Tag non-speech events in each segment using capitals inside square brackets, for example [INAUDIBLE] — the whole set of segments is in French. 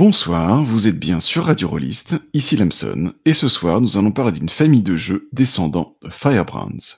Bonsoir, vous êtes bien sur Radio Rollist, ici Lamson, et ce soir nous allons parler d'une famille de jeux descendant de Firebrands.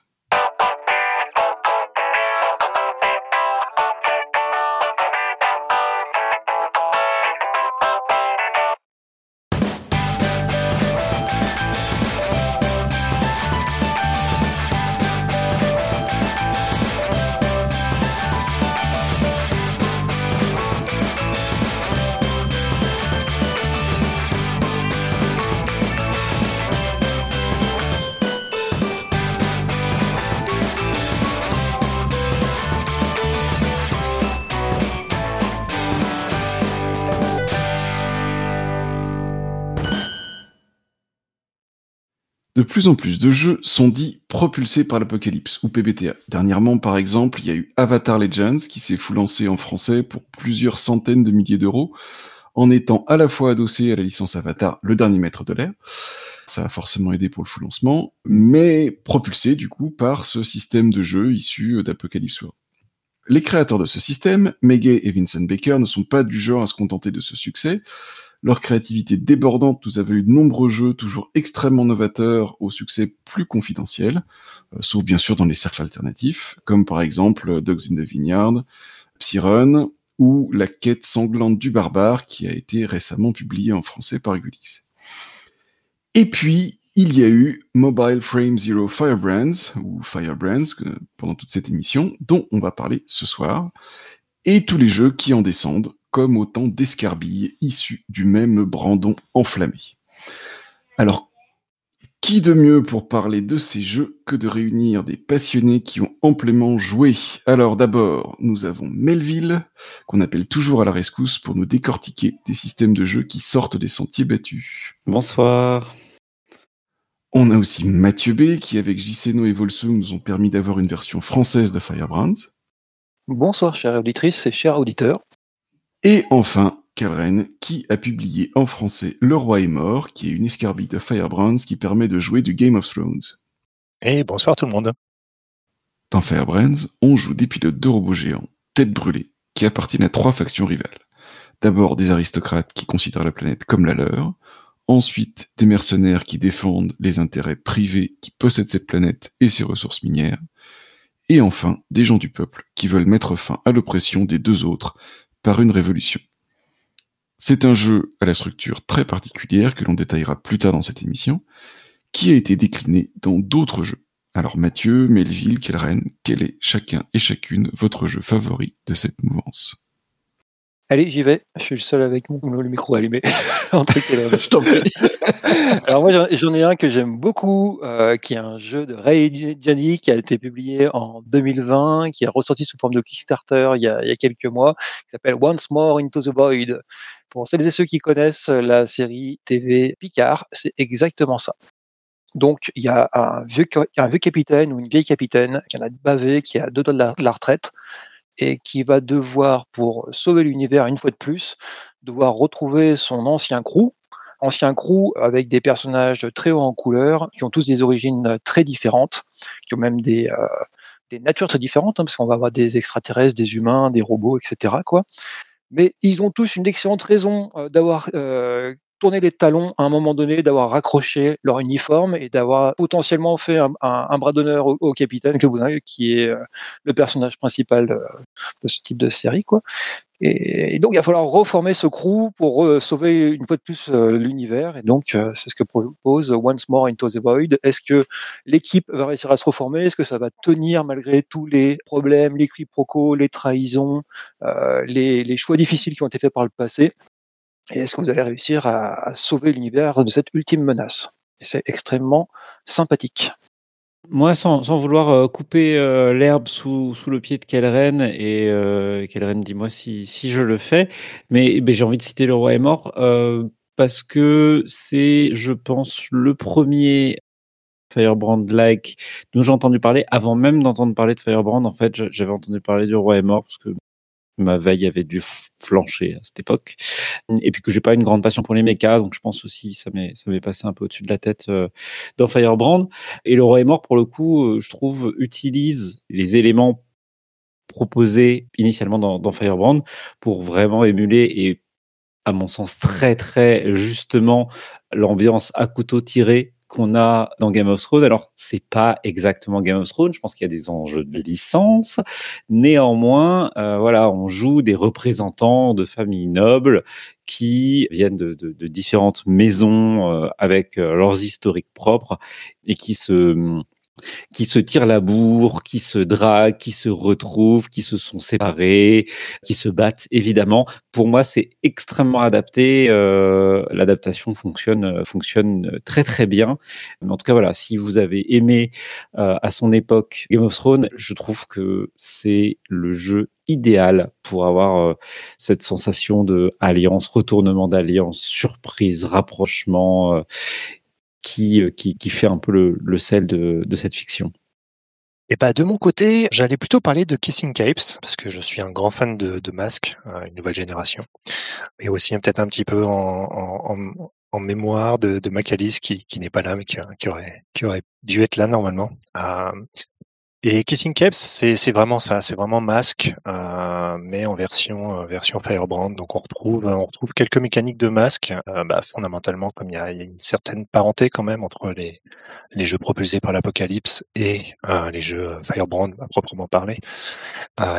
De plus en plus de jeux sont dits propulsés par l'apocalypse ou PBTA. Dernièrement, par exemple, il y a eu Avatar Legends qui s'est lancé en français pour plusieurs centaines de milliers d'euros en étant à la fois adossé à la licence Avatar, le dernier maître de l'air. Ça a forcément aidé pour le full lancement, mais propulsé du coup par ce système de jeu issu d'Apocalypse World. Les créateurs de ce système, Megay et Vincent Baker, ne sont pas du genre à se contenter de ce succès, leur créativité débordante nous a valu de nombreux jeux toujours extrêmement novateurs au succès plus confidentiel, euh, sauf bien sûr dans les cercles alternatifs, comme par exemple Dogs in the Vineyard, Psyrun ou La quête sanglante du barbare qui a été récemment publié en français par Gulix. Et puis, il y a eu Mobile Frame Zero Firebrands, ou Firebrands, pendant toute cette émission, dont on va parler ce soir, et tous les jeux qui en descendent, comme autant d'escarbilles issus du même brandon enflammé. Alors, qui de mieux pour parler de ces jeux que de réunir des passionnés qui ont amplement joué? Alors d'abord, nous avons Melville, qu'on appelle toujours à la rescousse pour nous décortiquer des systèmes de jeux qui sortent des sentiers battus. Bonsoir. On a aussi Mathieu B, qui avec JCNO et Volsung nous ont permis d'avoir une version française de Firebrands. Bonsoir chère auditrice et chers auditeurs. Et enfin, Karen, qui a publié en français Le Roi est mort, qui est une escarbille de Firebrands qui permet de jouer du Game of Thrones. Et bonsoir tout le monde. Dans Firebrands, on joue des pilotes de robots géants, tête brûlée, qui appartiennent à trois factions rivales. D'abord des aristocrates qui considèrent la planète comme la leur, ensuite des mercenaires qui défendent les intérêts privés qui possèdent cette planète et ses ressources minières, et enfin des gens du peuple qui veulent mettre fin à l'oppression des deux autres par une révolution. C'est un jeu à la structure très particulière que l'on détaillera plus tard dans cette émission, qui a été décliné dans d'autres jeux. Alors Mathieu, Melville, Kelren, quel est chacun et chacune votre jeu favori de cette mouvance? Allez, j'y vais. Je suis le seul avec mon, le micro allumé. [LAUGHS] [LAUGHS] je t'en prie. [LAUGHS] Alors moi, j'en ai un que j'aime beaucoup, euh, qui est un jeu de Ray Gianni qui a été publié en 2020, qui est ressorti sous forme de Kickstarter il y a, il y a quelques mois, qui s'appelle Once More Into the Void. Pour celles et ceux qui connaissent la série TV Picard, c'est exactement ça. Donc, il y a un vieux, un vieux capitaine ou une vieille capitaine qui en a bavé, qui a deux doigts de la retraite, et qui va devoir, pour sauver l'univers une fois de plus, devoir retrouver son ancien crew, ancien crew avec des personnages très hauts en couleur, qui ont tous des origines très différentes, qui ont même des, euh, des natures très différentes, hein, parce qu'on va avoir des extraterrestres, des humains, des robots, etc. Quoi. Mais ils ont tous une excellente raison euh, d'avoir euh, tourné les talons à un moment donné, d'avoir raccroché leur uniforme et d'avoir potentiellement fait un, bras d'honneur au, capitaine que vous avez, qui est euh, le personnage principal de, ce type de série, quoi. Et, donc, il va falloir reformer ce crew pour sauver une fois de plus euh, l'univers. Et donc, euh, c'est ce que propose Once More Into the Void. Est-ce que l'équipe va réussir à se reformer? Est-ce que ça va tenir malgré tous les problèmes, les quiproquos, les trahisons, les choix difficiles qui ont été faits par le passé? Et est-ce que vous allez réussir à, sauver l'univers de cette ultime menace? C'est extrêmement sympathique. Moi, sans, vouloir euh, couper euh, l'herbe sous, le pied de Kelren, et euh, dis-moi si, si, je le fais, mais, j'ai envie de citer Le Roi est mort, euh, parce que c'est, je pense, le premier Firebrand-like dont j'ai entendu parler, avant même d'entendre parler de Firebrand, en fait, j'avais entendu parler du Roi est mort, parce que ma veille avait dû flancher à cette époque. Et puis que j'ai pas une grande passion pour les mechas, donc je pense aussi ça m'est ça m'est passé un peu au-dessus de la tête euh, dans Firebrand. Et le roi est mort pour le coup, euh, je trouve utilise les éléments proposés initialement dans, dans Firebrand pour vraiment émuler et à mon sens, très très justement l'ambiance à couteau tiré qu'on a dans Game of Thrones. Alors, c'est pas exactement Game of Thrones. Je pense qu'il y a des enjeux de licence. Néanmoins, euh, voilà, on joue des représentants de familles nobles qui viennent de, de, différentes maisons euh, avec euh, leurs historiques propres et qui se qui se tirent la bourre, qui se draguent, qui se retrouvent, qui se sont séparés, qui se battent, évidemment. Pour moi, c'est extrêmement adapté. Euh, L'adaptation fonctionne, euh, fonctionne très très bien. En tout cas, voilà, si vous avez aimé euh, à son époque Game of Thrones, je trouve que c'est le jeu idéal pour avoir cette sensation de alliance, retournement d'alliance, surprise, rapprochement euh, euh, qui, qui, fait un peu le, sel de, cette fiction. Et bah de mon côté, j'allais plutôt parler de Kissing Capes, parce que je suis un grand fan de, de Masque, euh, une nouvelle génération. Et aussi peut-être un petit peu en, mémoire de, de Macalis, qui, n'est pas là, mais qui, aurait, qui aurait dû être là normalement. Euh, et Kissing Caps, c'est vraiment ça, c'est vraiment masque, euh, mais en version euh, version Firebrand. Donc on retrouve on retrouve quelques mécaniques de masque, euh, bah, fondamentalement comme il y a, une certaine parenté quand même entre les les jeux propulsés par l'Apocalypse et les jeux Firebrand à proprement parler.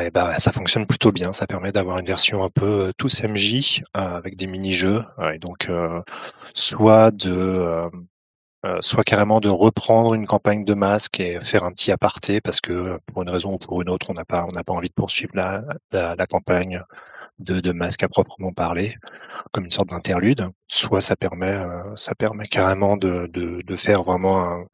et bah ça fonctionne plutôt bien, ça permet d'avoir une version un peu tous MJ avec des mini-jeux et donc soit de euh, soit carrément de reprendre une campagne de masque et faire un petit aparté parce que pour une raison ou pour une autre, on n'a pas, on n'a pas envie de poursuivre la, la, campagne de, de masque à proprement parler, comme une sorte d'interlude. Soit ça permet, euh, ça permet carrément de, de, faire vraiment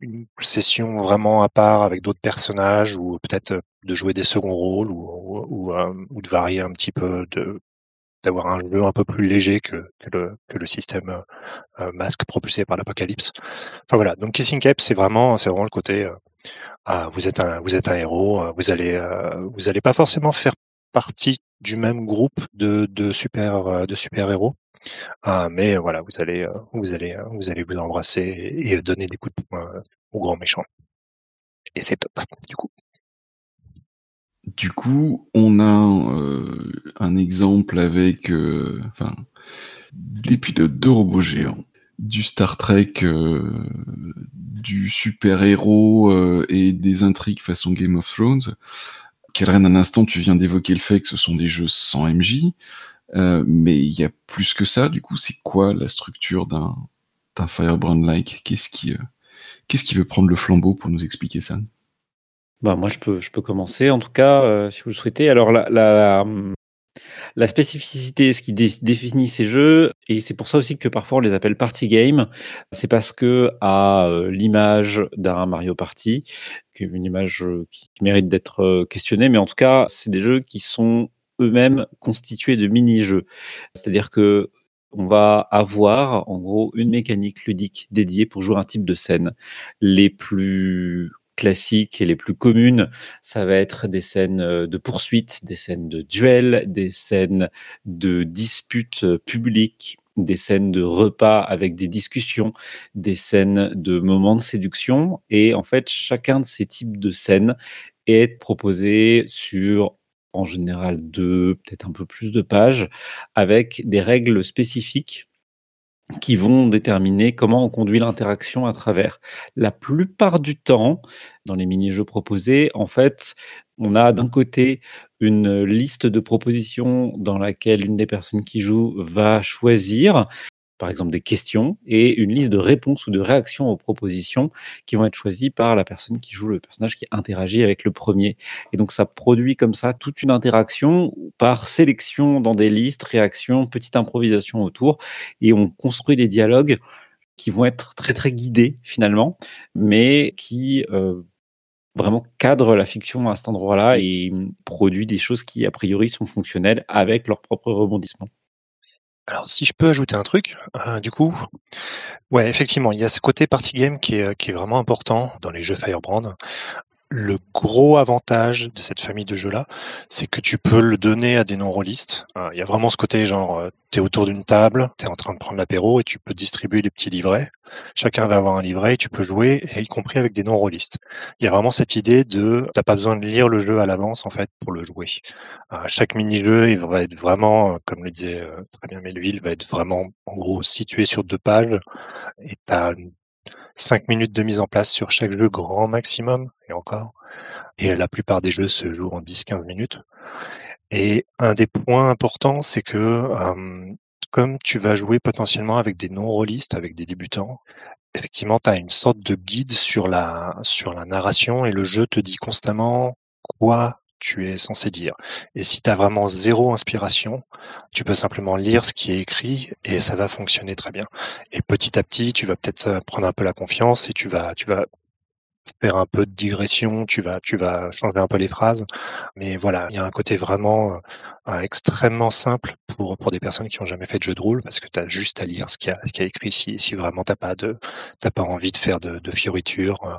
une session vraiment à part avec d'autres personnages ou peut-être de jouer des seconds rôles ou, ou, euh, ou de varier un petit peu de, d'avoir un jeu un peu plus léger que, que, le, que le, système euh, euh masque propulsé par l'apocalypse. Enfin voilà, donc Kissing Cap, c'est vraiment, c'est vraiment le côté, euh, ah, vous êtes un, vous êtes un héros, euh, vous allez, vous allez pas forcément faire partie du même groupe de, de super, de super héros. mais voilà, vous allez, vous allez, vous allez vous embrasser et donner des coups de poing aux grands méchants. Et c'est top, du coup. Du coup, on a euh, un exemple avec, euh, enfin, l'épisode de robots géants, du Star Trek, euh, du super-héros et des intrigues façon Game of Thrones. Kellen, un instant, tu viens d'évoquer le fait que ce sont des jeux sans MJ, mais il y a plus que ça. Du coup, c'est quoi la structure d'un Firebrand-like? Qu'est-ce qui, qu'est-ce qui veut prendre le flambeau pour nous expliquer ça? Bah, moi, je peux, je peux commencer, en tout cas, euh, si vous le souhaitez. Alors, la, la, la spécificité, ce qui définit ces jeux, et c'est pour ça aussi que parfois on les appelle party game, c'est parce que à euh, l'image d'un Mario Party, qui est une image euh, qui, mérite d'être questionnée, mais en tout cas, c'est des jeux qui sont eux-mêmes constitués de mini-jeux. C'est-à-dire que on va avoir en gros une mécanique ludique dédiée pour jouer un type de scène. Les plus classiques et les plus communes, ça va être des scènes euh, de poursuite, des scènes de duel, des scènes de disputes euh, publiques, des scènes de repas avec des discussions, des scènes de moments de séduction. Et en fait, chacun de ces types de scènes est proposé sur en général deux, peut-être un peu plus de pages, avec des règles spécifiques qui vont déterminer comment on conduit l'interaction à travers. La plupart du temps, dans les mini-jeux proposés, en fait, on a d'un côté une liste de propositions dans laquelle une des personnes qui joue va choisir par exemple des questions et une liste de réponses ou de réactions aux propositions qui vont être choisies par la personne qui joue le personnage qui interagit avec le premier. Et donc ça produit comme ça toute une interaction par sélection dans des listes, réactions, petite improvisation autour, et on construit des dialogues qui vont être très très guidés finalement, mais qui euh, vraiment cadrent la fiction à cet endroit-là et produit des choses qui a priori sont fonctionnelles avec leur propre rebondissement. Alors, si je peux ajouter un truc, euh, du coup, ouais, effectivement, il y a ce côté party game qui est, qui est vraiment important dans les jeux Firebrand. Le gros avantage de cette famille de jeux-là, c'est que tu peux le donner à des non-rôlistes. Euh, Il y a vraiment ce côté genre, euh, tu es autour d'une table, tu es en train de prendre l'apéro et tu peux distribuer des petits livrets. Chacun va avoir un livret et tu peux jouer, y compris avec des non-rôlistes. Il y a vraiment cette idée de, t'as pas besoin de lire le jeu à l'avance en fait pour le jouer. Euh, chaque mini-jeu, il va être vraiment, comme le disait très bien Melville, va être vraiment en gros situé sur deux pages et tu 5 minutes de mise en place sur chaque jeu grand maximum, et encore. Et la plupart des jeux se jouent en 10-15 minutes. Et un des points importants, c'est que comme tu vas jouer potentiellement avec des non-rôlistes, avec des débutants, effectivement, tu as une sorte de guide sur la, sur la narration et le jeu te dit constamment quoi tu es censé dire. Et si tu as vraiment zéro inspiration, tu peux simplement lire ce qui est écrit et ça va fonctionner très bien. Et petit à petit, tu vas peut-être euh, prendre un peu la confiance et tu vas, tu vas faire un peu de digression, tu vas, tu vas changer un peu les phrases. Mais voilà, il y a un côté vraiment euh, extrêmement simple pour, pour des personnes qui ont jamais fait de jeu de rôle parce que tu as juste à lire ce qu'il y ce qui a écrit si, si vraiment t'as pas de, pas envie de faire de, de fioritures. Euh.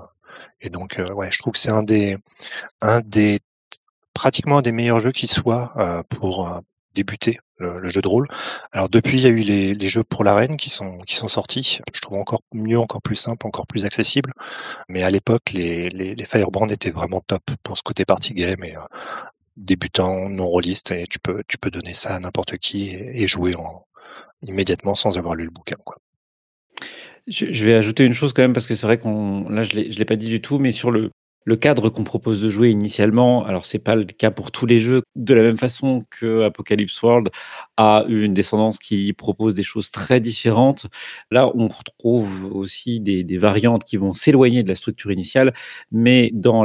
Et donc, ouais, je trouve que c'est un des, un des pratiquement un des meilleurs jeux qui soit euh, pour euh, débuter le, jeu de rôle. Alors depuis, il y a eu les, jeux pour l'arène qui sont qui sont sortis. Je trouve encore mieux, encore plus simple, encore plus accessible. Mais à l'époque, les, Firebrand étaient vraiment top pour ce côté party game et euh, débutant, non rôliste. Et tu peux donner ça à n'importe qui et, jouer en, immédiatement sans avoir lu le bouquin. Je, vais ajouter une chose quand même parce que c'est vrai qu'on là je l'ai l'ai pas dit du tout, mais sur le le cadre qu'on propose de jouer initialement, alors c'est pas le cas pour tous les jeux, de la même façon que Apocalypse World a eu une descendance qui propose des choses très différentes. Là, on retrouve aussi des, variantes qui vont s'éloigner de la structure initiale, mais dans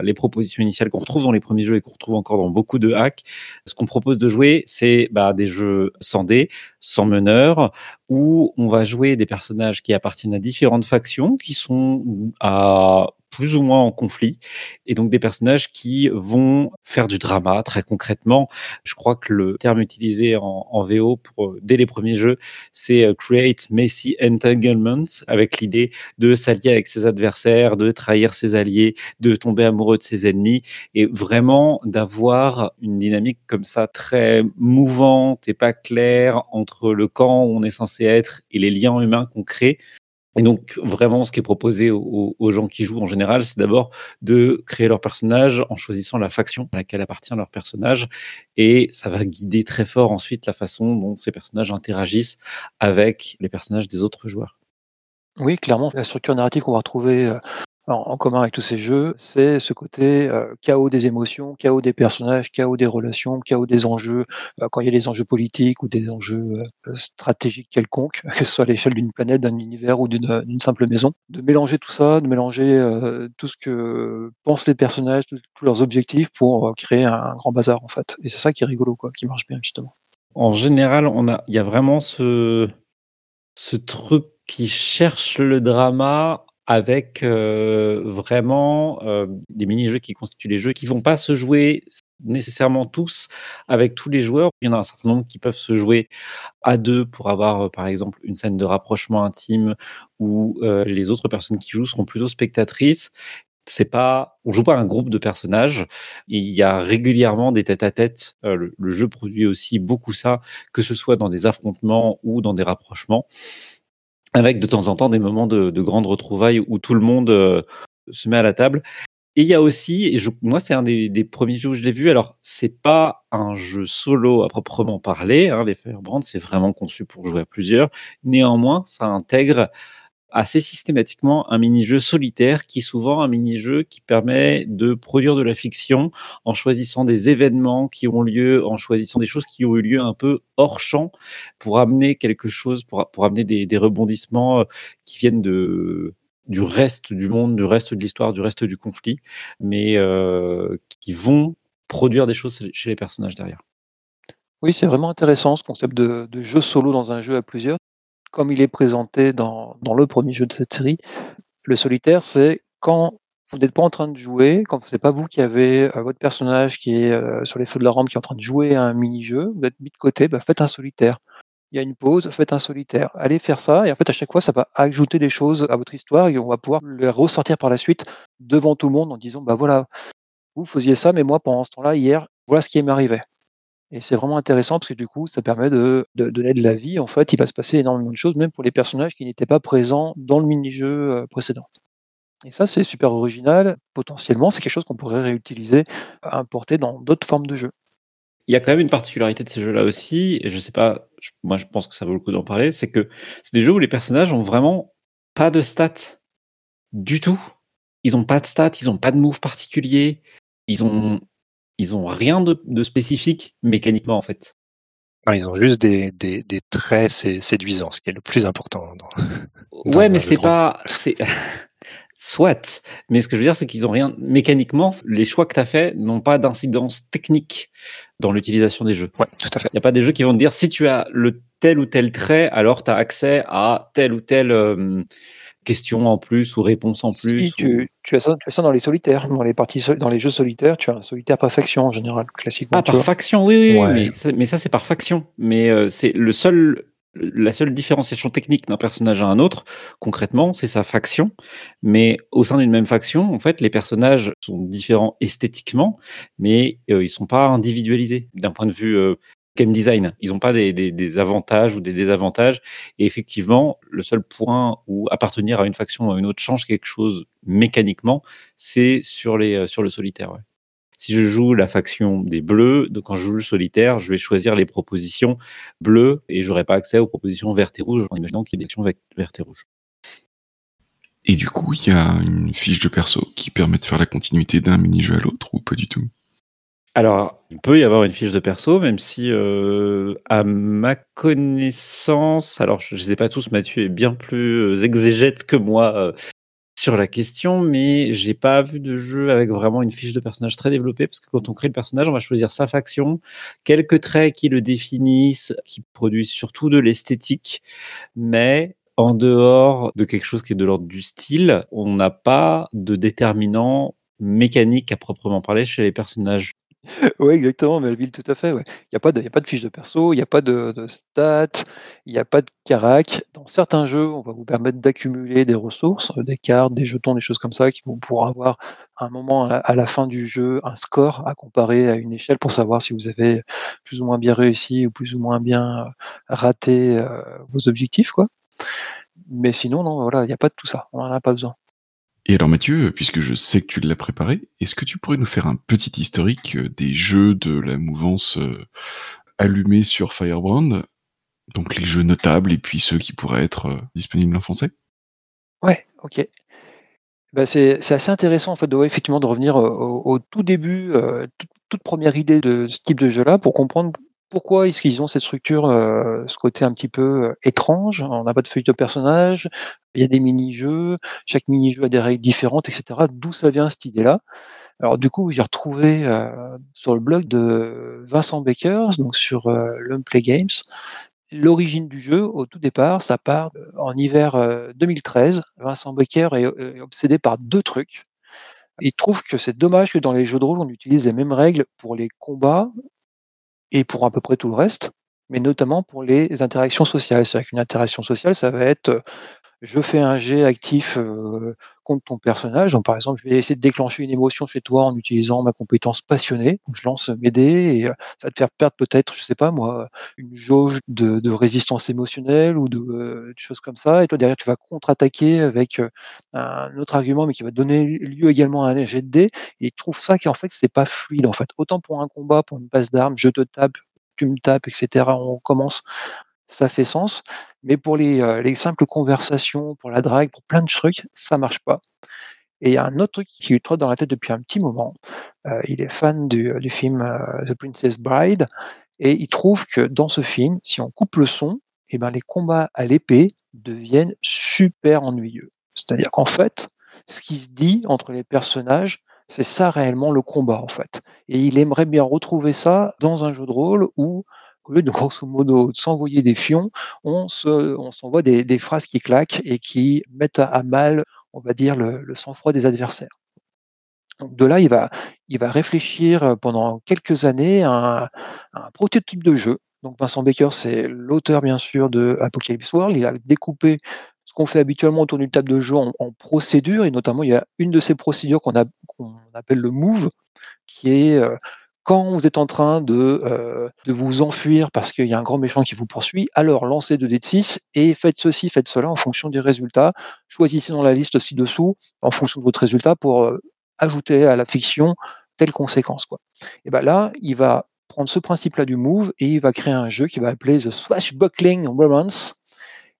les propositions initiales qu'on retrouve dans les premiers jeux et qu'on retrouve encore dans beaucoup de hacks, ce qu'on propose de jouer, c'est bah, des jeux sans dés, sans meneur, où on va jouer des personnages qui appartiennent à différentes factions, qui sont à plus ou moins en conflit, et donc des personnages qui vont faire du drama très concrètement. Je crois que le terme utilisé en, VO pour dès les premiers jeux, c'est euh, create messy entanglements, avec l'idée de s'allier avec ses adversaires, de trahir ses alliés, de tomber amoureux de ses ennemis, et vraiment d'avoir une dynamique comme ça très mouvante et pas claire entre le camp où on est censé être et les liens humains qu'on crée et donc, vraiment, ce qui est proposé aux, gens qui jouent en général, c'est d'abord de créer leur personnage en choisissant la faction à laquelle appartient leur personnage. Et ça va guider très fort ensuite la façon dont ces personnages interagissent avec les personnages des autres joueurs. Oui, clairement, la structure narrative qu'on va retrouver euh, en, commun avec tous ces jeux, c'est ce côté euh, chaos des émotions, chaos des personnages, chaos des relations, chaos des enjeux, euh, quand il y a des enjeux politiques ou des enjeux euh, stratégiques quelconques, [LAUGHS] que ce soit à l'échelle d'une planète, d'un univers ou d'une simple maison. De mélanger tout ça, de mélanger tout ce que pensent les personnages, tous leurs objectifs pour créer un, grand bazar en fait. Et c'est ça qui est rigolo, quoi, qui marche bien justement. En général, on a, il y a vraiment ce, ce truc qui cherche le drama avec euh, vraiment euh, des mini-jeux qui constituent les jeux, qui vont pas se jouer nécessairement tous avec tous les joueurs. Il y en a un certain nombre qui peuvent se jouer à deux pour avoir, euh, par exemple, une scène de rapprochement intime où les autres personnes qui jouent seront plutôt spectatrices. C'est pas, on joue pas un groupe de personnages. Il y a régulièrement des tête-à-tête. le, jeu produit aussi beaucoup ça, que ce soit dans des affrontements ou dans des rapprochements avec de temps en temps des moments de, de grandes retrouvailles où tout le monde euh, se met à la table. Et il y a aussi, moi c'est un des, des, premiers jeux où je l'ai vu, alors c'est pas un jeu solo à proprement parler, hein, les Firebrand c'est vraiment conçu pour jouer à plusieurs, néanmoins ça intègre assez systématiquement un mini-jeu solitaire qui est souvent un mini-jeu qui permet de produire de la fiction en choisissant des événements qui ont lieu, en choisissant des choses qui ont eu lieu un peu hors champ pour amener quelque chose, pour, pour amener des, des rebondissements euh, qui viennent de, du reste du monde, du reste de l'histoire, du reste du conflit, mais euh, qui vont produire des choses chez les personnages derrière. Oui, c'est vraiment intéressant ce concept de, de, jeu solo dans un jeu à plusieurs comme il est présenté dans, le premier jeu de cette série, le solitaire, c'est quand vous n'êtes pas en train de jouer, quand ce n'est pas vous qui avez euh, votre personnage qui est euh, sur les feux de la rampe, qui est en train de jouer à un mini-jeu, vous êtes mis de côté, bah, faites un solitaire. il y a une pause, faites un solitaire. Allez faire ça, et en fait, à chaque fois, ça va ajouter des choses à votre histoire, et on va pouvoir les ressortir par la suite devant tout le monde en disant, bah voilà, vous faisiez ça, mais moi, pendant ce temps-là, hier, voilà ce qui m'arrivait. Et c'est vraiment intéressant parce que du coup, ça permet de, donner de la vie. En fait, il va se passer énormément de choses, même pour les personnages qui n'étaient pas présents dans le mini-jeu euh, précédent. Et ça, c'est super original. Potentiellement, c'est quelque chose qu'on pourrait réutiliser, importer dans d'autres formes de jeux. Il y a quand même une particularité de ces jeux-là aussi, et je sais pas, moi je pense que ça vaut le coup d'en parler, c'est que c'est des jeux où les personnages ont vraiment pas de stats du tout. Ils ont pas de stats, ils ont pas de move particulier, ils ont, ils ont rien de, spécifique mécaniquement en fait. ils ont juste des, des, des, traits séduisants, ce qui est le plus important. [LAUGHS] ouais, mais c'est pas. [LAUGHS] Soit. Mais ce que je veux dire, c'est qu'ils ont rien. Mécaniquement, les choix que tu as faits n'ont pas d'incidence technique dans l'utilisation des jeux. Ouais, tout à fait. Il n'y a pas des jeux qui vont te dire si tu as le tel ou tel trait, alors tu as accès à tel ou tel euh, question en plus ou réponse en plus. tu, tu, as ça, tu as ça dans les solitaires, dans les parties, dans les jeux solitaires, tu as un solitaire par faction en général, classiquement. Ah, par faction, oui, oui, mais, ça, mais ça c'est par faction. Mais euh, c'est le seul la seule différenciation technique d'un personnage à un autre, concrètement, c'est sa faction. Mais au sein d'une même faction, en fait, les personnages sont différents esthétiquement, mais euh, ils sont pas individualisés d'un point de vue euh, game design. Ils n'ont pas des, avantages ou des désavantages. Et effectivement, le seul point où appartenir à une faction ou à une autre change quelque chose mécaniquement, c'est sur, euh, le solitaire. Si je joue la faction des bleus, donc quand je joue le solitaire, je vais choisir les propositions bleues et j'aurai pas accès aux propositions vertes et rouges en imaginant qu'il y ait des actions vertes et rouges. Et du coup, il y a une fiche de perso qui permet de faire la continuité d'un mini-jeu à l'autre ou pas du tout? Alors, il peut y avoir une fiche de perso, même si, euh, à ma connaissance, alors je ne sais pas tous, Mathieu est bien plus euh, exégète que moi euh, sur la question, mais j'ai pas vu de jeu avec vraiment une fiche de personnage très développée, parce que quand on crée le personnage, on va choisir sa faction, quelques traits qui le définissent, qui produisent surtout de l'esthétique, mais en dehors de quelque chose qui est de l'ordre du style, on n'a pas de déterminant mécanique à proprement parler chez les personnages. Oui, exactement, Melville, tout à fait. Il n'y a pas de a pas de fiche de perso, il n'y a pas de stats, il n'y a pas de carac. Dans certains jeux, on va vous permettre d'accumuler des ressources, euh, des cartes, des jetons, des choses comme ça qui vont pouvoir avoir à un moment à la fin du jeu un score à comparer à une échelle pour savoir si vous avez plus ou moins bien réussi ou plus ou moins bien, euh, raté, euh, vos objectifs, quoi. Mais sinon, il n'y a pas de tout ça, on n'en a pas besoin. Et alors Mathieu, puisque je sais que tu l'as préparé, est-ce que tu pourrais nous faire un petit historique euh, des jeux de la mouvance euh, allumée sur Firebrand? Donc les jeux notables et puis ceux qui pourraient être euh, disponibles en français? Ouais, ok. Bah, c'est assez intéressant en fait de, effectivement de revenir au, tout début, toute, première idée de ce type de jeu-là pour comprendre pourquoi est-ce qu'ils ont cette structure, euh, ce côté un petit peu euh, étrange? On n'a pas de feuille de personnage, il y a des mini-jeux, chaque mini-jeu a des règles différentes, etc. D'où ça vient cette idée-là? Alors du coup, j'ai retrouvé euh, sur le blog de Vincent Baker, donc sur euh, Games, l'origine du jeu. Au tout départ, ça part en hiver 2013. Vincent Baker est obsédé par deux trucs. Il trouve que c'est dommage que dans les jeux de rôle, on utilise les mêmes règles pour les combats et pour à peu près tout le reste, mais notamment pour les interactions sociales. C'est-à-dire qu'une interaction sociale, ça va être je fais un jet actif contre ton personnage. Donc, par exemple, je vais essayer de déclencher une émotion chez toi en utilisant ma compétence passionnée. je lance mes dés et ça va te faire perdre peut-être, je sais pas moi, une jauge de, résistance émotionnelle ou de, choses comme ça. Et toi, derrière, tu vas contre-attaquer avec un autre argument, mais qui va donner lieu également à un jet de dés. Et trouve ça qu'en fait, c'est pas fluide. En fait, autant pour un combat, pour une passe d'armes, je te tape, tu me tapes, etc. On commence ça fait sens. Mais pour les, les, simples conversations, pour la drague, pour plein de trucs, ça marche pas. Et il y a un autre truc qui lui trotte dans la tête depuis un petit moment. il est fan du, du film The Princess Bride et il trouve que dans ce film, si on coupe le son, et eh ben, les combats à l'épée deviennent super ennuyeux. C'est-à-dire qu'en fait, ce qui se dit entre les personnages, c'est ça réellement le combat en fait. Et il aimerait bien retrouver ça dans un jeu de rôle où lieu de grosso modo s'envoyer des fions, on s'envoie des, phrases qui claquent et qui mettent à, mal, on va dire, le, sang-froid des adversaires. De là, il va, réfléchir pendant quelques années à un, prototype de jeu Donc Vincent Baker, c'est l'auteur bien sûr de Apocalypse World. Il a découpé ce qu'on fait habituellement autour d'une table de jeu en, procédures, et notamment il y a une de ces procédures qu'on appelle le move, qui est euh, quand vous êtes en train de, euh, de vous enfuir parce qu'il y a un grand méchant qui vous poursuit, alors lancez 2 d 6 et faites ceci, faites cela en fonction des résultats. Choisissez dans la liste ci-dessous en fonction de votre résultat pour euh, ajouter à la fiction telle conséquence. Quoi. Et ben là, il va prendre ce principe-là du move et il va créer un jeu qui va appeler The Swashbuckling Romance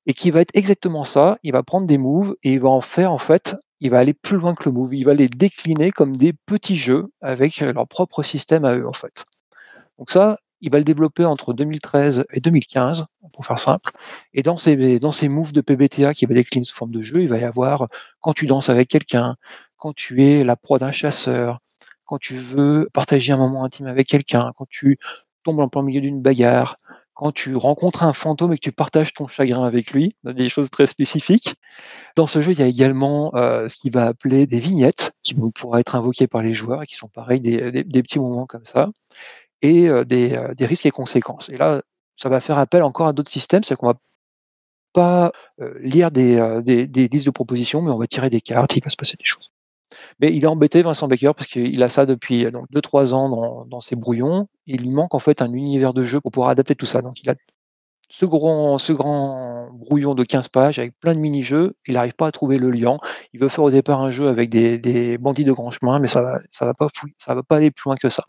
et qui va être exactement ça. Il va prendre des moves et il va en faire en fait il va aller plus loin que le move. Il va les décliner comme des petits jeux avec euh, leur propre système à eux, en fait. Donc ça, il va le développer entre 2013 et 2015, pour faire simple. Et dans ces, dans ces moves de PBTA qui va décliner sous forme de jeu, il va y avoir quand tu danses avec quelqu'un, quand tu es la proie d'un chasseur, quand tu veux partager un moment intime avec quelqu'un, quand tu tombes en plein milieu d'une bagarre, quand tu rencontres un fantôme et que tu partages ton chagrin avec lui, des choses très spécifiques. Dans ce jeu, il y a également euh, ce qui va appeler des vignettes qui vont être invoquées par les joueurs et qui sont pareil des, petits moments comme ça, et euh, euh, des, risques et conséquences. Et là, ça va faire appel encore à d'autres systèmes, c'est qu'on va pas lire des, listes de propositions, mais on va tirer des cartes, il va se passer des choses. Mais il est embêté, Vincent Baker, parce qu'il a ça depuis 2-3 ans dans, ses brouillons. Il lui manque en fait un univers de jeu pour pouvoir adapter tout ça. Donc il a ce grand, brouillon de 15 pages avec plein de mini-jeux. Il n'arrive pas à trouver le lien. Il veut faire au départ un jeu avec des, bandits de grand chemin, mais ça ne va pas aller plus loin que ça.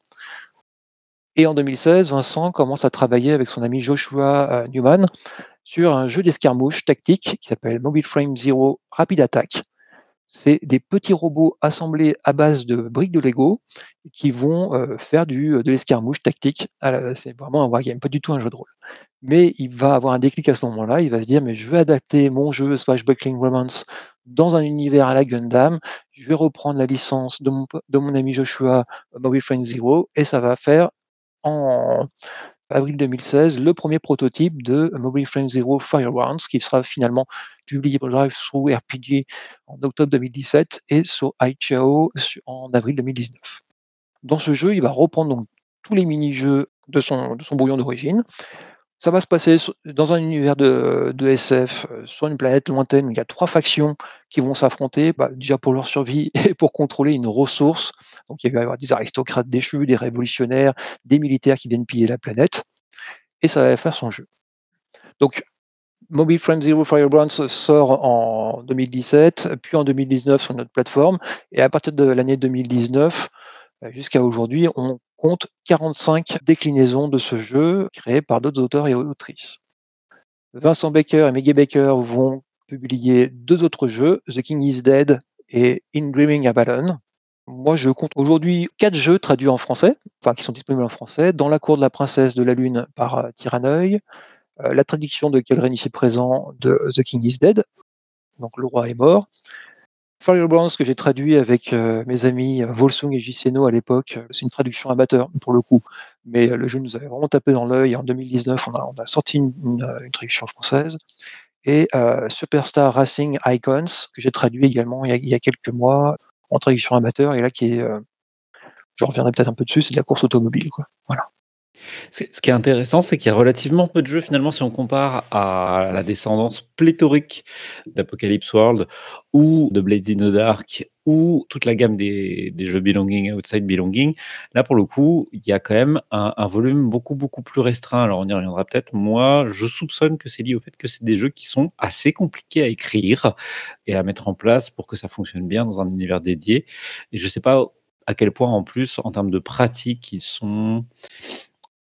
Et en 2016, Vincent commence à travailler avec son ami Joshua euh, Newman sur un jeu d'escarmouche tactique qui s'appelle Mobile Frame Zero Rapid Attack c'est des petits robots assemblés à base de briques de Lego qui vont euh, faire du, de l'escarmouche tactique. Ah c'est vraiment un wargame, pas du tout un jeu de rôle. Mais il va avoir un déclic à ce moment-là, il va se dire, mais je vais adapter mon jeu Swashbuckling Romance dans un univers à la Gundam, je vais reprendre la licence de mon, ami Joshua Mobile Friend Zero, et ça va faire en, avril 2016, le premier prototype de Mobile Frame Zero Fireworms, qui sera finalement publié pour Drive Through RPG en octobre 2017 et sur iChao en avril 2019. Dans ce jeu, il va reprendre donc tous les mini-jeux de son, de son brouillon d'origine. Ça va se passer dans un univers de, SF, euh, sur une planète lointaine où il y a trois factions qui vont s'affronter, bah, déjà pour leur survie [LAUGHS] et pour contrôler une ressource. Donc il va y avoir des aristocrates déchus, des révolutionnaires, des militaires qui viennent piller la planète. Et ça va faire son jeu. Donc Mobile Friend Zero Firebrands sort en 2017, puis en 2019 sur notre plateforme. Et à partir de l'année 2019, euh, jusqu'à aujourd'hui, on compte 45 déclinaisons de ce jeu créées par d'autres auteurs et autrices. Vincent Baker et Maggie Baker vont publier deux autres jeux, The King is Dead et In Dreaming Avalon. Moi, je compte aujourd'hui quatre jeux traduits en français, enfin qui sont disponibles en français, dans la cour de la princesse de la lune par euh, Tyranneuil, euh, la traduction de Kelren ici présent de The King is Dead, donc le roi est mort. Firebrands que j'ai traduit avec euh, mes amis euh, Volsung et Giseno à l'époque, c'est une traduction amateur pour le coup, mais le jeu nous avait vraiment tapé dans l'œil. En 2019, on a, on a sorti une, traduction française. Et Superstar Racing Icons, que j'ai traduit également il y, a, quelques mois en traduction amateur, et là qui est, je reviendrai peut-être un peu dessus, c'est de la course automobile. Quoi. Voilà. Ce qui est intéressant, c'est qu'il y a relativement peu de jeux finalement si on compare à la descendance pléthorique d'Apocalypse World ou de Blades in the Dark ou toute la gamme des, jeux Belonging Outside Belonging. Là, pour le coup, il y a quand même un, volume beaucoup, beaucoup plus restreint. Alors, on y reviendra peut-être. Moi, je soupçonne que c'est lié au fait que c'est des jeux qui sont assez compliqués à écrire et à mettre en place pour que ça fonctionne bien dans un univers dédié. Et je ne sais pas à quel point, en plus, en termes de pratique, ils sont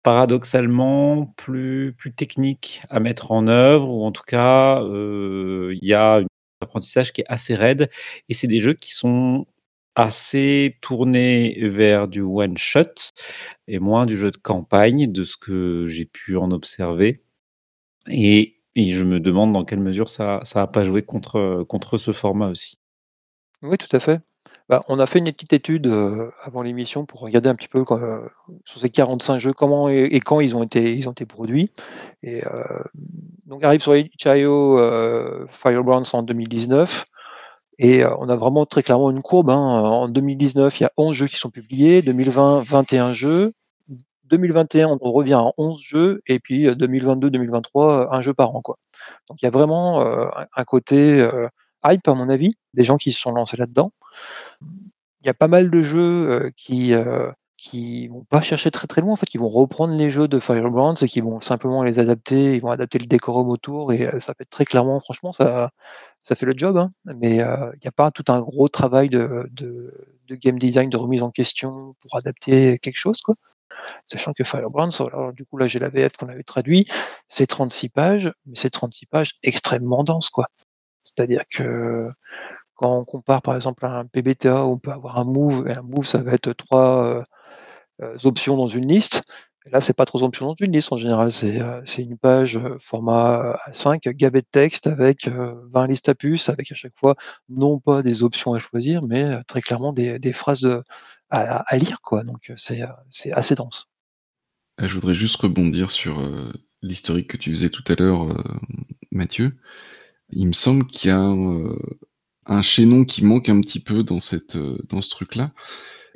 paradoxalement plus, technique à mettre en œuvre, ou en tout cas, euh, il y a un apprentissage qui est assez raide, et c'est des jeux qui sont assez tournés vers du one-shot et moins du jeu de campagne, de ce que j'ai pu en observer. Et, je me demande dans quelle mesure ça n'a pas joué contre ce format aussi. Oui, tout à fait. Bah, on a fait une petite étude euh, avant l'émission pour regarder un petit peu euh, sur ces 45 jeux comment et, quand ils ont été, produits. Euh, donc arrive sur itch.io Firebrands en 2019. Et on a vraiment très clairement une courbe. Hein. En 2019, il y a 11 jeux qui sont publiés. 2020, 21 jeux. 2021, on revient à 11 jeux et puis 2022-2023, un jeu par an, quoi. Donc il y a vraiment, un côté, hype à mon avis, des gens qui se sont lancés là-dedans. Il y a pas mal de jeux, qui, qui vont pas chercher très, très loin, en fait, qui vont reprendre les jeux de Firebrands et qui vont simplement les adapter, ils vont adapter le décorum autour et ça fait très clairement franchement ça ça fait le job, hein. mais il n'y a pas tout un gros travail de de de game design, de remise en question pour adapter quelque chose, quoi. Sachant que Firebrands, alors du coup là j'ai la VF qu'on avait traduit, c'est 36 pages, mais c'est 36 pages extrêmement denses, quoi. C'est-à-dire que quand on compare par exemple à un PBTA on peut avoir un move, et un move ça va être trois options dans une liste, et là c'est pas trois options dans une liste en général, c'est une page format A5 gavé de texte avec 20 listes à puces, avec à chaque fois non pas des options à choisir, mais très clairement des, phrases à, lire. Donc c'est assez dense. Je voudrais juste rebondir sur l'historique que tu faisais tout à l'heure, Mathieu. Il me semble qu'il y a un, chaînon qui manque un petit peu dans cette dans ce truc-là,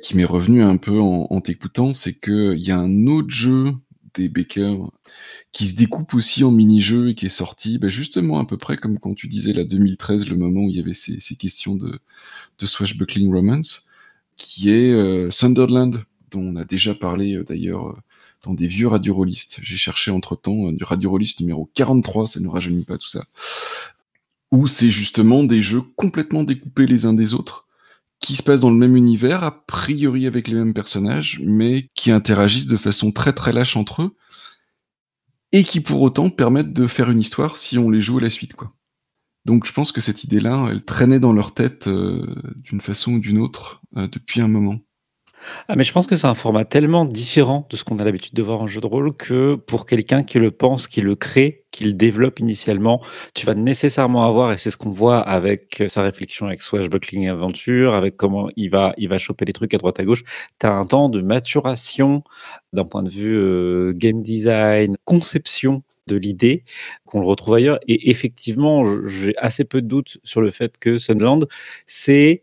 qui m'est revenu un peu en, t'écoutant, c'est qu'il y a un autre jeu des Baker qui se découpe aussi en mini-jeu et qui est sorti, bah, justement à peu près comme quand tu disais la 2013, le moment où il y avait ces, questions de, de swashbuckling romance qui est euh, Sunderland, dont on a déjà parlé euh, d'ailleurs euh, dans des vieux radio J'ai cherché entre-temps du radio numéro 43, ça ne rajeunit pas tout ça, où c'est justement des jeux complètement découpés les uns des autres, qui se passent dans le même univers, a priori avec les mêmes personnages, mais qui interagissent de façon très très lâche entre eux, et qui pour autant permettent de faire une histoire si on les joue à la suite, quoi. Donc je pense que cette idée-là, elle traînait dans leur tête euh, d'une façon ou d'une autre euh, depuis un moment. Ah, mais je pense que c'est un format tellement différent de ce qu'on a l'habitude de voir en jeu de rôle que pour quelqu'un qui le pense, qui le crée, qui le développe initialement, tu vas nécessairement avoir, et c'est ce qu'on voit avec sa réflexion avec Swashbuckling Aventure, avec comment il va, il va choper les trucs à droite à gauche, tu as un temps de maturation d'un point de vue euh, game design, conception de l'idée qu'on le retrouve ailleurs. Et effectivement, j'ai assez peu de doutes sur le fait que Sunland, c'est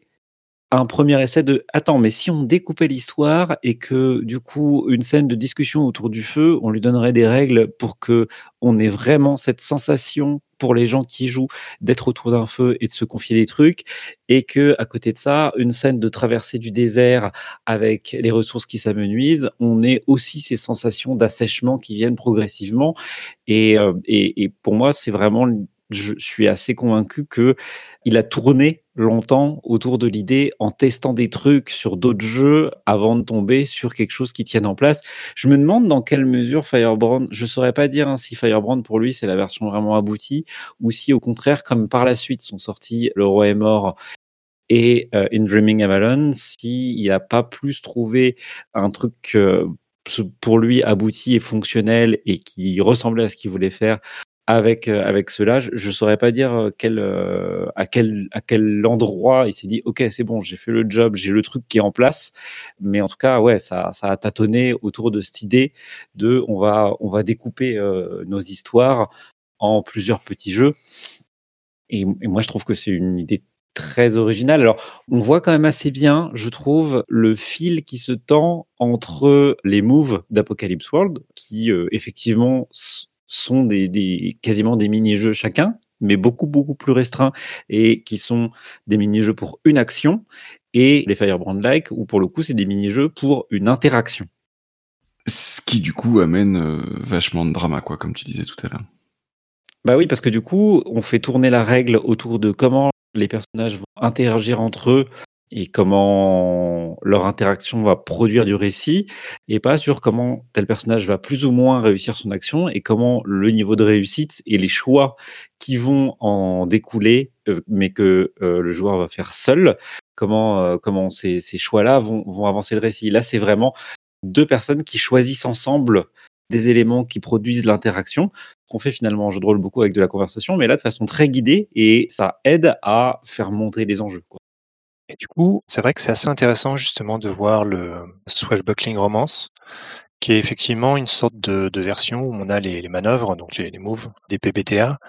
un premier essai de attends, mais si on découpait l'histoire et que du coup une scène de discussion autour du feu, on lui donnerait des règles pour que on ait vraiment cette sensation pour les gens qui jouent d'être autour d'un feu et de se confier des trucs et que à côté de ça, une scène de traversée du désert avec les ressources qui s'amenuisent, on ait aussi ces sensations d'assèchement qui viennent progressivement et, euh, et, et pour moi, c'est vraiment je suis assez convaincu que il a tourné longtemps autour de l'idée en testant des trucs sur d'autres jeux avant de tomber sur quelque chose qui tienne en place. Je me demande dans quelle mesure Firebrand, je saurais pas dire hein, si Firebrand pour lui c'est la version vraiment aboutie ou si au contraire comme par la suite sont sortis Le Roi est mort et euh, In Dreaming Avalon, s'il n'a pas plus trouvé un truc euh, pour lui abouti et fonctionnel et qui ressemblait à ce qu'il voulait faire avec euh, avec cela, je, ne saurais pas dire euh, quel euh, à quel à quel endroit il s'est dit ok c'est bon j'ai fait le job j'ai le truc qui est en place mais en tout cas ouais ça ça a tâtonné autour de cette idée de on va on va découper nos histoires en plusieurs petits jeux et, et moi je trouve que c'est une idée très originale. Alors, on voit quand même assez bien, je trouve, le fil qui se tend entre les moves d'Apocalypse World, qui effectivement sont des, quasiment des mini-jeux chacun, mais beaucoup, beaucoup plus restreints et qui sont des mini-jeux pour une action et les Firebrand-like, où pour le coup, c'est des mini-jeux pour une interaction. Ce qui, du coup, amène euh, vachement de drama, quoi, comme tu disais tout à l'heure. Bah oui, parce que du coup, on fait tourner la règle autour de comment les personnages vont interagir entre eux et comment leur interaction va produire du récit, et pas sur comment tel personnage va plus ou moins réussir son action, et comment le niveau de réussite et les choix qui vont en découler, euh, mais que euh, le joueur va faire seul, comment, euh, comment ces, ces choix-là vont, vont avancer le récit. Là, c'est vraiment deux personnes qui choisissent ensemble des éléments qui produisent l'interaction, qu'on fait finalement en jeu beaucoup avec de la conversation, mais là de façon très guidée, et ça aide à faire monter les enjeux. Quoi. Et du coup, c'est vrai que c'est assez intéressant justement de voir le Swashbuckling Romance, qui est effectivement une sorte de, version où on a les, manœuvres, donc les, moves des PBTA,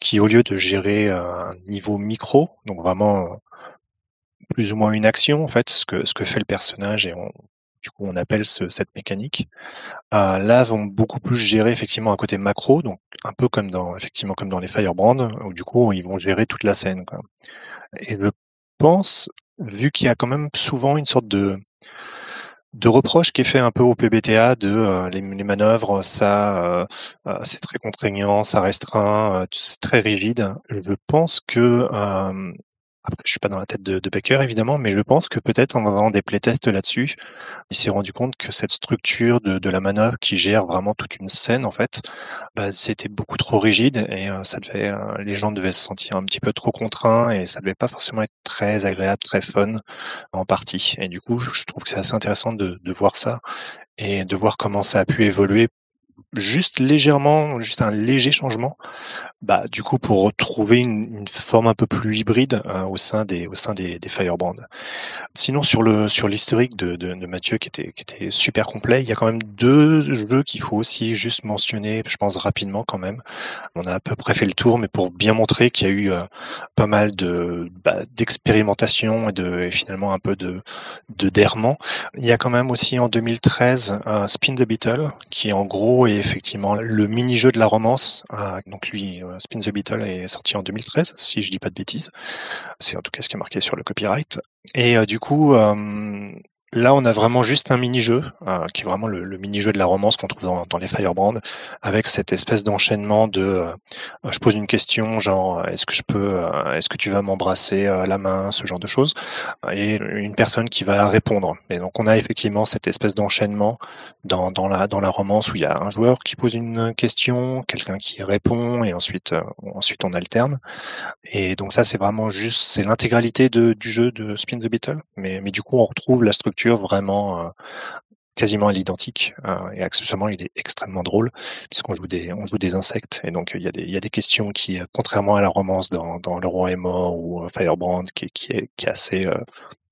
qui au lieu de gérer un niveau micro, donc vraiment plus ou moins une action en fait, ce que, ce que fait le personnage et on du coup on appelle cette mécanique. Euh, là vont beaucoup plus gérer effectivement un côté macro, donc un peu comme dans effectivement comme dans les Firebrand, où du coup ils vont gérer toute la scène. Et je pense, vu qu'il y a quand même souvent une sorte de de reproche qui est fait un peu au PBTA de euh, les, manœuvres, ça c'est très contraignant, ça restreint, c'est très rigide. Je pense que après, je suis pas dans la tête de, de Baker évidemment, mais je pense que peut-être en faisant des playtests là-dessus, il s'est rendu compte que cette structure de, la manœuvre qui gère vraiment toute une scène en fait, bah, c'était beaucoup trop rigide et euh, ça devait, euh, les gens devaient se sentir un petit peu trop contraints et ça devait pas forcément être très agréable, très fun en partie. Et du coup, je trouve que c'est assez intéressant de voir ça et de voir comment ça a pu évoluer juste légèrement, juste un léger changement, bah, du coup, pour retrouver une, une forme un peu plus hybride euh, au sein des, au sein des, des Firebrands. Sinon, sur le, sur l'historique de, de, de, Mathieu, qui était, qui était super complet, il y a quand même deux jeux qu'il faut aussi juste mentionner, je pense rapidement quand même. On a à peu près fait le tour, mais pour bien montrer qu'il y a eu euh, pas mal de, bah, d'expérimentation et de, et finalement un peu de, de d'errement. Il y a quand même aussi en 2013 un Spin the Beetle, qui en gros est effectivement le mini-jeu de la romance. Euh, donc lui, euh, Spin the Beetle est sorti en 2013, si je dis pas de bêtises. C'est en tout cas ce qui est marqué sur le copyright. Et euh, du coup, Là, on a vraiment juste un mini-jeu, euh, qui est vraiment le, le mini-jeu de la romance qu'on trouve dans, dans, les Firebrand, avec cette espèce d'enchaînement de euh, je pose une question, genre est-ce que je peux, euh, est-ce que tu vas m'embrasser à la main, ce genre de choses, et une personne qui va répondre. Et donc on a effectivement cette espèce d'enchaînement dans, dans, la, dans la romance où il y a un joueur qui pose une question, quelqu'un qui répond, et ensuite, ensuite on alterne. Et donc ça, c'est vraiment juste, c'est l'intégralité du jeu de Spin the Beetle, mais, mais du coup on retrouve la structure vraiment euh, quasiment à l'identique euh, et accessoirement il est extrêmement drôle puisqu'on joue des joue des insectes et donc il y a des il des questions qui contrairement à la romance dans, Le Roi est mort ou euh, Firebrand qui, qui est qui est assez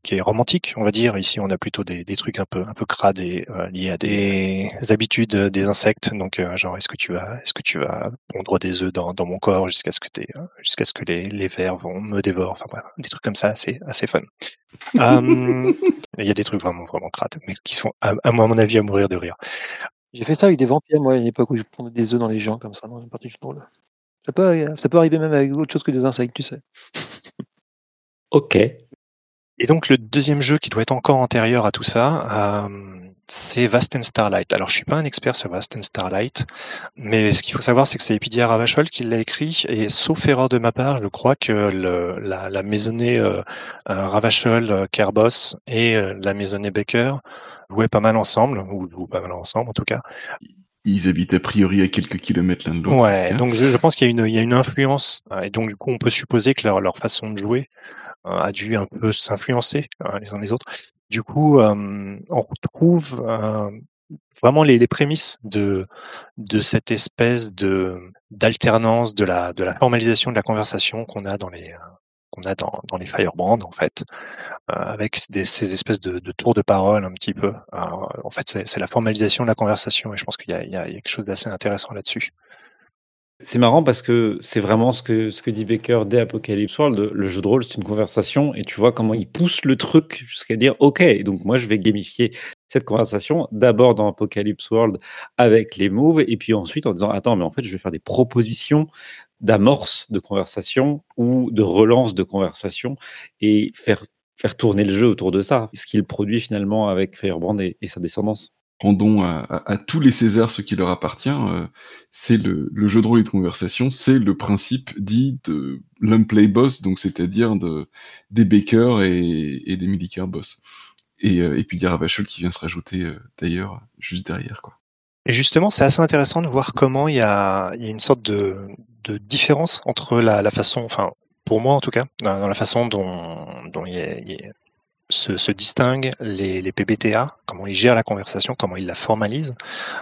qui est romantique, on va dire. Ici, on a plutôt des, des trucs un peu un peu crades et euh, liés à des habitudes des insectes. Donc, euh, genre, est-ce que tu vas est-ce que tu vas pondre des œufs dans, dans mon corps jusqu'à ce que t'es, jusqu'à ce que les, les vers vont me dévorent? Enfin, bref, des trucs comme ça, c'est assez fun. [LAUGHS] Il y a des trucs vraiment vraiment crades, mais qui sont à, à mon avis à mourir de rire. J'ai fait ça avec des vampires, moi, à une époque où je prenais des œufs dans les gens comme ça, dans une partie du drôle. Ça peut, ça peut arriver même avec autre chose que des insectes, tu sais. Ok. Et donc le deuxième jeu qui doit être encore antérieur à tout ça, euh, c'est Vast and Starlight. Alors je suis pas un expert sur Vast and Starlight, mais ce qu'il faut savoir c'est que c'est Epidia Ravachol qui l'a écrit, et sauf erreur de ma part, je crois que le, la, la, maisonnée euh, euh Ravachol, euh, Kerbos et la maisonnée Baker jouaient pas mal ensemble, ou, pas mal ensemble en tout cas. Ils habitent a priori à quelques kilomètres l'un de l'autre. Ouais, donc je, je pense qu'il y, a une, il y a une influence, et donc du coup on peut supposer que leur, leur façon de jouer a dû un peu s'influencer euh, les uns les autres. Du coup, on retrouve vraiment les, les, prémices de, de cette espèce de d'alternance de la, de la formalisation de la conversation qu'on a dans les qu'on a dans, dans les Firebrand en fait, euh, avec des, ces espèces de, de, tours de parole un petit peu. en fait, c'est la formalisation de la conversation et je pense qu'il y, y, y, a quelque chose d'assez intéressant là-dessus. C'est marrant parce que c'est vraiment ce que, dit Baker dès Apocalypse World. Le jeu de rôle, c'est une conversation et tu vois comment il pousse le truc jusqu'à dire OK, donc moi je vais gamifier cette conversation d'abord dans Apocalypse World avec les moves et puis ensuite en disant Attends, mais en fait, je vais faire des propositions d'amorce de conversation ou de relance de conversation et faire, faire tourner le jeu autour de ça, ce qu'il produit finalement avec Firebrand et sa descendance rendons à, tous les Césars ce qui leur appartient. Euh, c'est le, jeu de rôle et de conversation, c'est le principe dit de l'unplay boss, donc c'est-à-dire de, des Bakers et, des Milliker boss. Et, euh, et puis des Ravachol qui vient se rajouter euh, d'ailleurs juste derrière. Justement, c'est assez intéressant de voir comment il y a, une sorte de, différence entre la, façon, enfin pour moi en tout cas, dans, la façon dont, dont il, y se, se distinguent les, les, PBTA, comment ils gèrent la conversation, comment ils la formalisent,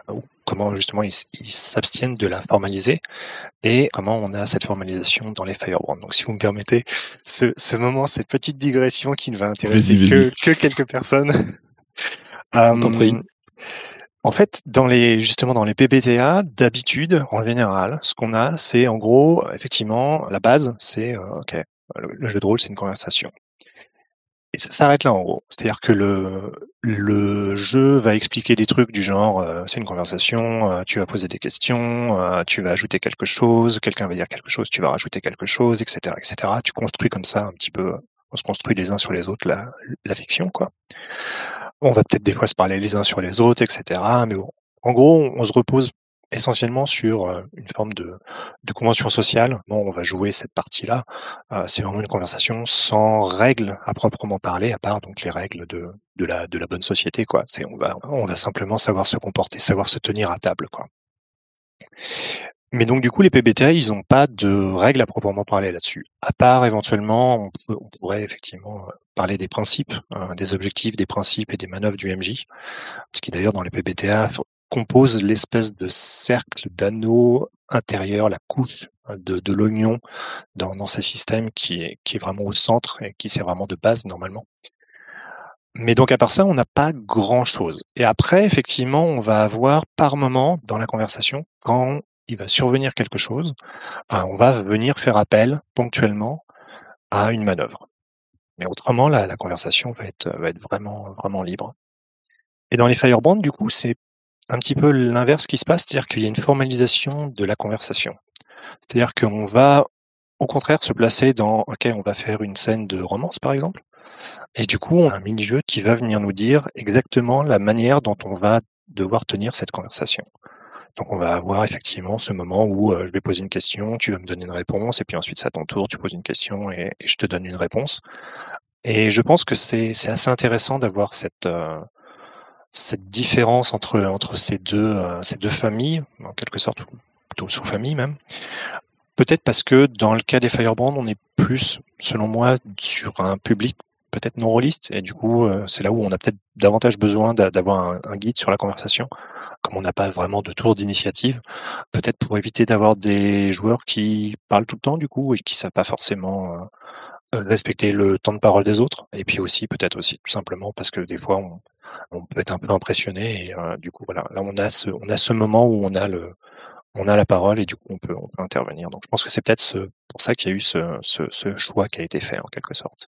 ou comment justement ils s'abstiennent de la formaliser, et comment on a cette formalisation dans les Firebrand. Donc si vous me permettez, ce, ce moment, cette petite digression qui ne va intéresser que, que, quelques personnes. [LAUGHS] euh, en fait, dans les justement dans les PBTA, d'habitude, en général, ce qu'on a, c'est en gros, effectivement, la base, c'est euh, ok, le jeu de rôle, c'est une conversation. Et ça s'arrête là en gros. C'est-à-dire que le, le jeu va expliquer des trucs du genre, euh, c'est une conversation, euh, tu vas poser des questions, euh, tu vas ajouter quelque chose, quelqu'un va dire quelque chose, tu vas rajouter quelque chose, etc., etc. Tu construis comme ça un petit peu, on se construit les uns sur les autres la, la fiction, quoi. On va peut-être des fois se parler les uns sur les autres, etc. Mais bon, en gros, on se repose essentiellement sur une forme de, convention sociale. Bon, on va jouer cette partie-là. c'est vraiment une conversation sans règles à proprement parler, à part donc les règles de, de, la, de la bonne société. Quoi. C'est, on, va, on va simplement savoir se comporter, savoir se tenir à table. Quoi. Mais donc du coup, les PBTA, ils n'ont pas de règles à proprement parler là-dessus. À part éventuellement, on, pourrait effectivement parler des principes, hein, des objectifs, des principes et des manœuvres du MJ. Ce qui d'ailleurs dans les PBTA compose l'espèce de cercle d'anneaux intérieur, la couche de, de l'oignon dans, dans, ces systèmes qui est, qui est vraiment au centre et qui sert vraiment de base normalement. Mais donc à part ça, on n'a pas grand-chose. Et après, effectivement, on va avoir par moment dans la conversation, quand il va survenir quelque chose, euh, on va venir faire appel ponctuellement à une manœuvre. Mais autrement, la, la conversation va être, va être vraiment, vraiment libre. Et dans les Firebrands, du coup, c'est un petit peu l'inverse qui se passe, c'est-à-dire qu'il y a une formalisation de la conversation. C'est-à-dire qu'on va, au contraire, se placer dans, OK, on va faire une scène de romance, par exemple. Et du coup, on a un mini-jeu qui va venir nous dire exactement la manière dont on va devoir tenir cette conversation. Donc on va avoir effectivement ce moment où euh, je vais poser une question, tu vas me donner une réponse, et puis ensuite c'est à ton tour, tu poses une question et, je te donne une réponse. Et je pense que c'est assez intéressant d'avoir cette, euh, cette différence entre, entre ces, deux, euh, ces deux familles, en quelque sorte, plutôt sous-familles même. Peut-être parce que dans le cas des Firebrand, on est plus, selon moi, sur un public peut-être non rôliste, et du coup, euh, c'est là où on a peut-être davantage besoin d'avoir un, guide sur la conversation, comme on n'a pas vraiment de tour d'initiative, peut-être pour éviter d'avoir des joueurs qui parlent tout le temps, du coup, et qui ne savent pas forcément euh, respecter le temps de parole des autres, et puis aussi, peut-être aussi, tout simplement, parce que des fois, on, on peut être un peu impressionné. Et euh, du coup, voilà, là on a ce, on a ce moment où on a le, on a la parole et du coup on peut, intervenir. Donc je pense que c'est peut-être ce, pour ça qu'il y a eu ce, ce, choix qui a été fait en quelque sorte.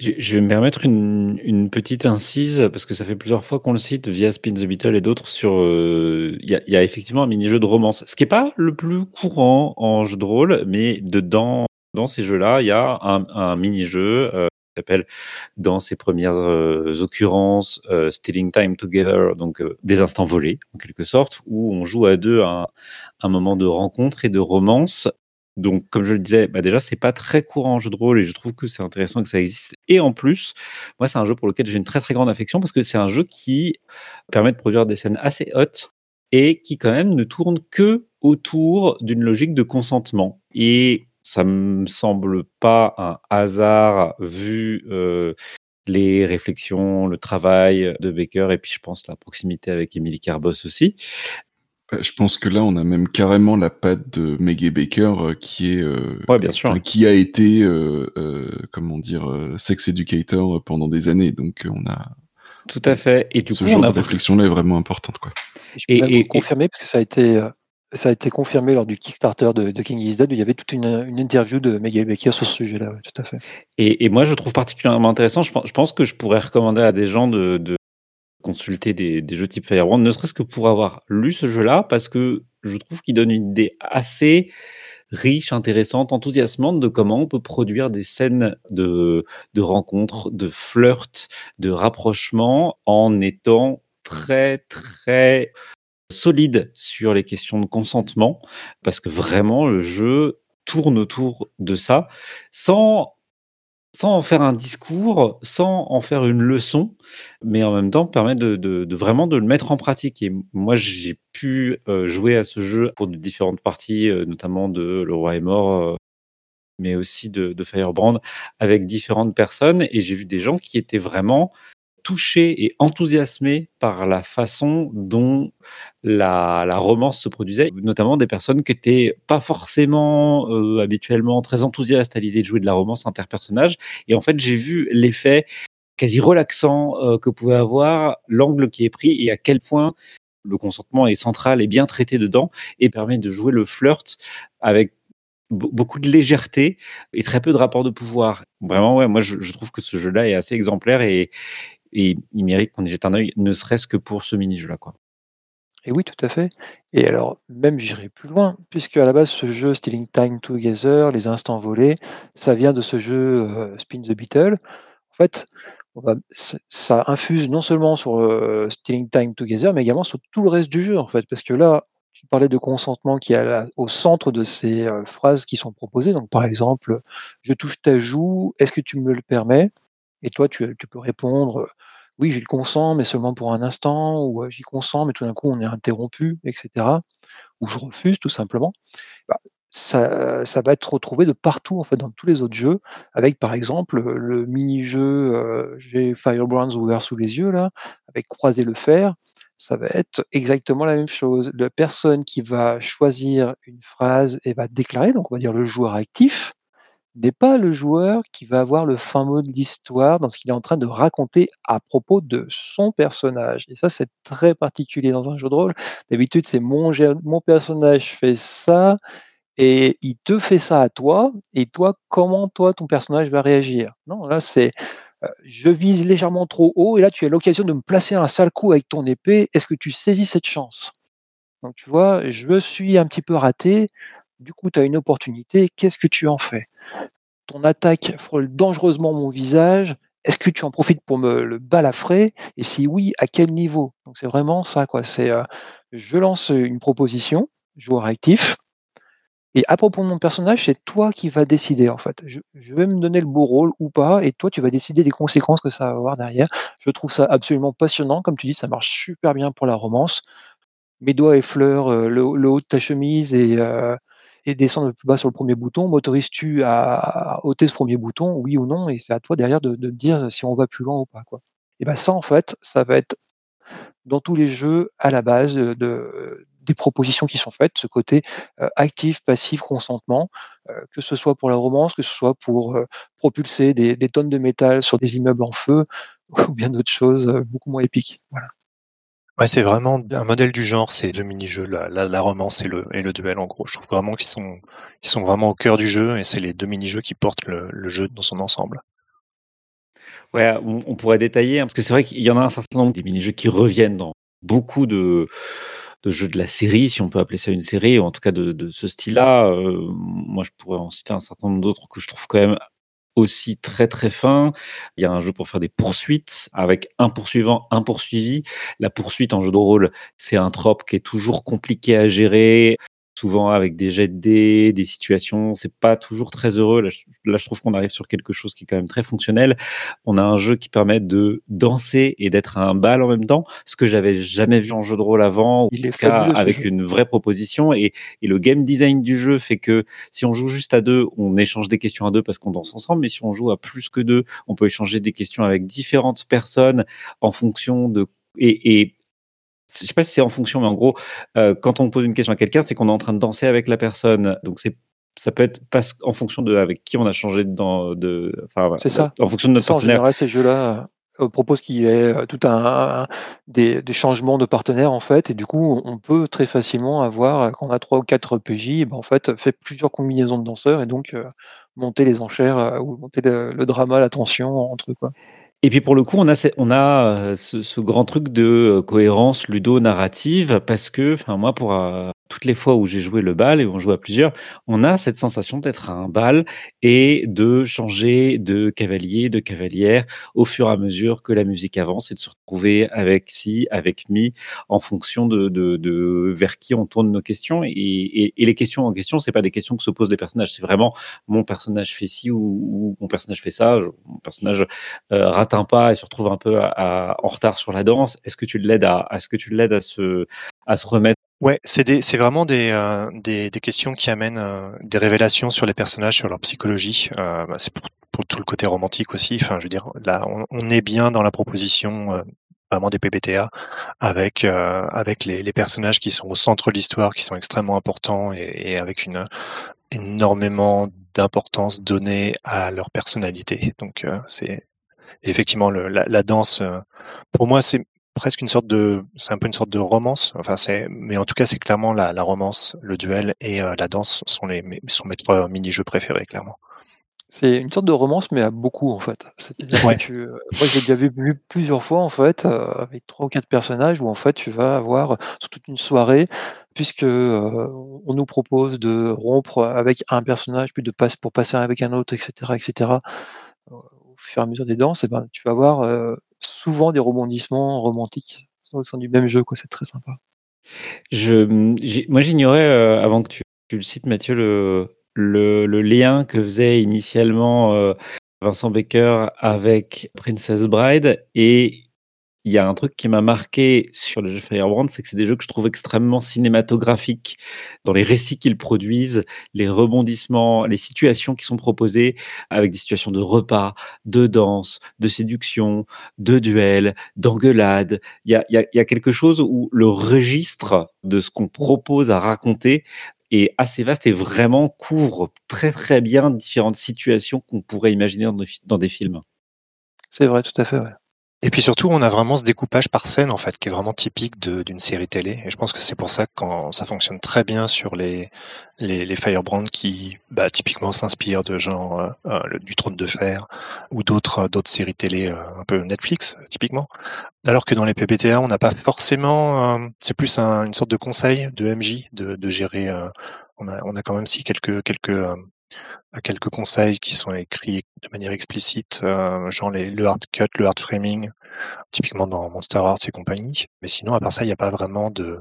Je vais me permettre une, une, petite incise parce que ça fait plusieurs fois qu'on le cite via Spin the Beetle et d'autres sur. Euh, il y, a, effectivement un mini-jeu de romance, ce qui n'est pas le plus courant en jeu de rôle, mais dedans, dans ces jeux-là, il y a un, un mini-jeu euh, s'appelle dans ses premières euh, occurrences euh, Stealing Time Together, donc euh, des instants volés en quelque sorte, où on joue à deux un, un moment de rencontre et de romance. Donc, comme je le disais, bah déjà, c'est pas très courant en jeu de rôle et je trouve que c'est intéressant que ça existe. Et en plus, moi, c'est un jeu pour lequel j'ai une très très grande affection parce que c'est un jeu qui permet de produire des scènes assez hautes et qui quand même ne tourne que autour d'une logique de consentement. Et ça me semble pas un hasard vu euh, les réflexions, le travail de Baker et puis je pense la proximité avec Emily Carbos aussi. Bah, je pense que là, on a même carrément la patte de Maggie Baker euh, qui est, euh, bien sûr. qui a été, euh, comment dire, sex educator pendant des années. Donc, on a tout à fait. Et du ce coup, genre on a de réflexion-là est vraiment importante, quoi. Et, je peux et, confirmer parce que ça a été ça a été confirmé lors du Kickstarter de, King is Dead, où il y avait toute une, interview de Miguel Becker sur ce sujet-là, tout à fait. Et, moi, je trouve particulièrement intéressant, je pense, que je pourrais recommander à des gens de, consulter des, jeux type Firebrand, ne serait-ce que pour avoir lu ce jeu-là, parce que je trouve qu'il donne une idée assez riche, intéressante, enthousiasmante de comment on peut produire des scènes de, de rencontres, de flirt, de rapprochement en étant très, très solide sur les questions de consentement, parce que vraiment, le jeu tourne autour de ça, sans, sans en faire un discours, sans en faire une leçon, mais en même temps permet de, de, vraiment de le mettre en pratique. Et moi, j'ai pu euh, jouer à ce jeu pour de différentes parties, euh, notamment de Le Roi est mort, euh, mais aussi de, de Firebrand, avec différentes personnes, et j'ai vu des gens qui étaient vraiment touché et enthousiasmé par la façon dont la, romance se produisait, notamment des personnes qui n'étaient pas forcément euh, habituellement très enthousiastes à l'idée de jouer de la romance interpersonnage. Et en fait, j'ai vu l'effet quasi relaxant euh, que pouvait avoir l'angle qui est pris et à quel point le consentement est central et bien traité dedans et permet de jouer le flirt avec beaucoup de légèreté et très peu de rapport de pouvoir. Vraiment, ouais, moi je, trouve que ce jeu-là est assez exemplaire et, et il mérite qu'on y jette un œil, ne serait-ce que pour ce mini-jeu-là. Quoi. Et oui, tout à fait. Et alors, même j'irai plus loin, puisque à la base, ce jeu Stealing Time Together, les instants volés, ça vient de ce jeu euh, Spin the Beetle. En fait, ça infuse non seulement sur euh, Stealing Time Together, mais également sur tout le reste du jeu, en fait. Parce que là, tu parlais de consentement qui est au centre de ces euh, phrases qui sont proposées. Donc, par exemple, je touche ta joue, est-ce que tu me le permets? Et toi, tu, peux répondre oui, j'y consens, mais seulement pour un instant, ou j'y consens, mais tout d'un coup on est interrompu, etc. Ou je refuse tout simplement. Bah, ça, ça, va être retrouvé de partout en fait dans tous les autres jeux, avec par exemple le mini-jeu j'ai Firebrands ouvert sous les yeux là, avec croiser le fer, ça va être exactement la même chose. La personne qui va choisir une phrase et va déclarer, donc on va dire le joueur actif, n'est pas le joueur qui va avoir le fin mot de l'histoire dans ce qu'il est en train de raconter à propos de son personnage. Et ça, c'est très particulier dans un jeu de rôle. D'habitude, c'est mon, personnage fait ça et il te fait ça à toi. Et toi, comment toi, ton personnage va réagir? Non, là, c'est euh, je vise légèrement trop haut et là, tu as l'occasion de me placer un sale coup avec ton épée. Est-ce que tu saisis cette chance? Donc, tu vois, je suis un petit peu raté. Du coup, tu as une opportunité. Qu'est-ce que tu en fais? Ton attaque frôle dangereusement mon visage. Est-ce que tu en profites pour me le balafrer? Et si oui, à quel niveau? Donc c'est vraiment ça, quoi. C'est euh, je lance une proposition, joueur actif, et à propos de mon personnage, c'est toi qui vas décider en fait. Je, vais me donner le beau rôle ou pas, et toi tu vas décider des conséquences que ça va avoir derrière. Je trouve ça absolument passionnant, comme tu dis, ça marche super bien pour la romance. Mes doigts effleurent euh, le, haut de ta chemise et euh, et descendre plus bas sur le premier bouton. M'autorises-tu à, ôter ce premier bouton, oui ou non Et c'est à toi derrière de, dire si on va plus loin ou pas. Quoi. Et bien ça, en fait, ça va être dans tous les jeux à la base de, des propositions qui sont faites, ce côté euh, actif, passif, consentement, euh, que ce soit pour la romance, que ce soit pour euh, propulser des, des, tonnes de métal sur des immeubles en feu, [LAUGHS] ou bien d'autres choses beaucoup moins épiques. Voilà. Ouais, c'est vraiment un modèle du genre, ces deux mini-jeux, la, la, romance et le, et le duel, en gros. Je trouve vraiment qu'ils sont, vraiment au cœur du jeu et c'est les deux mini-jeux qui portent le, jeu dans son ensemble. Ouais, on, pourrait détailler, hein, parce que c'est vrai qu'il y en a un certain nombre des mini-jeux qui reviennent dans beaucoup de, jeux de la série, si on peut appeler ça une série, ou en tout cas de, de ce style-là. Euh, moi, je pourrais en citer un certain nombre d'autres que je trouve quand même aussi très très fin. Il y a un jeu pour faire des poursuites avec un poursuivant, un poursuivi. La poursuite en jeu de rôle, c'est un trope qui est toujours compliqué à gérer souvent avec des jets de dés, des situations, c'est pas toujours très heureux. Là, je, trouve qu'on arrive sur quelque chose qui est quand même très fonctionnel. On a un jeu qui permet de danser et d'être un bal en même temps, ce que j'avais jamais vu en jeu de rôle avant, Il est cas avec une vraie proposition. Et, et, le game design du jeu fait que si on joue juste à deux, on échange des questions à deux parce qu'on danse ensemble, mais si on joue à plus que deux, on peut échanger des questions avec différentes personnes en fonction de et, et je sais pas si c'est en fonction, mais en gros, euh, quand on pose une question à quelqu'un, c'est qu'on est en train de danser avec la personne. Donc c'est ça peut être pas en fonction de avec qui on a changé de, de enfin, c'est ça. En fonction de notre partenaire. En général, ces jeux-là euh, proposent qu'il y ait euh, tout un, des, des, changements de partenaires en fait, et du coup, on peut très facilement avoir quand on a trois ou quatre PJ, ben, en fait, fait plusieurs combinaisons de danseurs et donc monter les enchères ou monter le, le drama, la tension entre eux quoi. Et puis pour le coup, on a, euh, ce, ce grand truc de euh, cohérence ludo-narrative parce que, enfin moi, pour euh, toutes les fois où j'ai joué le bal et où on joue à plusieurs, on a cette sensation d'être à un bal et de changer de cavalier, de cavalière au fur et à mesure que la musique avance et de se retrouver avec si, avec mi, en fonction de, de, de vers qui on tourne nos questions. Et, les questions en question, c'est pas des questions que se posent les personnages, c'est vraiment mon personnage fait ci ou, mon personnage fait ça, mon personnage euh, rate un pas et se retrouve un peu à, en retard sur la danse. Est-ce que tu l'aides à, est-ce que tu l'aides à se, à se remettre Ouais, c'est vraiment des, euh, des, des, questions qui amènent euh, des révélations sur les personnages, sur leur psychologie. Euh, bah, c'est pour, pour, tout le côté romantique aussi. Enfin, je veux dire, là, on, est bien dans la proposition vraiment des PBTA avec avec les, les, personnages qui sont au centre de l'histoire, qui sont extrêmement importants et, et avec une énormément d'importance donnée à leur personnalité. Donc, c'est effectivement le, la, la, danse. pour moi, c'est presque une sorte de, c'est un peu une sorte de romance. Enfin, c'est, mais en tout cas, c'est clairement la, la, romance, le duel et euh, la danse sont les sont mes trois mini-jeux préférés, clairement. C'est une sorte de romance, mais à beaucoup en fait. C'est-à-dire Ouais. que tu, euh, moi j'ai déjà vu, vu plusieurs fois en fait, euh, avec trois ou quatre personnages où en fait tu vas avoir sur toute une soirée, puisque euh, on nous propose de rompre avec un personnage, puis de passer pour passer avec un autre, etc., etc. Au fur et à mesure des danses, et ben tu vas avoir souvent des rebondissements romantiques au sein du même jeu. C'est très sympa. Je, moi, j'ignorais, euh, avant que tu, tu le cites, Mathieu, le, le, le lien que faisait initialement euh, Vincent Baker avec Princess Bride. Et il y a un truc qui m'a marqué sur le jeu Firebrand, c'est que c'est des jeux que je trouve extrêmement cinématographiques dans les récits qu'ils produisent, les rebondissements, les situations qui sont proposées, avec des situations de repas, de danse, de séduction, de duel, d'engueulade. Il y a, quelque chose où le registre de ce qu'on propose à raconter est assez vaste et vraiment couvre très très bien différentes situations qu'on pourrait imaginer dans des films. C'est vrai, tout à fait. Ouais. Et puis surtout, on a vraiment ce découpage par scène, en fait, qui est vraiment typique d'une série télé. Et je pense que c'est pour ça que quand ça fonctionne très bien sur les, les, les Firebrand qui, bah, typiquement s'inspirent de genre euh, euh, du Trône de Fer ou d'autres d'autres séries télé euh, un peu Netflix, euh, typiquement. Alors que dans les PPTA, on n'a pas forcément, euh, c'est plus un- une sorte de conseil de MJ de, de gérer. euh, on a on a quand même si quelques quelques euh, quelques conseils qui sont écrits de manière explicite, euh, genre le hard cut, le hard framing, typiquement dans Monster Hearts et compagnie. Mais sinon, à part ça, il n'y a pas vraiment de,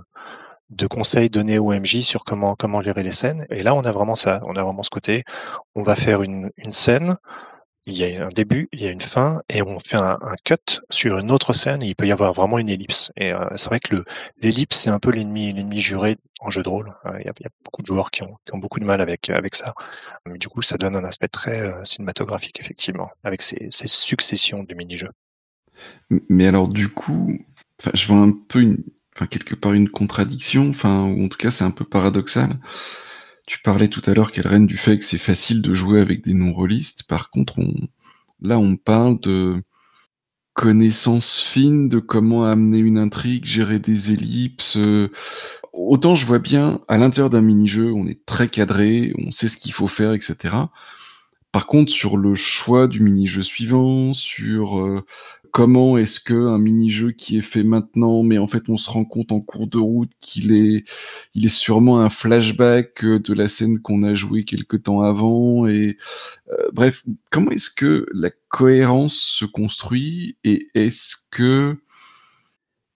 conseils donnés au MJ sur comment, gérer les scènes. Et là, on a vraiment ça. On a vraiment ce côté. On va faire une scène. Il y a un début, il y a une fin, et on fait un, cut sur une autre scène. Et il peut y avoir vraiment une ellipse. Et euh, c'est vrai que le, l'ellipse, c'est un peu l'ennemi, juré en jeu de rôle. Euh, Il y, a, beaucoup de joueurs qui ont, beaucoup de mal avec, avec ça. Mais du coup, ça donne un aspect très euh, cinématographique, effectivement, avec ces, ces successions de mini-jeux. Mais alors, du coup, je vois un peu une, quelque part une contradiction, ou en tout cas, c'est un peu paradoxal. Tu parlais tout à l'heure, Kelren, du fait que c'est facile de jouer avec des non-rôlistes. Par contre, on, là, on parle de connaissances fines de comment amener une intrigue, gérer des ellipses. Autant je vois bien, à l'intérieur d'un mini-jeu, on est très cadré, on sait ce qu'il faut faire, etc. Par contre, sur le choix du mini-jeu suivant, sur euh, comment est-ce que un mini-jeu qui est fait maintenant, mais en fait on se rend compte en cours de route qu'il est, il est sûrement un flashback euh, de la scène qu'on a joué quelque temps avant. Et euh, bref, comment est-ce que la cohérence se construit et est-ce que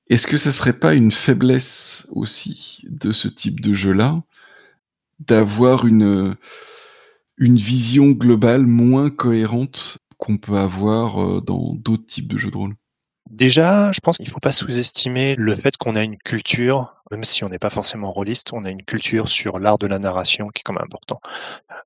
est-ce que ça serait pas une faiblesse aussi de ce type de jeu-là d'avoir une une vision globale moins cohérente qu'on peut avoir euh, dans d'autres types de jeux de rôle? Déjà, je pense qu'il ne faut pas sous-estimer le fait qu'on a une culture, même si on n'est pas forcément rôliste, on a une culture sur l'art de la narration qui est quand même important.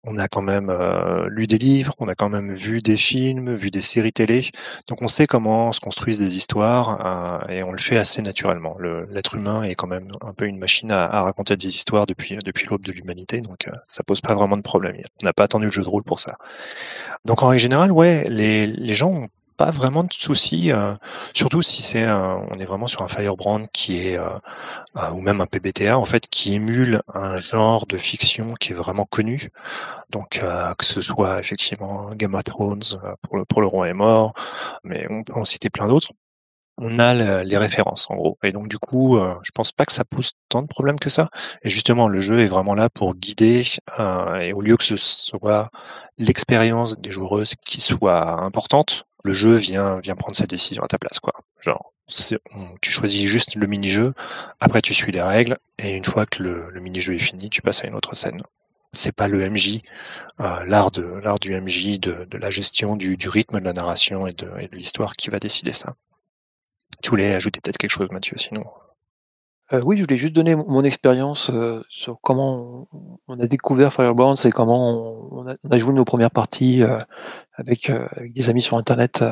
On a quand même euh, lu des livres, on a quand même vu des films, vu des séries télé, donc on sait comment se construisent des histoires euh, et on le fait assez naturellement. Le- L'être humain est quand même un peu une machine à, à raconter des histoires depuis, depuis l'aube de l'humanité, donc euh, ça pose pas vraiment de problème. On n'a pas attendu le jeu de rôle pour ça. Donc en règle générale, ouais, les, les gens ont pas vraiment de soucis, euh, surtout si c'est on est vraiment sur un Firebrand qui est euh, euh, ou même un PBTA en fait qui émule un genre de fiction qui est vraiment connu. Donc euh, que ce soit effectivement Game of Thrones pour le pour le roi est mort, mais on peut en citer plein d'autres. On a le- les références en gros, et donc du coup, euh, je pense pas que ça pose tant de problèmes que ça. Et justement, le jeu est vraiment là pour guider, euh, et au lieu que ce soit l'expérience des joueuses qui soit importante, le jeu vient vient prendre sa décision à ta place, quoi. Genre, tu choisis juste le mini-jeu, après tu suis les règles, et une fois que le, mini-jeu est fini, tu passes à une autre scène. C'est pas le MJ, euh, l'art du MJ, de, la gestion du, rythme de la narration et de l'histoire qui va décider ça. Tu voulais ajouter peut-être quelque chose, Mathieu, sinon? Euh, oui, je voulais juste donner mon expérience euh, sur comment on, a découvert Firebrand et comment on, a, joué nos premières parties euh, avec, des amis sur Internet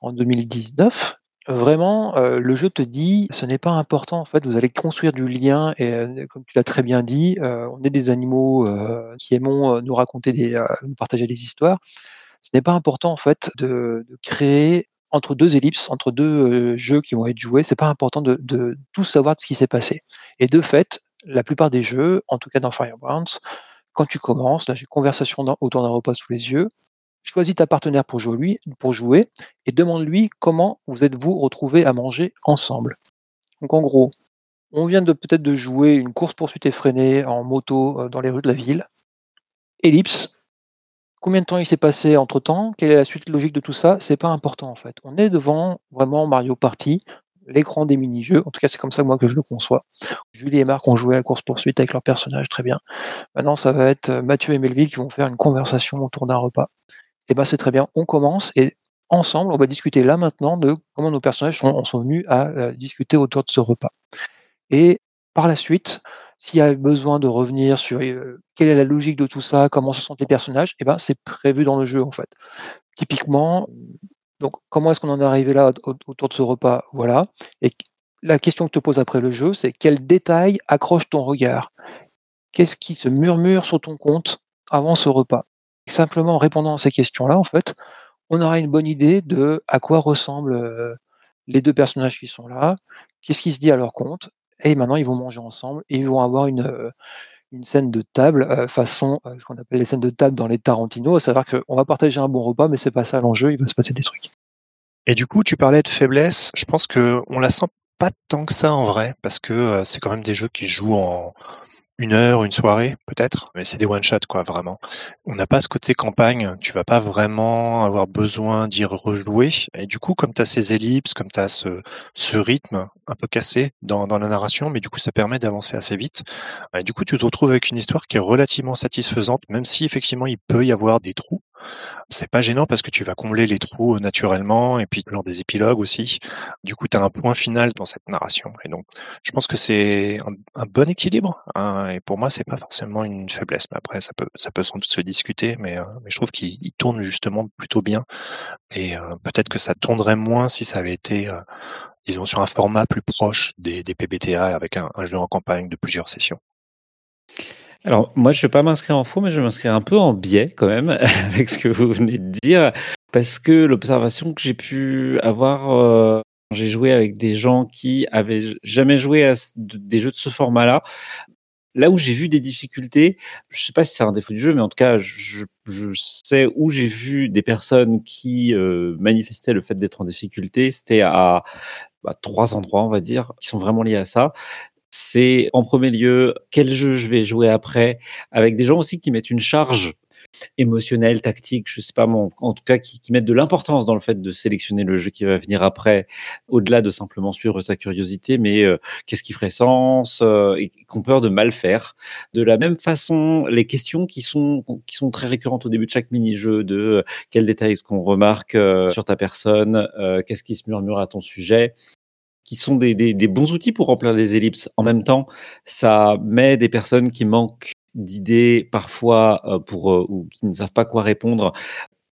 en 2019. Vraiment, le jeu te dit, ce n'est pas important. En fait, vous allez construire du lien et, comme tu l'as très bien dit, on est des animaux qui aimons nous raconter des, nous partager des histoires. Ce n'est pas important en fait de créer entre deux ellipses, entre deux jeux qui vont être joués, c'est pas important de, tout savoir de ce qui s'est passé. Et de fait, la plupart des jeux, en tout cas dans Firebrands, quand tu commences, là j'ai conversation autour d'un repas sous les yeux, choisis ta partenaire pour jouer, lui, pour jouer et demande-lui comment vous êtes-vous retrouvés à manger ensemble. Donc en gros, on vient de peut-être de jouer une course poursuite effrénée en moto dans les rues de la ville. Ellipse. Combien de temps il s'est passé entre temps Quelle est la suite logique de tout ça C'est pas important en fait. On est devant vraiment Mario Party, l'écran des mini-jeux. En tout cas, c'est comme ça moi que je le conçois. Julie et Marc ont joué à la course-poursuite avec leurs personnages, très bien. Maintenant, ça va être Mathieu et Melville qui vont faire une conversation autour d'un repas. Et eh ben c'est très bien, on commence et ensemble, on va discuter là maintenant de comment nos personnages sont, sont venus à euh, discuter autour de ce repas. Et par la suite, s'il y a besoin de revenir sur euh, quelle est la logique de tout ça, comment se sentent les personnages, eh ben c'est prévu dans le jeu en fait. Typiquement, donc, comment est-ce qu'on en est arrivé là autour de ce repas? Voilà. Et la question que te pose après le jeu, c'est quel détail accroche ton regard? Qu'est-ce qui se murmure sur ton compte avant ce repas? Simplement en répondant à ces questions-là, en fait, on aura une bonne idée de à quoi ressemblent euh, les deux personnages qui sont là, qu'est-ce qui se dit à leur compte, et maintenant ils vont manger ensemble et ils vont avoir une, euh, scène de table euh, façon euh, ce qu'on appelle les scènes de table dans les Tarantino, à savoir qu'on va partager un bon repas, mais c'est pas ça l'enjeu, il va se passer des trucs. Et du coup, tu parlais de faiblesse. Je pense que on la sent pas tant que ça en vrai, parce que c'est quand même des jeux qui jouent en une heure, une soirée, peut-être, mais c'est des one-shots, quoi, vraiment. On n'a pas ce côté campagne, tu vas pas vraiment avoir besoin d'y rejouer. Et du coup, comme tu as ces ellipses, comme tu as ce, ce rythme un peu cassé dans, dans la narration, mais du coup, ça permet d'avancer assez vite. Et du coup, tu te retrouves avec une histoire qui est relativement satisfaisante, même si effectivement, il peut y avoir des trous. C'est pas gênant parce que tu vas combler les trous euh, naturellement et puis lors des épilogues aussi. Du coup, tu as un point final dans cette narration. Et donc, je pense que c'est un, bon équilibre. Hein, et pour moi, c'est pas forcément une faiblesse. Mais après, ça peut, ça peut sans doute se discuter. Mais, euh, je trouve qu'il tourne justement plutôt bien. Et euh, peut-être que ça tournerait moins si ça avait été, disons, sur un format plus proche des, des PBTA avec un jeu en campagne de plusieurs sessions. Alors, moi, je ne vais pas m'inscrire en faux, mais je vais m'inscrire un peu en biais quand même [LAUGHS] avec ce que vous venez de dire, parce que l'observation que j'ai pu avoir, euh, j'ai joué avec des gens qui avaient jamais joué à des jeux de ce format-là. Là où j'ai vu des difficultés, je ne sais pas si c'est un défaut du jeu, mais en tout cas, je, sais où j'ai vu des personnes qui euh, manifestaient le fait d'être en difficulté. C'était à bah, trois endroits, on va dire, qui sont vraiment liés à ça c'est en premier lieu quel jeu je vais jouer après, avec des gens aussi qui mettent une charge émotionnelle, tactique, je sais pas, en tout cas qui, mettent de l'importance dans le fait de sélectionner le jeu qui va venir après, au-delà de simplement suivre sa curiosité, mais euh, qu'est-ce qui ferait sens euh, et qu'on peur de mal faire. De la même façon, les questions qui sont qui sont très récurrentes au début de chaque mini-jeu de euh, quel détail est-ce qu'on remarque sur ta personne, qu'est-ce qui se murmure à ton sujet, qui sont des, bons outils pour remplir les ellipses. En même temps, ça met des personnes qui manquent d'idées parfois euh, pour euh, ou qui ne savent pas quoi répondre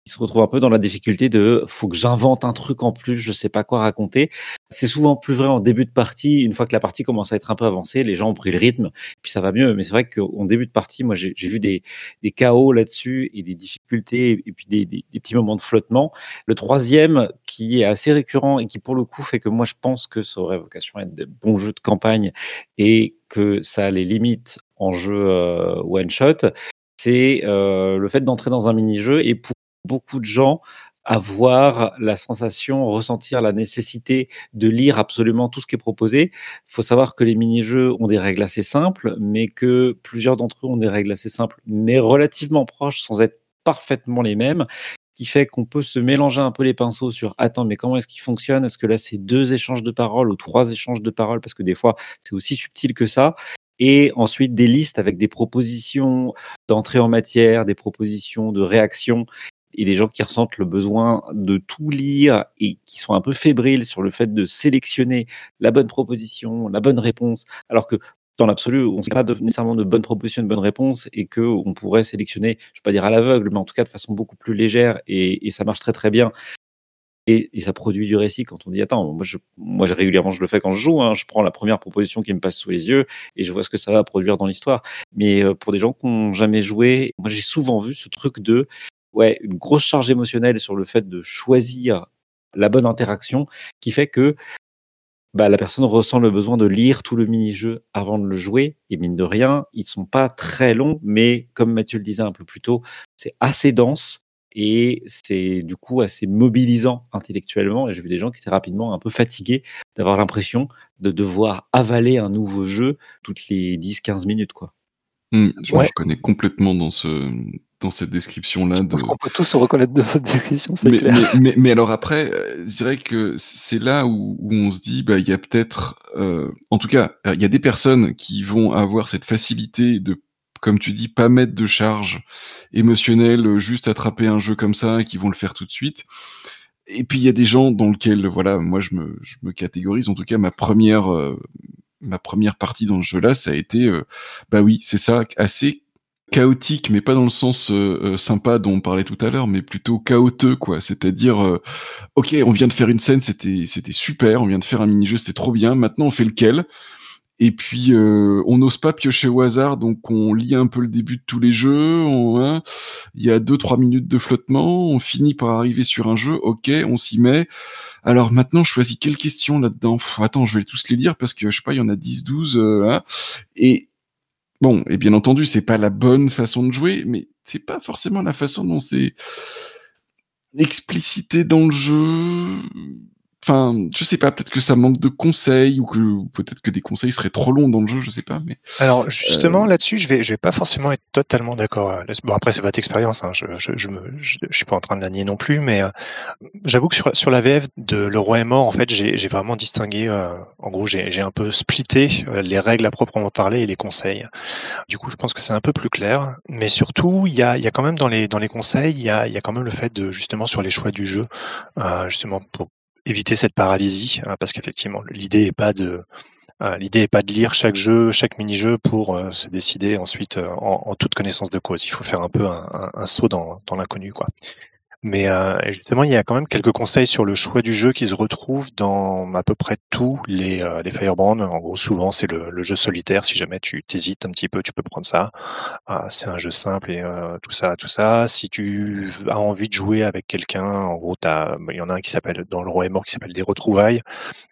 il se retrouve un peu dans la difficulté de faut que j'invente un truc en plus, je sais pas quoi raconter. C'est souvent plus vrai en début de partie. Une fois que la partie commence à être un peu avancée, les gens ont pris le rythme, puis ça va mieux. Mais c'est vrai qu'en début de partie, moi, j'ai vu des, des chaos là-dessus et des difficultés et puis des, des, petits moments de flottement. Le troisième, qui est assez récurrent et qui pour le coup fait que moi je pense que ça aurait vocation à être des bons jeux de campagne et que ça les limites en jeu euh, one shot, c'est euh, le fait d'entrer dans un mini-jeu et pour beaucoup de gens avoir la sensation, ressentir la nécessité de lire absolument tout ce qui est proposé. Il faut savoir que les mini-jeux ont des règles assez simples, mais que plusieurs d'entre eux ont des règles assez simples, mais relativement proches, sans être parfaitement les mêmes, qui fait qu'on peut se mélanger un peu les pinceaux sur attends, mais comment est-ce qu'il fonctionne? Est-ce que là c'est deux échanges de paroles ou trois échanges de paroles? Parce que des fois c'est aussi subtil que ça. Et ensuite des listes avec des propositions d'entrée en matière, des propositions de réaction et des gens qui ressentent le besoin de tout lire et qui sont un peu fébriles sur le fait de sélectionner la bonne proposition, la bonne réponse, alors que dans l'absolu, on ne pas nécessairement de bonne proposition, de bonne réponse, et que on pourrait sélectionner, je ne vais pas dire à l'aveugle, mais en tout cas de façon beaucoup plus légère, et, ça marche très très bien. Et, ça produit du récit quand on dit attends, moi régulièrement je le fais quand je joue, hein, je prends la première proposition qui me passe sous les yeux et je vois ce que ça va produire dans l'histoire. Mais euh, pour des gens qui n'ont jamais joué, moi j'ai souvent vu ce truc de ouais, une grosse charge émotionnelle sur le fait de choisir la bonne interaction qui fait que bah, la personne ressent le besoin de lire tout le mini-jeu avant de le jouer. Et mine de rien, ils sont pas très longs, mais comme Mathieu le disait un peu plus tôt, c'est assez dense et c'est du coup assez mobilisant intellectuellement. Et j'ai vu des gens qui étaient rapidement un peu fatigués d'avoir l'impression de devoir avaler un nouveau jeu toutes les 10-15 minutes. Quoi. Mmh, je me reconnais complètement dans ce, dans cette description-là. De... On peut tous se reconnaître dans cette description, c'est mais, clair. Mais, mais, mais, alors après, euh, je dirais que c'est là où, où, on se dit, bah, il y a peut-être, euh, en tout cas, il y a des personnes qui vont avoir cette facilité de, comme tu dis, pas mettre de charge émotionnelle, juste attraper un jeu comme ça, qui vont le faire tout de suite. Et puis il y a des gens dans lesquels, voilà, moi je me, je me catégorise. En tout cas, ma première, euh, ma première partie dans ce jeu-là, ça a été, euh, bah oui, c'est ça, assez chaotique, mais pas dans le sens euh, euh, sympa dont on parlait tout à l'heure, mais plutôt chaoteux, quoi. C'est-à-dire, euh, ok, on vient de faire une scène, c'était c'était super, on vient de faire un mini-jeu, c'était trop bien. Maintenant, on fait lequel? Et puis, euh, on n'ose pas piocher au hasard, donc on lit un peu le début de tous les jeux. On, hein, il y a deux trois minutes de flottement, on finit par arriver sur un jeu. Ok, on s'y met. Alors maintenant, je choisis quelle question là-dedans? Attends, je vais tous les lire parce que je sais pas, y en a 10, 12. hein, et Bon, et bien entendu, c'est pas la bonne façon de jouer, mais c'est pas forcément la façon dont c'est explicité dans le jeu. Enfin, je sais pas, peut-être que ça manque de conseils ou que peut-être que des conseils seraient trop longs dans le jeu, je sais pas. Mais alors justement euh... là-dessus, je vais, je vais pas forcément être totalement d'accord. Bon après c'est votre expérience, hein. je, je, je, me, je, je, suis pas en train de la nier non plus, mais euh, j'avoue que sur, sur la VF de Le Roi est mort, en fait, j'ai vraiment distingué. Euh, en gros, j'ai un peu splitté euh, les règles à proprement parler et les conseils. Du coup, je pense que c'est un peu plus clair, mais surtout, il y a, y a quand même dans les dans les conseils, il y a, y a quand même le fait de justement sur les choix du jeu, euh, justement pour éviter cette paralysie, hein, parce qu'effectivement, l'idée est pas de euh, l'idée est pas de lire chaque jeu, chaque mini-jeu pour euh, se décider ensuite euh, en, toute connaissance de cause. Il faut faire un peu un saut dans, dans l'inconnu, quoi. Mais euh, justement, il y a quand même quelques conseils sur le choix du jeu qui se retrouvent dans à peu près tous les, euh, les Firebrand. En gros, souvent, c'est le, le, jeu solitaire. Si jamais tu t'hésites un petit peu, tu peux prendre ça. Euh, c'est un jeu simple et tout ça, tout ça. Si tu as envie de jouer avec quelqu'un, en gros, bah, il y en a un qui s'appelle dans le Roi est mort qui s'appelle des retrouvailles.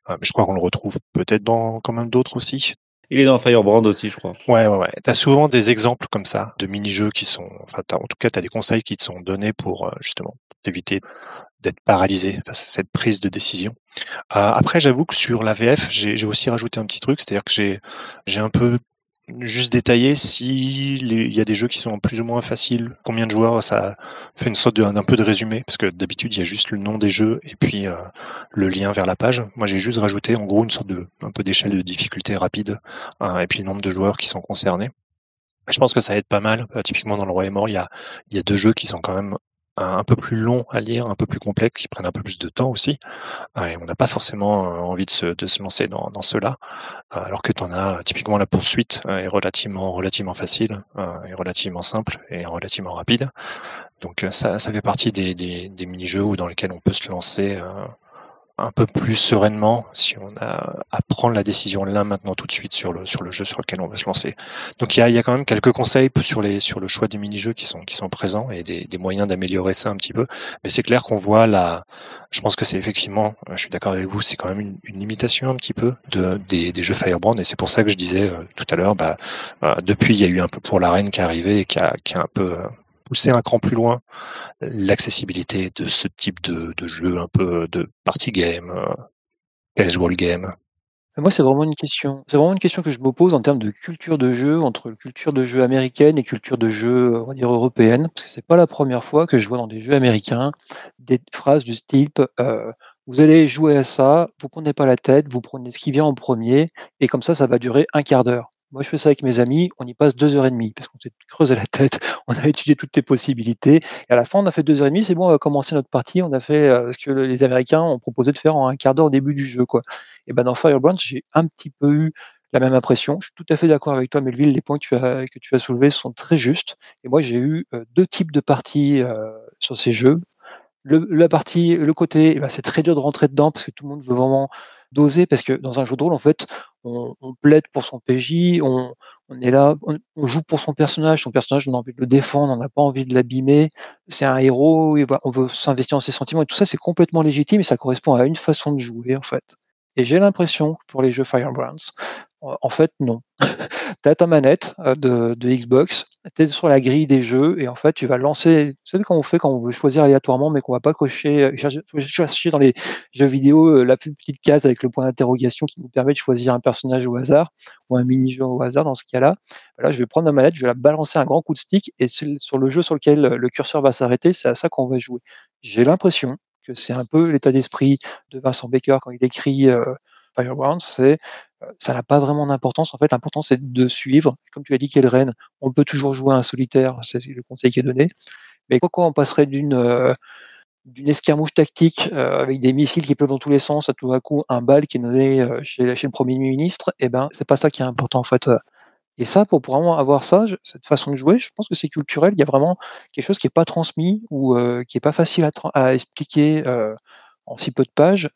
mais je crois qu'on le retrouve peut-être dans quand même d'autres aussi. Il est dans Firebrand aussi, je crois. Ouais, ouais, ouais. T'as souvent des exemples comme ça de mini-jeux qui sont, enfin, en tout cas, t'as des conseils qui te sont donnés pour justement éviter d'être paralysé face à cette prise de décision. Euh, après, j'avoue que sur la VF, j'ai aussi rajouté un petit truc, c'est-à-dire que j'ai un peu juste détaillé si il y a des jeux qui sont plus ou moins faciles, combien de joueurs, ça fait une sorte d'un peu de résumé, parce que d'habitude il y a juste le nom des jeux et puis euh, le lien vers la page. Moi j'ai juste rajouté en gros une sorte de un peu d'échelle de difficulté rapide euh, et puis le nombre de joueurs qui sont concernés. Je pense que ça aide pas mal. Euh, typiquement dans le Roi et Mort, il y a, il y a deux jeux qui sont quand même un peu plus long à lire, un peu plus complexe, qui prennent un peu plus de temps aussi. Et on n'a pas forcément envie de se, lancer dans, dans ceux-là, alors que tu en as typiquement la poursuite est relativement relativement facile, est relativement simple et relativement rapide. Donc ça, fait partie des, des, des mini-jeux dans lesquels on peut se lancer un peu plus sereinement si on a à prendre la décision là maintenant tout de suite sur le sur le jeu sur lequel on va se lancer. Donc il y a, y a quand même quelques conseils sur les sur le choix des mini-jeux qui sont qui sont présents et des, des moyens d'améliorer ça un petit peu. Mais c'est clair qu'on voit là, je pense que c'est effectivement, je suis d'accord avec vous, c'est quand même une, une, limitation un petit peu de des, des jeux Firebrand et c'est pour ça que je disais euh, tout à l'heure, bah, euh, depuis il y a eu un peu pour l'arène qui est arrivé et qui a qui a un peu euh, pousser un cran plus loin l'accessibilité de ce type de, jeu un peu de party game, euh, casual game. Moi, c'est vraiment une question. C'est vraiment une question que je me pose en termes de culture de jeu entre culture de jeu américaine et culture de jeu, on va dire européenne, parce que c'est pas la première fois que je vois dans des jeux américains des phrases du type euh, "Vous allez jouer à ça, vous prenez pas la tête, vous prenez ce qui vient en premier, et comme ça, ça va durer un quart d'heure." Moi, je fais ça avec mes amis, on y passe deux heures et demie parce qu'on s'est creusé la tête, [LAUGHS] on a étudié toutes les possibilités. Et à la fin, on a fait deux heures et demie, c'est bon, on va commencer notre partie. On a fait euh, ce que les Américains ont proposé de faire en un quart d'heure au début du jeu. Quoi. Et ben dans Firebrand, j'ai un petit peu eu la même impression. Je suis tout à fait d'accord avec toi, Melville. Les points que tu as, que tu as soulevés sont très justes. Et moi, j'ai eu euh, deux types de parties euh, sur ces jeux. Le, la partie, le côté, eh ben, c'est très dur de rentrer dedans parce que tout le monde veut vraiment doser parce que dans un jeu de rôle, en fait, on, plaide pour son PJ, on, est là, on, joue pour son personnage. Son personnage, on a envie de le défendre, on n'a pas envie de l'abîmer. C'est un héros, on veut s'investir dans ses sentiments et tout ça, c'est complètement légitime et ça correspond à une façon de jouer, en fait. Et j'ai l'impression pour les jeux Firebrands, en fait, non. tu as ta manette euh, de, Xbox, tu es sur la grille des jeux et en fait, tu vas lancer. Vous savez quand on fait quand on veut choisir aléatoirement, mais qu'on va pas cocher, euh, chercher, dans les jeux vidéo euh, la petite case avec le point d'interrogation qui nous permet de choisir un personnage au hasard ou un mini-jeu au hasard dans ce cas-là. Là, je vais prendre ma manette, je vais la balancer un grand coup de stick et sur le jeu sur lequel le curseur va s'arrêter, c'est à ça qu'on va jouer. J'ai l'impression que c'est un peu l'état d'esprit de Vincent Baker quand il écrit Fireground, c'est ça n'a pas vraiment d'importance. En fait, l'important, c'est de suivre. Comme tu as dit, Kelren, on peut toujours jouer un solitaire, c'est le conseil qui est donné. Mais quoi on passerait d'une escarmouche tactique avec des missiles qui peuvent dans tous les sens, à tout à coup un bal qui est donné chez, le Premier ministre, eh ben c'est pas ça qui est important en fait. Et ça, pour vraiment avoir ça, cette façon de jouer, je pense que c'est culturel. Il y a vraiment quelque chose qui n'est pas transmis ou qui n'est pas facile à, à expliquer en si peu de pages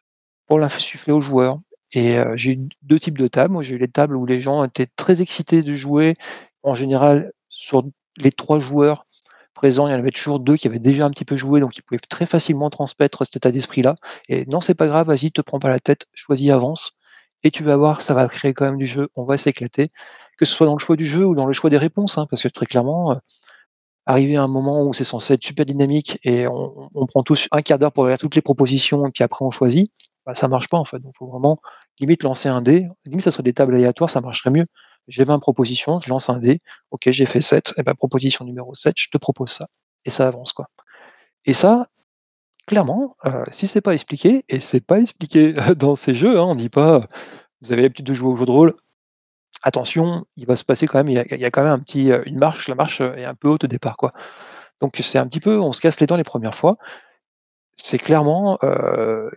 pour l'insuffler aux joueurs. Et j'ai eu deux types de tables. Moi, j'ai eu les tables où les gens étaient très excités de jouer. En général, sur les trois joueurs présents, il y en avait toujours deux qui avaient déjà un petit peu joué, donc ils pouvaient très facilement transmettre cet état d'esprit-là. Et non, c'est pas grave, vas-y, te prends pas la tête, choisis, avance. Et tu vas voir, ça va créer quand même du jeu, on va s'éclater. Que ce soit dans le choix du jeu ou dans le choix des réponses, hein, parce que très clairement, arriver à un moment où c'est censé être super dynamique et on, on prend tous un quart d'heure pour regarder toutes les propositions et puis après on choisit, bah, ça marche pas en fait. Donc, il faut vraiment limite lancer un dé. Limite, ça serait des tables aléatoires, ça marcherait mieux. J'ai 20 propositions, je lance un dé. Ok, j'ai fait 7. Et ben, proposition numéro 7, je te propose ça. Et ça avance, quoi. Et ça, clairement, euh, si c'est pas expliqué, et c'est pas expliqué [LAUGHS] dans ces jeux, hein, on dit pas, vous avez l'habitude de jouer au jeu de rôle, attention, il va se passer quand même, il y a, quand même un petit, euh, une marche, la marche est un peu haute au départ, quoi. Donc c'est un petit peu, on se casse les dents les premières fois. C'est clairement, euh,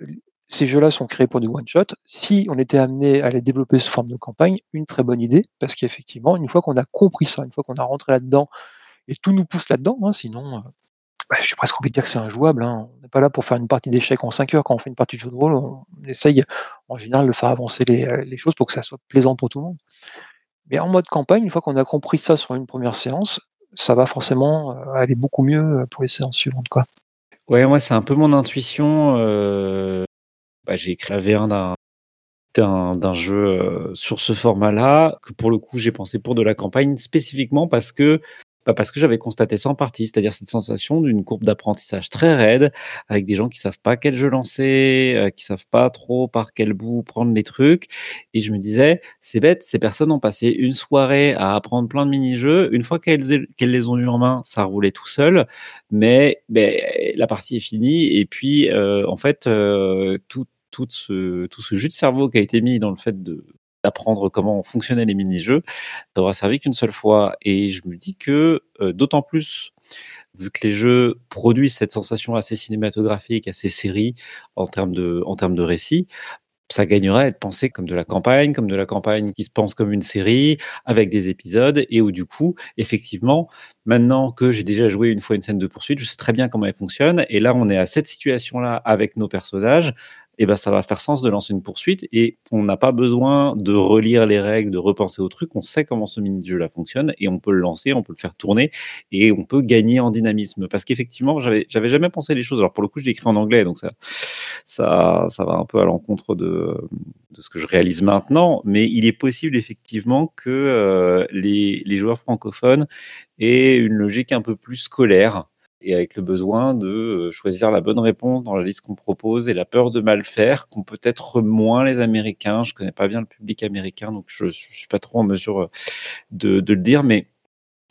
ces jeux-là sont créés pour du one-shot. Si on était amené à les développer sous forme de campagne, une très bonne idée, parce qu'effectivement, une fois qu'on a compris ça, une fois qu'on a rentré là-dedans, et tout nous pousse là-dedans, hein, sinon, euh, bah, je suis presque envie de dire que c'est injouable. Hein. On n'est pas là pour faire une partie d'échecs en 5 heures. Quand on fait une partie de jeu de rôle, on, essaye en général de faire avancer euh, les, choses pour que ça soit plaisant pour tout le monde. Mais en mode campagne, une fois qu'on a compris ça sur une première séance, ça va forcément euh, aller beaucoup mieux pour les séances suivantes. Quoi. Ouais, moi, c'est un peu mon intuition. Bah, j'ai écrit V1 d'un jeu euh, sur ce format-là, que pour le coup j'ai pensé pour de la campagne spécifiquement parce que bah, parce que j'avais constaté ça en partie, c'est-à-dire cette sensation d'une courbe d'apprentissage très raide, avec des gens qui savent pas quel jeu lancer, euh, qui savent pas trop par quel bout prendre les trucs. Et je me disais, c'est bête, ces personnes ont passé une soirée à apprendre plein de mini-jeux. Une fois qu'elles qu'elles les ont eu en main, ça roulait tout seul. Mais la partie est finie. Et puis, euh, en fait, euh, tout, tout, ce, tout ce jus de cerveau qui a été mis dans le fait d'apprendre comment fonctionnaient les mini-jeux, ça aura servi qu'une seule fois. Et je me dis que euh, d'autant plus, vu que les jeux produisent cette sensation assez cinématographique, assez série en termes de, en termes de récit, ça gagnerait à être pensé comme de la campagne, comme de la campagne qui se pense comme une série, avec des épisodes, et où du coup, effectivement, maintenant que j'ai déjà joué une fois une scène de poursuite, je sais très bien comment elle fonctionne, et là on est à cette situation-là avec nos personnages, et ben ça va faire sens de lancer une poursuite et on n'a pas besoin de relire les règles, de repenser au truc. On sait comment ce mini-jeu là fonctionne et on peut le lancer, on peut le faire tourner et on peut gagner en dynamisme. Parce qu'effectivement, j'avais j'avais jamais pensé les choses. Alors pour le coup, je écrit en anglais, donc ça va un peu à l'encontre de ce que je réalise maintenant. Mais il est possible effectivement que euh, les joueurs francophones aient une logique un peu plus scolaire et avec le besoin de euh, choisir la bonne réponse dans la liste qu'on propose et la peur de mal faire qu'ont peut-être moins les Américains. Je connais pas bien le public américain, donc je, ne suis pas trop en mesure euh, de, de le dire, mais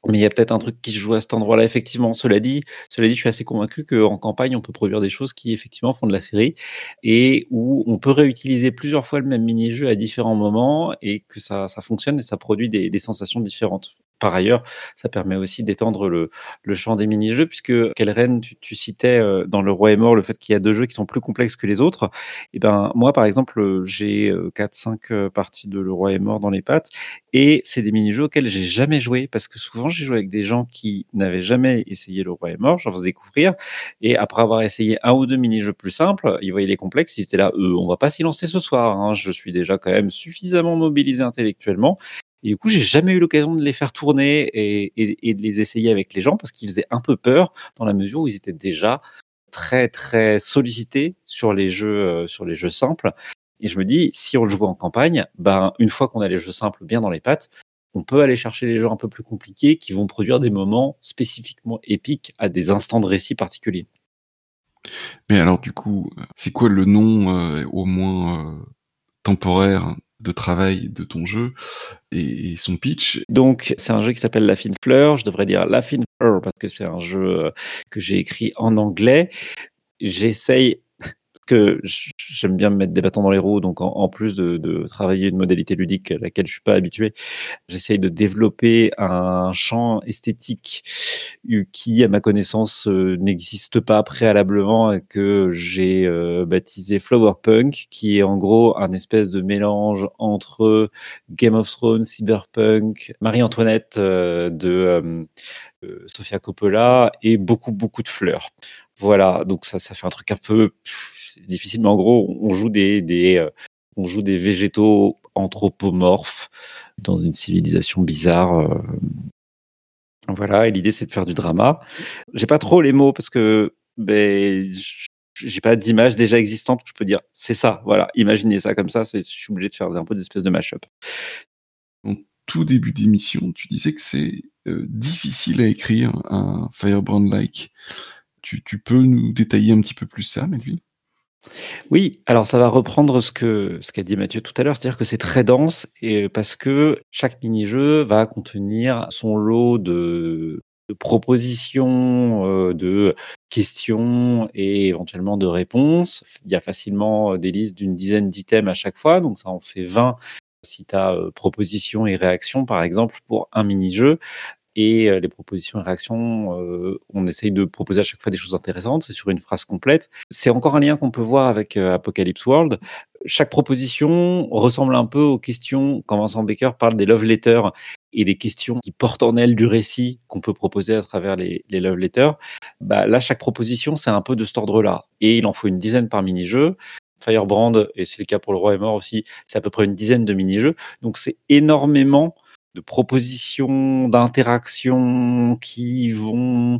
mais il y a peut-être un truc qui joue à cet endroit-là, effectivement. Cela dit, cela dit, je suis assez convaincu qu'en campagne, on peut produire des choses qui, effectivement, font de la série et où on peut réutiliser plusieurs fois le même mini-jeu à différents moments et que ça, ça fonctionne et ça produit des, des sensations différentes par ailleurs, ça permet aussi d'étendre le, le champ des mini-jeux, puisque Kelren, tu, tu citais euh, dans Le Roi est mort le fait qu'il y a deux jeux qui sont plus complexes que les autres. Et ben moi, par exemple, j'ai 4-5 parties de Le Roi est mort dans les pattes, et c'est des mini-jeux auxquels j'ai jamais joué, parce que souvent j'ai joué avec des gens qui n'avaient jamais essayé Le Roi est mort, j'en faisais découvrir, et après avoir essayé un ou deux mini-jeux plus simples, ils voyaient les complexes, ils étaient là, euh, on va pas s'y lancer ce soir, hein. je suis déjà quand même suffisamment mobilisé intellectuellement, et du coup, j'ai jamais eu l'occasion de les faire tourner et, de les essayer avec les gens parce qu'ils faisaient un peu peur dans la mesure où ils étaient déjà très très sollicités sur les jeux euh, sur les jeux simples. Et je me dis, si on le joue en campagne, ben une fois qu'on a les jeux simples bien dans les pattes, on peut aller chercher les jeux un peu plus compliqués qui vont produire des moments spécifiquement épiques à des instants de récit particuliers. Mais alors du coup, c'est quoi le nom euh, au moins euh, temporaire de travail de ton jeu et, son pitch. Donc, c'est un jeu qui s'appelle La Fine Fleur. Je devrais dire La Fine Fleur parce que c'est un jeu que j'ai écrit en anglais. J'essaye que j'aime bien me mettre des bâtons dans les roues, donc en, plus de, travailler une modalité ludique à laquelle je suis pas habitué, j'essaye de développer un champ esthétique qui, à ma connaissance, euh, n'existe pas préalablement et que j'ai euh, baptisé Flower Punk, qui est en gros un espèce de mélange entre Game of Thrones, Cyberpunk, Marie-Antoinette euh, de Sofia Coppola et beaucoup beaucoup de fleurs. Voilà, donc ça, ça fait un truc un peu difficile, mais en gros, on joue des, euh, on joue des végétaux anthropomorphes dans une civilisation bizarre. Euh. Voilà, et l'idée c'est de faire du drama. J'ai pas trop les mots parce que ben, j'ai pas d'image déjà existante. Je peux dire c'est ça. Voilà, imaginez ça comme ça. Je suis obligé de faire un peu d'espèce de mash-up. En tout début d'émission, tu disais que c'est euh, difficile à écrire un Firebrand-like. Tu, peux nous détailler un petit peu plus ça, Melville oui, alors ça va reprendre ce que qu'a dit Mathieu tout à l'heure, c'est-à-dire que c'est très dense et parce que chaque mini-jeu va contenir son lot de, propositions, euh, de questions et éventuellement de réponses. Il y a facilement des listes d'une dizaine d'items à chaque fois, donc ça en fait 20 si tu as euh, propositions et réactions, par exemple, pour un mini-jeu et euh, les propositions et réactions, euh, on essaye de proposer à chaque fois des choses intéressantes, c'est sur une phrase complète. C'est encore un lien qu'on peut voir avec euh, Apocalypse World. Chaque proposition ressemble un peu aux questions quand Vincent Baker parle des love letters et des questions qui portent en elles du récit qu'on peut proposer à travers les, love letters. Bah, là, chaque proposition, c'est un peu de cet ordre-là. Et il en faut une dizaine par mini-jeu. Firebrand, et c'est le cas pour le Roi est mort aussi, c'est à peu près une dizaine de mini-jeux. Donc c'est énormément de propositions, d'interactions qui vont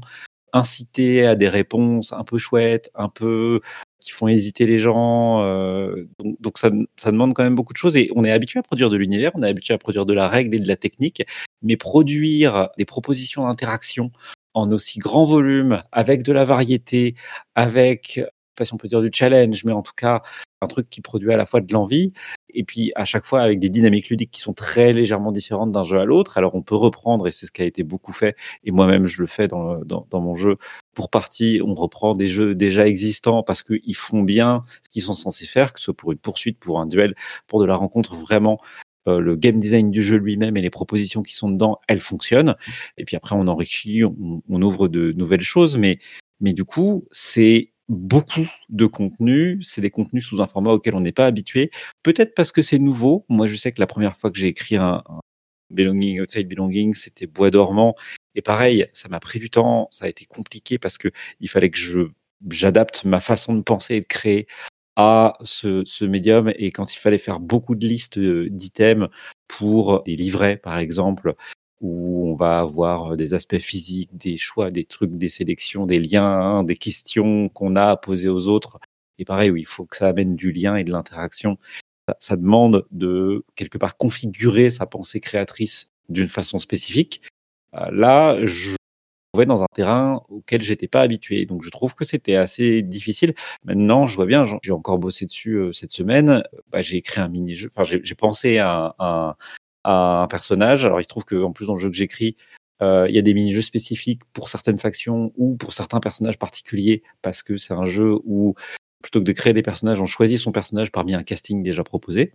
inciter à des réponses un peu chouettes, un peu qui font hésiter les gens. Euh, donc, ça, ça, demande quand même beaucoup de choses et on est habitué à produire de l'univers, on est habitué à produire de la règle et de la technique, mais produire des propositions d'interaction en aussi grand volume, avec de la variété, avec pas si on peut dire du challenge, mais en tout cas un truc qui produit à la fois de l'envie et puis à chaque fois avec des dynamiques ludiques qui sont très légèrement différentes d'un jeu à l'autre. Alors on peut reprendre et c'est ce qui a été beaucoup fait et moi-même je le fais dans, dans, mon jeu. Pour partie, on reprend des jeux déjà existants parce qu'ils font bien ce qu'ils sont censés faire, que ce soit pour une poursuite, pour un duel, pour de la rencontre vraiment. Euh, le game design du jeu lui-même et les propositions qui sont dedans, elles fonctionnent. Et puis après, on enrichit, on, on ouvre de nouvelles choses. Mais, mais du coup, c'est beaucoup de contenu. C'est des contenus sous un format auquel on n'est pas habitué. Peut-être parce que c'est nouveau. Moi, je sais que la première fois que j'ai écrit un, Belonging, Outside Belonging, c'était Bois dormant. Et pareil, ça m'a pris du temps. Ça a été compliqué parce que il fallait que je j'adapte ma façon de penser et de créer à ce, ce médium. Et quand il fallait faire beaucoup de listes euh, d'items pour des livrets, par exemple, où on va avoir des aspects physiques, des choix, des trucs, des sélections, des liens, des questions qu'on a à poser aux autres. Et pareil, il faut que ça amène du lien et de l'interaction. Ça, demande de quelque part configurer sa pensée créatrice d'une façon spécifique. Là, je trouvais dans un terrain auquel j'étais pas habitué. Donc je trouve que c'était assez difficile. Maintenant, je vois bien, j'ai encore bossé dessus cette semaine. Bah, j'ai écrit un mini-jeu. Enfin, j'ai pensé à un, personnage. Alors il se trouve qu'en plus dans le jeu que j'écris, euh, il y a des mini-jeux spécifiques pour certaines factions ou pour certains personnages particuliers parce que c'est un jeu où plutôt que de créer des personnages, on choisit son personnage parmi un casting déjà proposé.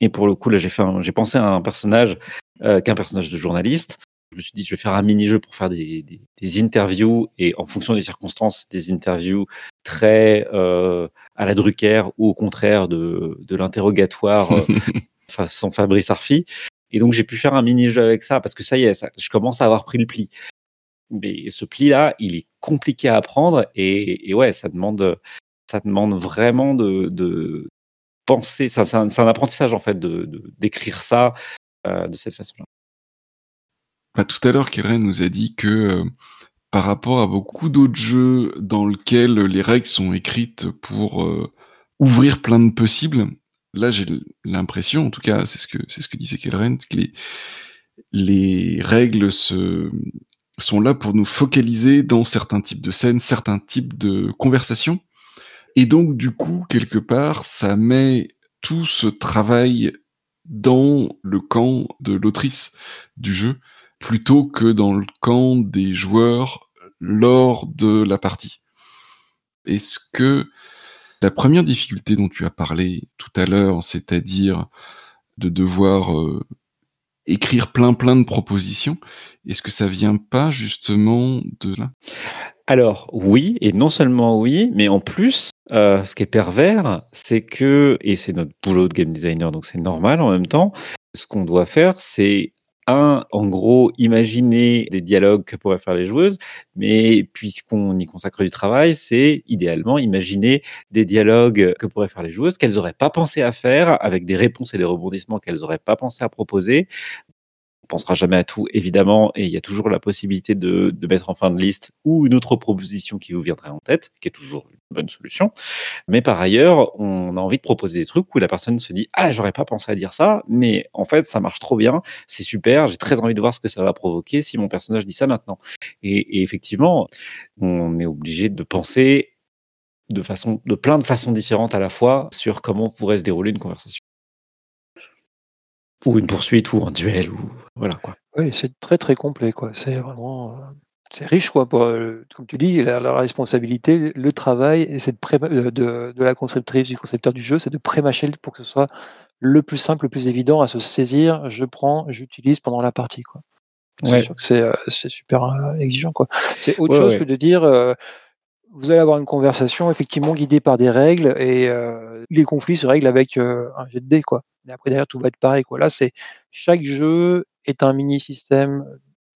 Et pour le coup, là, j'ai pensé à un personnage euh, qu'un personnage de journaliste. je me suis dit, je vais faire un mini-jeu pour faire des, interviews et en fonction des circonstances, des interviews très euh, à la Drucker ou au contraire de l'interrogatoire [LAUGHS] façon Fabrice Arfi. Et donc, j'ai pu faire un mini-jeu avec ça parce que ça y est, je commence à avoir pris le pli. Mais ce pli-là, il est compliqué à apprendre et, ouais, ça demande, ça demande vraiment de, penser. C'est un, un, apprentissage en fait de d'écrire ça euh, de cette façon-là. Bah, tout à l'heure, Keren nous a dit que euh, par rapport à beaucoup d'autres jeux dans lesquels les règles sont écrites pour euh, ouvrir plein de possibles, là j'ai l'impression, en tout cas c'est ce que c'est ce que disait Kellen, que les, les règles se, sont là pour nous focaliser dans certains types de scènes, certains types de conversations. Et donc du coup, quelque part, ça met tout ce travail dans le camp de l'autrice du jeu plutôt que dans le camp des joueurs lors de la partie. Est-ce que la première difficulté dont tu as parlé tout à l'heure, c'est-à-dire de devoir euh, écrire plein plein de propositions, est-ce que ça vient pas justement de là? Alors oui, et non seulement oui, mais en plus, euh, ce qui est pervers, c'est que, et c'est notre boulot de game designer, donc c'est normal en même temps, ce qu'on doit faire, c'est un, en gros, imaginer des dialogues que pourraient faire les joueuses, mais puisqu'on y consacre du travail, c'est idéalement imaginer des dialogues que pourraient faire les joueuses qu'elles n'auraient pas pensé à faire, avec des réponses et des rebondissements qu'elles n'auraient pas pensé à proposer, pensera jamais à tout, évidemment, et il y a toujours la possibilité de, de, mettre en fin de liste ou une autre proposition qui vous viendrait en tête, ce qui est toujours une bonne solution. Mais par ailleurs, on a envie de proposer des trucs où la personne se dit Ah, j'aurais pas pensé à dire ça, mais en fait, ça marche trop bien, c'est super, j'ai très envie de voir ce que ça va provoquer si mon personnage dit ça maintenant. Et, et effectivement, on est obligé de penser de façon, de plein de façons différentes à la fois sur comment pourrait se dérouler une conversation ou une poursuite ou un duel ou voilà quoi. Oui, c'est très très complet quoi. C'est vraiment euh, c'est riche quoi. Pour, euh, comme tu dis, la, la, responsabilité, le travail et cette pré euh, de, de, la conceptrice du concepteur du jeu, c'est de prémâcher pour que ce soit le plus simple, le plus évident à se saisir. Je prends, j'utilise pendant la partie quoi. C'est ouais. sûr que c'est c'est super exigeant quoi. C'est autre ouais, chose ouais. que de dire vous allez avoir une conversation effectivement guidée par des règles et euh, les conflits se règlent avec euh, un jet de dés quoi. Et après derrière tout va être pareil quoi. Là c'est chaque jeu est un mini système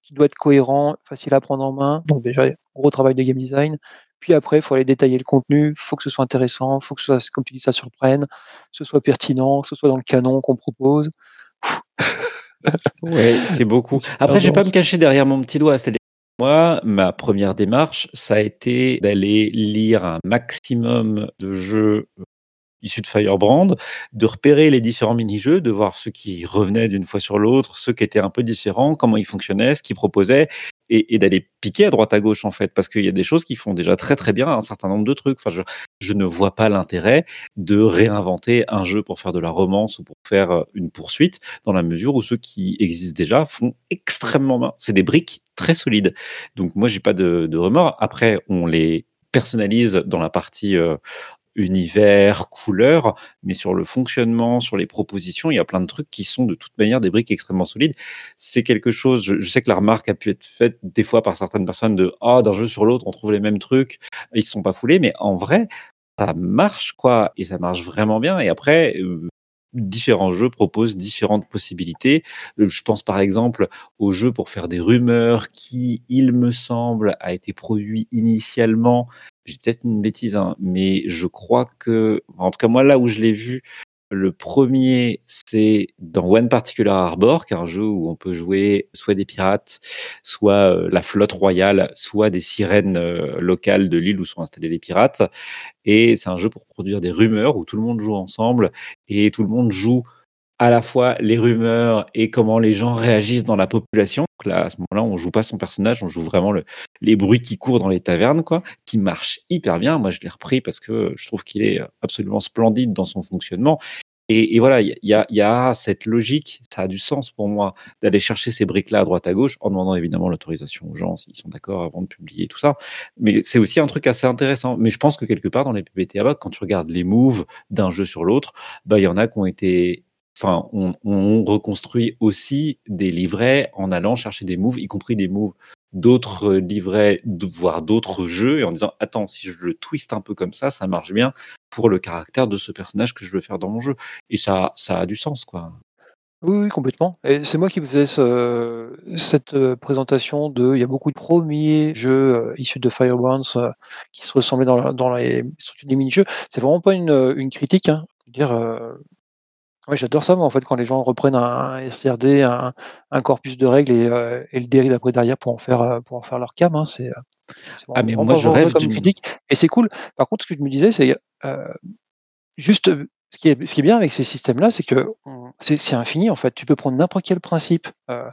qui doit être cohérent, facile à prendre en main. Donc déjà gros travail de game design. Puis après il faut aller détailler le contenu, faut que ce soit intéressant, faut que ce soit comme tu dis ça surprenne, que ce soit pertinent, que ce soit dans le canon qu'on propose. ouais, c'est beaucoup. [LAUGHS] Après, je vais pas me cacher derrière mon petit doigt. C'est moi, ma première démarche, ça a été d'aller lire un maximum de jeux euh, issus de Firebrand, de repérer les différents mini-jeux, de voir ceux qui revenaient d'une fois sur l'autre, ceux qui étaient un peu différents, comment ils fonctionnaient, ce qu'ils proposaient, et, d'aller piquer à droite à gauche en fait, parce qu'il y a des choses qui font déjà très très bien un certain nombre de trucs. Enfin, je, je ne vois pas l'intérêt de réinventer un jeu pour faire de la romance ou pour faire euh, une poursuite, dans la mesure où ceux qui existent déjà font extrêmement bien. C'est des briques très solides. Donc moi, j'ai pas de, remords. Après, on les personnalise dans la partie euh, univers, couleurs, mais sur le fonctionnement, sur les propositions, il y a plein de trucs qui sont de toute manière des briques extrêmement solides. C'est quelque chose, je, je, sais que la remarque a pu être faite des fois par certaines personnes de ah oh, d'un jeu sur l'autre on trouve les mêmes trucs, ils se sont pas foulés, mais en vrai ça marche quoi et ça marche vraiment bien. Et après euh, différents jeux proposent différentes possibilités. Je pense par exemple au jeu pour faire des rumeurs qui, il me semble, a été produit initialement j'ai peut-être une bêtise, hein, mais je crois que, en tout cas moi là où je l'ai vu, le premier c'est dans One Particular Harbor, qui est un jeu où on peut jouer soit des pirates, soit euh, la flotte royale, soit des sirènes euh, locales de l'île où sont installés les pirates. Et c'est un jeu pour produire des rumeurs où tout le monde joue ensemble et tout le monde joue à la fois les rumeurs et comment les gens réagissent dans la population. Donc là, à ce moment-là, on joue pas son personnage, on joue vraiment le, les bruits qui courent dans les tavernes, quoi, qui marche hyper bien. Moi, je l'ai repris parce que je trouve qu'il est absolument splendide dans son fonctionnement. Et, voilà, il y a, y a, cette logique, ça a du sens pour moi d'aller chercher ces briques-là à droite à gauche, en demandant évidemment l'autorisation aux gens s'ils sont d'accord avant de publier tout ça. Mais c'est aussi un truc assez intéressant. Mais je pense que quelque part dans les PPTA, quand tu regardes les moves d'un jeu sur l'autre, bah il y en a qui ont été enfin, on, on, reconstruit aussi des livrets en allant chercher des moves, y compris des moves d'autres livrets, voire d'autres jeux, et en disant attends, si je le twist un peu comme ça, ça marche bien pour le caractère de ce personnage que je veux faire dans mon jeu. Et ça, ça a du sens, quoi. Oui, complètement. Et c'est moi qui faisais ce, cette euh, présentation de. Il y a beaucoup de premiers jeux euh, issus de Firebrands euh, qui se ressemblaient dans, dans les structures des mini-jeux. C'est vraiment pas une, critique. Hein. Dire, ouais, j'adore ça, moi, en fait, quand les gens reprennent un SRD, un, un corpus de règles et, et le dérivent après derrière pour en faire, pour en faire leur cam. Hein, c'est ah, mais moi, je rêve comme critique. Et c'est cool. Par contre, ce que je me disais, c'est juste ce qui, est, ce qui est bien avec ces systèmes-là, c'est que c'est infini en fait. Tu peux prendre n'importe quel principe. Euh,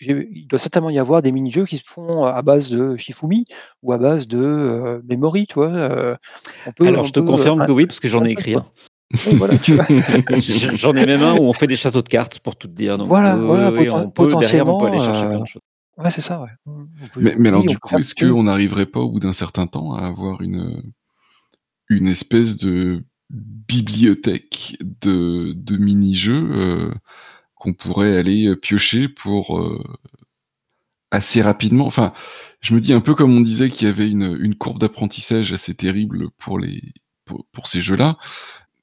il doit certainement y avoir des mini-jeux qui se font à base de Shifumi ou à base de euh, Memory, tu vois. Euh, Alors je te confirme que oui, parce que j'en ai écrit un. [LAUGHS] J'en ai même un où on fait des châteaux de cartes pour tout te dire. Donc, voilà, voilà on peut, derrière, on peut aller chercher plein de choses. Ouais, c'est ça, ouais. Mais, mais alors, du coup, est-ce qu'on n'arriverait pas au bout d'un certain temps à avoir une, une espèce de bibliothèque de, de mini-jeux euh, qu'on pourrait aller piocher pour euh, assez rapidement? Enfin, je me dis un peu comme on disait qu'il y avait une, une courbe d'apprentissage assez terrible pour les pour, pour ces jeux-là.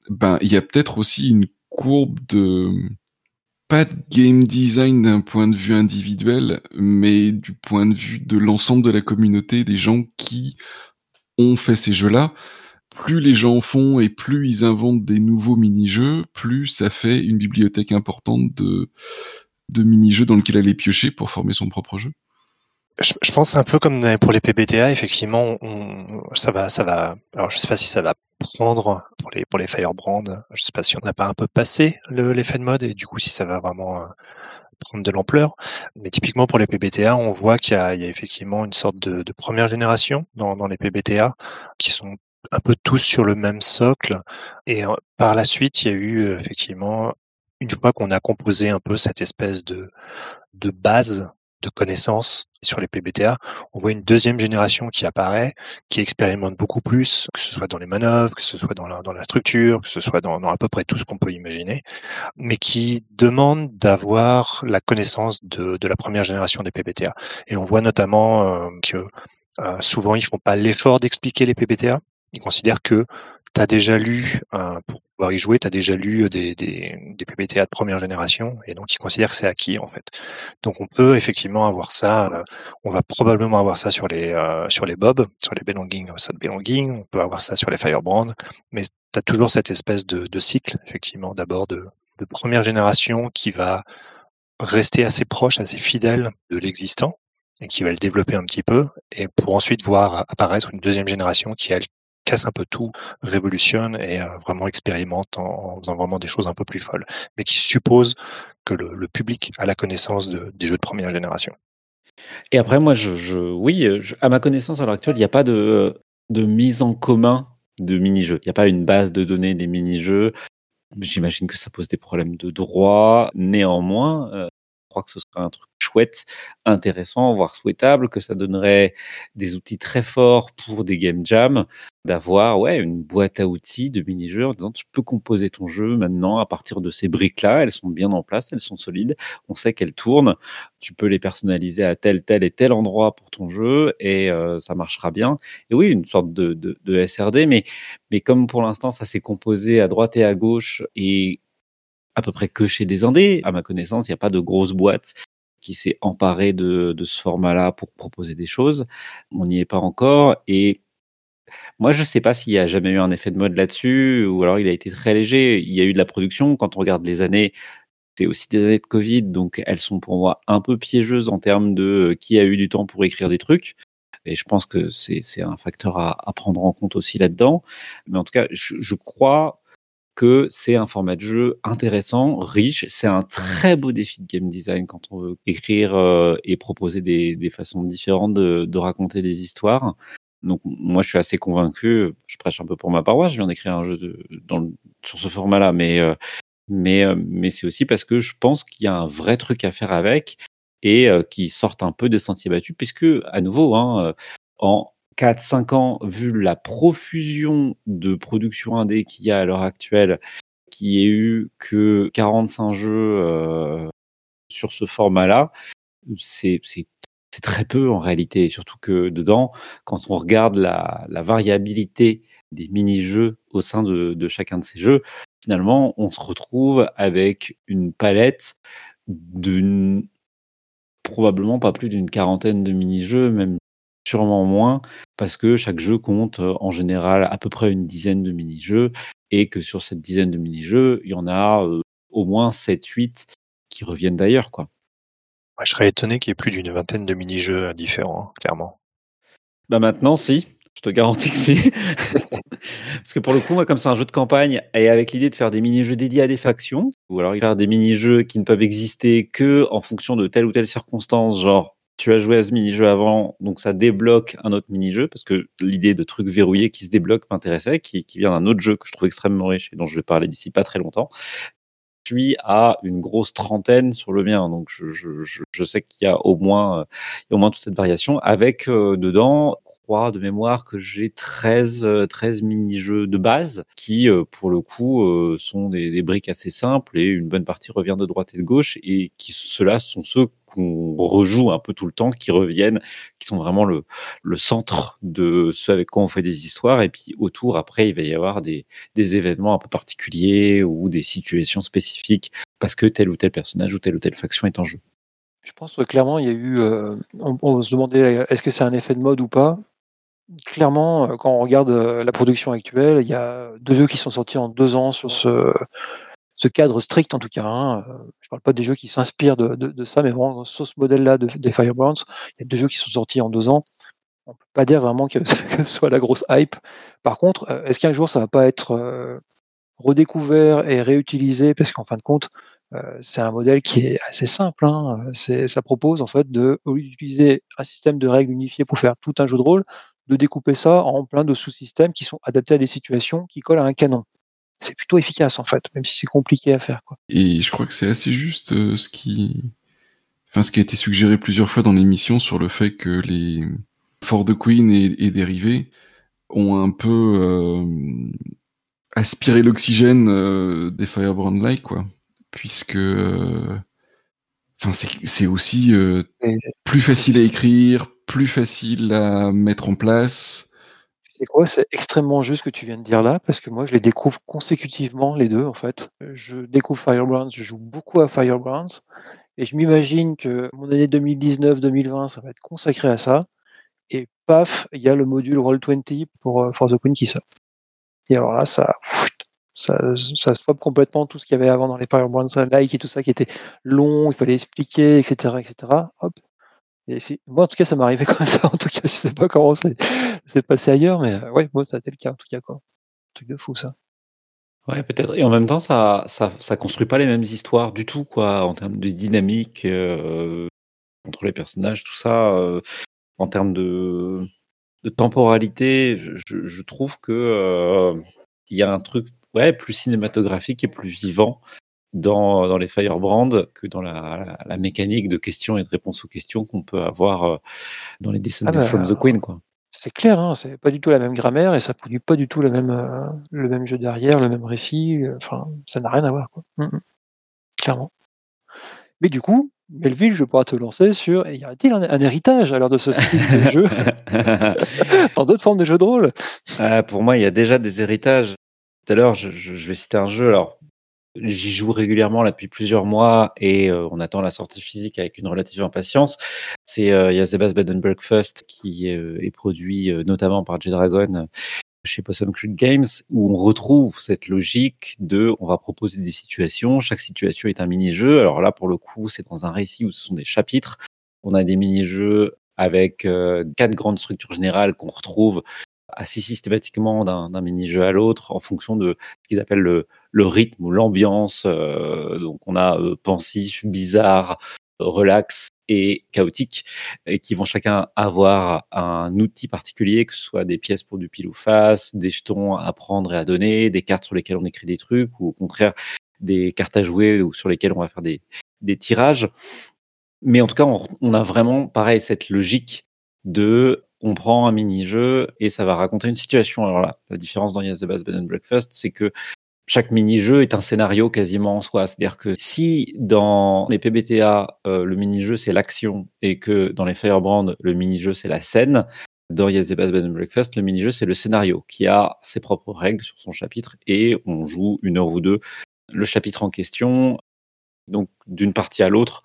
Ben, il y a peut-être aussi une courbe de pas de game design d'un point de vue individuel, mais du point de vue de l'ensemble de la communauté des gens qui ont fait ces jeux-là plus les gens font et plus ils inventent des nouveaux mini-jeux, plus ça fait une bibliothèque importante de, de mini-jeux dans lequel aller piocher pour former son propre jeu. Je, je pense un peu comme pour les PBTA, effectivement, on, ça va, ça va. Alors, je sais pas si ça va prendre pour les pour les Firebrand. Je sais pas si on n'a pas un peu passé l'effet de mode et du coup si ça va vraiment euh, prendre de l'ampleur. Mais typiquement pour les PBTA, on voit qu'il y, y, a effectivement une sorte de, de première génération dans, dans les PBTA qui sont un peu tous sur le même socle. Et par la suite, il y a eu effectivement, une fois qu'on a composé un peu cette espèce de, de base de connaissances sur les PBTA, on voit une deuxième génération qui apparaît, qui expérimente beaucoup plus, que ce soit dans les manœuvres, que ce soit dans la, structure, que ce soit dans, à peu près tout ce qu'on peut imaginer, mais qui demande d'avoir la connaissance de, de la première génération des PBTA. Et on voit notamment que souvent ils font pas l'effort d'expliquer les PBTA, ils considèrent que tu as déjà lu, euh, pour pouvoir y jouer, tu as déjà lu des, des, des, PBTA de première génération, et donc ils considèrent que c'est acquis en fait. Donc on peut effectivement avoir ça, euh, on va probablement avoir ça sur les euh, sur les Bob, sur les Belonging, ça Belonging, on peut avoir ça sur les Firebrand, mais tu as toujours cette espèce de, de cycle, effectivement, d'abord de, de première génération qui va rester assez proche, assez fidèle de l'existant, et qui va le développer un petit peu, et pour ensuite voir apparaître une deuxième génération qui, elle, casse un peu tout, révolutionne et euh, vraiment expérimente en, faisant vraiment des choses un peu plus folles, mais qui suppose que le, public a la connaissance de, des jeux de première génération. Et après, moi, oui, à ma connaissance à l'heure actuelle, il n'y a pas de, de mise en commun de mini-jeux. Il n'y a pas une base de données des mini-jeux. J'imagine que ça pose des problèmes de droit. Néanmoins, euh, je crois que ce serait un truc chouette, intéressant, voire souhaitable, que ça donnerait des outils très forts pour des game jams, d'avoir ouais une boîte à outils de mini-jeux en disant tu peux composer ton jeu maintenant à partir de ces briques-là, elles sont bien en place, elles sont solides, on sait qu'elles tournent, tu peux les personnaliser à tel, tel et tel endroit pour ton jeu et euh, ça marchera bien. Et oui, une sorte de, SRD, mais, mais comme pour l'instant ça s'est composé à droite et à gauche et à peu près que chez des indés, à ma connaissance, il n'y a pas de grosse boîte qui s'est emparée de, ce format-là pour proposer des choses. On n'y est pas encore et moi, je ne sais pas s'il y a jamais eu un effet de mode là-dessus, ou alors il a été très léger. Il y a eu de la production. Quand on regarde les années, c'est aussi des années de Covid, donc elles sont pour moi un peu piégeuses en termes de euh, qui a eu du temps pour écrire des trucs. Et je pense que c'est un facteur à, prendre en compte aussi là-dedans. Mais en tout cas, je crois que c'est un format de jeu intéressant, riche. C'est un très beau défi de game design quand on veut écrire euh, et proposer des, des façons différentes de, de, raconter des histoires. Donc moi je suis assez convaincu, je prêche un peu pour ma paroisse, je viens d'écrire un jeu de, dans sur ce format-là, mais euh, mais euh, mais c'est aussi parce que je pense qu'il y a un vrai truc à faire avec et euh, qui sortent un peu des sentiers battus, puisque à nouveau hein, en 4-5 ans, vu la profusion de production indé qu'il y a à l'heure actuelle, qu'il y ait eu que 45 jeux sur ce format-là, c'est très peu en réalité. Surtout que dedans, quand on regarde la, variabilité des mini-jeux au sein de, chacun de ces jeux, finalement, on se retrouve avec une palette d'une probablement pas plus d'une quarantaine de mini-jeux, même sûrement moins, parce que chaque jeu compte en général à peu près une dizaine de mini-jeux, et que sur cette dizaine de mini-jeux, il y en a au moins 7-8 qui reviennent d'ailleurs. quoi. je serais étonné qu'il y ait plus d'une vingtaine de mini-jeux différents, clairement. Bah maintenant, si. Je te garantis que si. [LAUGHS] Parce que pour le coup, moi, comme c'est un jeu de campagne, et avec l'idée de faire des mini-jeux dédiés à des factions, ou alors faire des mini-jeux qui ne peuvent exister que en fonction de telle ou telle circonstance, genre tu as joué à ce mini-jeu avant, donc ça débloque un autre mini-jeu, parce que l'idée de trucs verrouillés qui se débloquent m'intéressait, qui, vient d'un autre jeu que je trouve extrêmement riche et dont je vais parler d'ici pas très longtemps. Je suis à une grosse trentaine sur le mien, donc je, sais qu'il y a au moins, au moins toute cette variation, avec euh, dedans de mémoire que j'ai 13, 13 euh, mini-jeux de base qui, euh, pour le coup, euh, sont des, briques assez simples et une bonne partie revient de droite et de gauche et qui, ceux-là, sont ceux qu'on rejoue un peu tout le temps, qui reviennent, qui sont vraiment le, centre de ce avec quoi on fait des histoires. Et puis autour, après, il va y avoir des, événements un peu particuliers ou des situations spécifiques parce que tel ou tel personnage ou telle ou telle faction est en jeu. Je pense que clairement, il y a eu. on, on, se demandait est-ce que c'est un effet de mode ou pas? Clairement, euh, quand on regarde euh, la production actuelle, il y a deux jeux qui sont sortis en deux ans sur ce, ce cadre strict en tout cas. Hein. Euh, je parle pas des jeux qui s'inspirent de, ça, mais vraiment sur ce modèle-là de, des Firebrands, il y a deux jeux qui sont sortis en deux ans. On peut pas dire vraiment que, [LAUGHS] ce soit la grosse hype. Par contre, est-ce qu'un jour ça va pas être redécouvert et réutilisé? Parce qu'en fin de compte, c'est un modèle qui est assez simple. Hein. Ça propose en fait de, d'utiliser un système de règles unifié pour faire tout un jeu de rôle, de découper ça en plein de sous-systèmes qui sont adaptés à des situations qui collent à un canon. C'est plutôt efficace en fait, même si c'est compliqué à faire. Quoi. Et je crois que c'est assez juste euh, ce qui, enfin ce qui a été suggéré plusieurs fois dans l'émission sur le fait que les For the Queen et, dérivés ont un peu euh, aspiré l'oxygène euh, des Firebrand Like quoi, puisque Enfin, c'est aussi plus facile à écrire, plus facile à mettre en place. C'est extrêmement juste ce que tu viens de dire là, parce que moi, je les découvre consécutivement, les deux, en fait. Je découvre Firebrands, je joue beaucoup à Firebrands, et je m'imagine que mon année 2019-2020, ça va être consacré à ça. Et paf, il y a le module Roll20 pour euh, For the Queen qui sort. Et alors là, ça, ça, ça swap complètement tout ce qu'il y avait avant dans les Firebrands like et tout ça qui était long, il fallait expliquer, etc., etc. Hop, moi, en tout cas, ça arrivé [LAUGHS] comme ça. En tout cas, je sais pas comment c'est passé ailleurs, mais euh, ouais, moi, ça a été le cas, en tout cas, quoi. Un truc de fou, ça. Ouais, peut-être. Et en même temps, ça, ça, construit pas les mêmes histoires du tout, quoi, en termes de dynamique euh, entre les personnages, tout ça. Euh, en termes de, temporalité, je, je trouve que il y a un truc, ouais, plus cinématographique et plus vivant dans, dans les Firebrand que dans la, la, mécanique de questions et de réponses aux questions qu'on peut avoir euh, dans les Descendants ah from the bah, Queen. Quoi. C'est clair, hein, c'est pas du tout la même grammaire et ça produit pas du tout le même, euh, le même jeu derrière, le même récit. Euh, enfin, ça n'a rien à voir. Quoi. Mm, mm. Clairement. Mais du coup, Melville, je pourrais te lancer sur y a-t-il un, héritage alors de ce [LAUGHS] type de jeu [LAUGHS] dans d'autres formes de jeux de rôle? Pour moi, il y a déjà des héritages. Tout à l'heure, je, je, vais citer un jeu. Alors, J'y joue régulièrement là depuis plusieurs mois et euh, on attend la sortie physique avec une relative impatience. C'est euh, il y a Sebas Bed and Breakfast qui euh, est produit notamment par J-Dragon chez Possum Creek Games où on retrouve cette logique de on va proposer des situations, chaque situation est un mini-jeu. Alors là pour le coup, c'est dans un récit où ce sont des chapitres. On a des mini-jeux avec quatre grandes structures générales qu'on retrouve assez systématiquement d'un mini-jeu à l'autre en fonction de ce qu'ils appellent le, rythme ou l'ambiance. Euh, donc on a euh, pensif, bizarre, relax et chaotique, et qui vont chacun avoir un outil particulier, que ce soit des pièces pour du pile ou face, des jetons à prendre et à donner, des cartes sur lesquelles on écrit des trucs, ou au contraire des cartes à jouer ou sur lesquelles on va faire des, tirages. Mais en tout cas, on a vraiment, pareil, cette logique de on prend un mini-jeu et ça va raconter une situation. Alors là, la différence dans Yes the Bass Bed and Breakfast, c'est que chaque mini-jeu est un scénario quasiment en soi. C'est-à-dire que si dans les PBTA, euh, le mini-jeu c'est l'action et que dans les Firebrand, le mini-jeu c'est la scène, dans Yes the Bed and Breakfast, le mini-jeu c'est le scénario qui a ses propres règles sur son chapitre et on joue une heure ou deux le chapitre en question. Donc d'une partie à l'autre,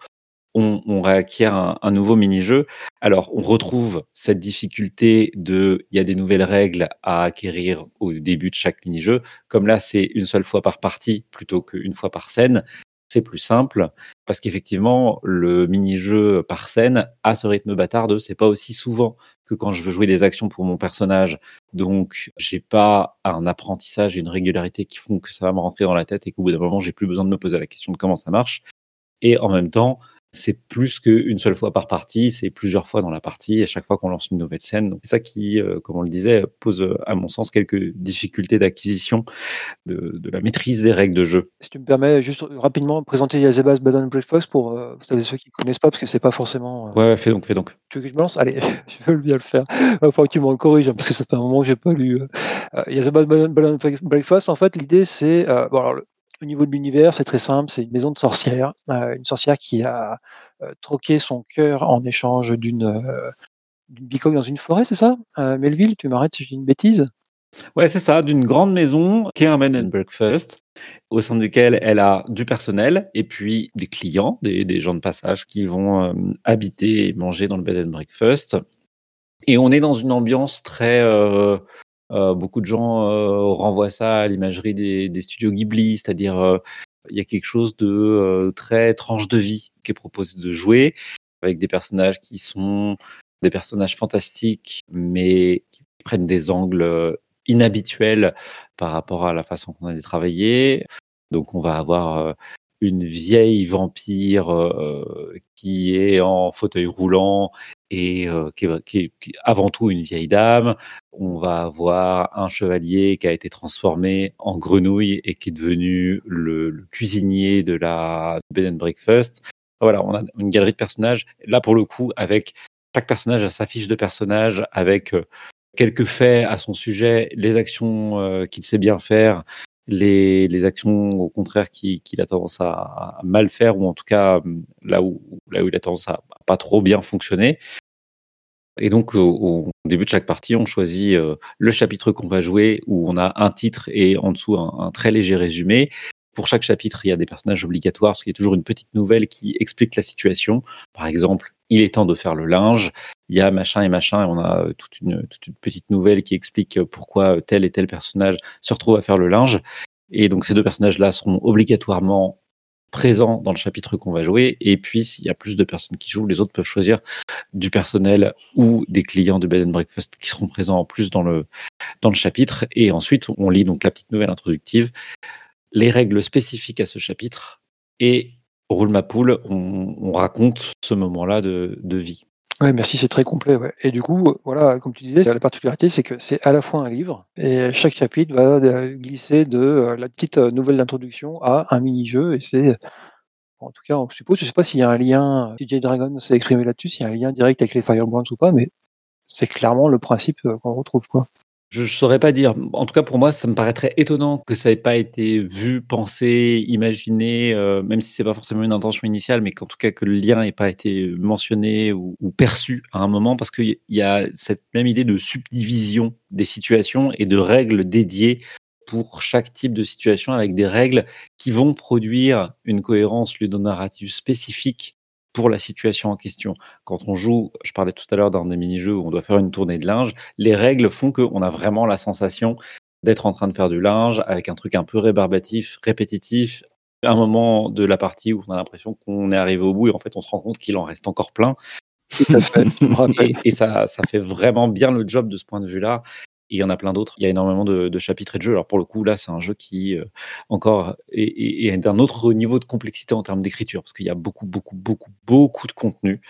on, réacquiert un, un nouveau mini-jeu. Alors, on retrouve cette difficulté de, il y a des nouvelles règles à acquérir au début de chaque mini-jeu. Comme là, c'est une seule fois par partie plutôt qu'une fois par scène. C'est plus simple parce qu'effectivement, le mini-jeu par scène a ce rythme bâtard de c'est pas aussi souvent que quand je veux jouer des actions pour mon personnage. Donc, j'ai pas un apprentissage et une régularité qui font que ça va me rentrer dans la tête et qu'au bout d'un moment, j'ai plus besoin de me poser la question de comment ça marche. Et en même temps, c'est plus qu'une seule fois par partie, c'est plusieurs fois dans la partie, à chaque fois qu'on lance une nouvelle scène. Donc c'est ça qui, euh, comme on le disait, pose à mon sens quelques difficultés d'acquisition de, de, la maîtrise des règles de jeu. Si tu me permets juste rapidement présenter Yazebas Bad and Breakfast pour euh, vous savez, ceux qui ne connaissent pas, parce que c'est pas forcément. Euh... Ouais, fais donc, fais donc. Tu veux que je me lance? Allez, [LAUGHS] je veux bien le faire. Il faut que tu me corriges, hein, parce que ça fait un moment que j'ai pas lu. Yazebas Bad and Breakfast, en fait, l'idée c'est. bon, alors, le, au niveau de l'univers, c'est très simple, c'est une maison de sorcière, euh, une sorcière qui a euh, troqué son cœur en échange d'une euh, bicoque dans une forêt, c'est ça? Melville, tu m'arrêtes si j'ai une bêtise? Ouais, c'est ça, d'une grande maison qui est un bed and breakfast, au sein duquel elle a du personnel et puis des clients, des, gens de passage qui vont euh, habiter et manger dans le bed and breakfast. Et on est dans une ambiance très euh, euh, beaucoup de gens euh, renvoient ça à l'imagerie des, studios Ghibli, c'est-à-dire euh, il y a quelque chose de euh, très tranche de vie qui est proposé de jouer avec des personnages qui sont des personnages fantastiques, mais qui prennent des angles inhabituels par rapport à la façon qu'on a travaillé. Donc on va avoir une vieille vampire euh, qui est en fauteuil roulant et euh, qui, est, qui, est, qui, est, avant tout une vieille dame. On va avoir un chevalier qui a été transformé en grenouille et qui est devenu le, cuisinier de la bed and breakfast. Voilà, on a une galerie de personnages. Là, pour le coup, avec chaque personnage a sa fiche de personnage, avec euh, quelques faits à son sujet, les actions euh, qu'il sait bien faire, les, les, actions au contraire qu'il qui a tendance à, à, mal faire ou en tout cas là où, là où il a tendance à pas trop bien fonctionner. Et donc au, au début de chaque partie, on choisit euh, le chapitre qu'on va jouer où on a un titre et en dessous un, un, très léger résumé. Pour chaque chapitre, il y a des personnages obligatoires, parce qu'il y a toujours une petite nouvelle qui explique la situation. Par exemple, il est temps de faire le linge, il y a machin et machin, et on a toute une, toute petite nouvelle qui explique pourquoi tel et tel personnage se retrouve à faire le linge. Et donc ces deux personnages-là seront obligatoirement présents dans le chapitre qu'on va jouer. Et puis, s'il y a plus de personnes qui jouent, les autres peuvent choisir du personnel ou des clients de Bed and Breakfast qui seront présents en plus dans le, dans le chapitre. Et ensuite, on lit donc la petite nouvelle introductive, les règles spécifiques à ce chapitre et roule ma poule, on, on raconte ce moment-là de, vie. Oui, merci, c'est très complet. Ouais. Et du coup, voilà, comme tu disais, la particularité, c'est que c'est à la fois un livre, et chaque chapitre va glisser de euh, la petite euh, nouvelle d'introduction à un mini-jeu, et c'est, en tout cas, on suppose, je ne sais pas s'il y a un lien, DJ Dragon s'est exprimé là-dessus, s'il y a un lien direct avec les Firebrands ou pas, mais c'est clairement le principe euh, qu'on retrouve. Quoi. Je ne saurais pas dire. En tout cas, pour moi, ça me paraîtrait étonnant que ça n'ait pas été vu, pensé, imaginé, euh, même si c'est pas forcément une intention initiale, mais qu'en tout cas que le lien n'ait pas été mentionné ou, perçu à un moment, parce qu'il y a cette même idée de subdivision des situations et de règles dédiées pour chaque type de situation, avec des règles qui vont produire une cohérence ludonarrative spécifique pour la situation en question. Quand on joue, je parlais tout à l'heure d'un des mini-jeux où on doit faire une tournée de linge, les règles font qu'on a vraiment la sensation d'être en train de faire du linge avec un truc un peu rébarbatif, répétitif. Un moment de la partie où on a l'impression qu'on est arrivé au bout et en fait on se rend compte qu'il en reste encore plein. [LAUGHS] et, et ça, ça fait vraiment bien le job de ce point de vue-là il y en a plein d'autres. Il y a énormément de, chapitres et de jeux. Alors pour le coup, là, c'est un jeu qui euh, encore est, est, est d'un autre niveau de complexité en termes d'écriture, parce qu'il y a beaucoup, beaucoup, beaucoup, beaucoup de contenu.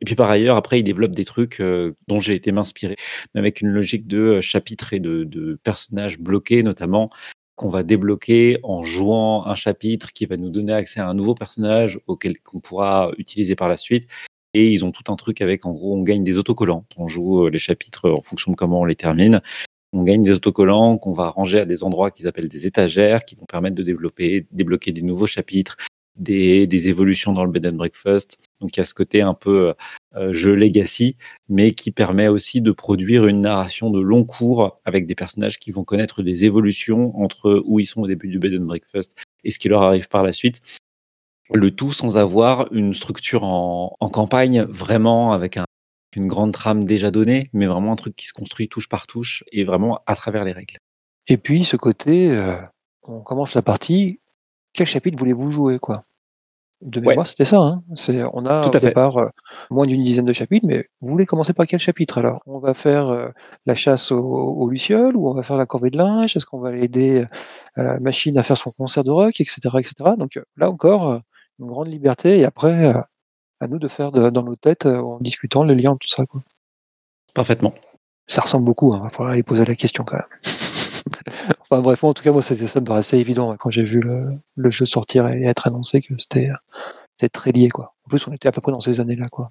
Et puis par ailleurs, après, il développe des trucs euh, dont j'ai été m'inspirer, avec une logique de euh, chapitres et de, de personnages bloqués, notamment qu'on va débloquer en jouant un chapitre qui va nous donner accès à un nouveau personnage auquel qu'on pourra utiliser par la suite et ils ont tout un truc avec, en gros, on gagne des autocollants. On joue les chapitres en fonction de comment on les termine. On gagne des autocollants qu'on va ranger à des endroits qu'ils appellent des étagères, qui vont permettre de développer, débloquer des nouveaux chapitres, des, évolutions dans le bed and breakfast. Donc il y a ce côté un peu euh, jeu legacy, mais qui permet aussi de produire une narration de long cours avec des personnages qui vont connaître des évolutions entre où ils sont au début du bed and breakfast et ce qui leur arrive par la suite. Le tout sans avoir une structure en, en campagne vraiment avec un, une grande trame déjà donnée, mais vraiment un truc qui se construit touche par touche et vraiment à travers les règles. Et puis ce côté, euh, on commence la partie, quel chapitre voulez-vous jouer quoi? De Ouais. mémoire, c'était ça. Hein c'est, on a Tout au à fait. départ euh, moins d'une dizaine de chapitres, mais vous voulez commencer par quel chapitre alors? On va faire euh, la chasse aux, aux lucioles ou on va faire la corvée de linge? Est-ce qu'on va aider la machine à faire son concert de rock, etc., etc. Donc là encore, une grande liberté et après euh, à nous de faire de- dans nos têtes euh, en discutant le lien tout ça. Quoi. Parfaitement. Ça ressemble beaucoup, il va falloir aller poser la question quand même. [LAUGHS] enfin bref, en tout cas, moi, ça, ça me paraissait évident ouais, quand j'ai vu le, le jeu sortir et être annoncé que c'était c'était très lié. Quoi. En plus, on était à peu près dans ces années-là. Quoi.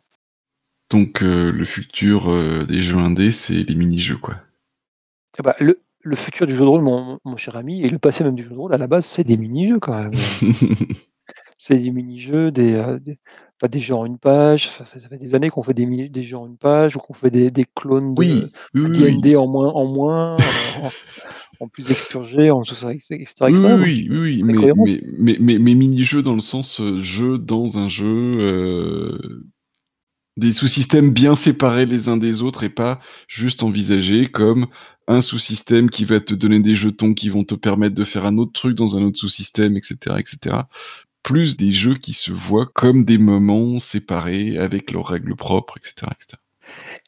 Donc euh, le futur euh, des jeux indés, c'est les mini-jeux, quoi. Eh bah, le, le futur du jeu de rôle, mon, mon cher ami, et le passé même du jeu de rôle, à la base, c'est des mini-jeux quand même. [LAUGHS] c'est des mini-jeux, des, euh, des- pas des jeux en une page. Ça fait, ça fait des années qu'on fait des, jeux en une page ou qu'on fait des, des clones de oui, oui, en moins, en, moins en, plus expurgé, en etc. etc. Oui, oui, oui, mais, mais, mais, mais mini-jeux dans le sens euh, jeu dans un jeu, euh, des sous-systèmes bien séparés les uns des autres et pas juste envisagés comme un sous-système qui va te donner des jetons qui vont te permettre de faire un autre truc dans un autre sous-système, etc., etc. Plus des jeux qui se voient comme des moments séparés avec leurs règles propres, etc., etc.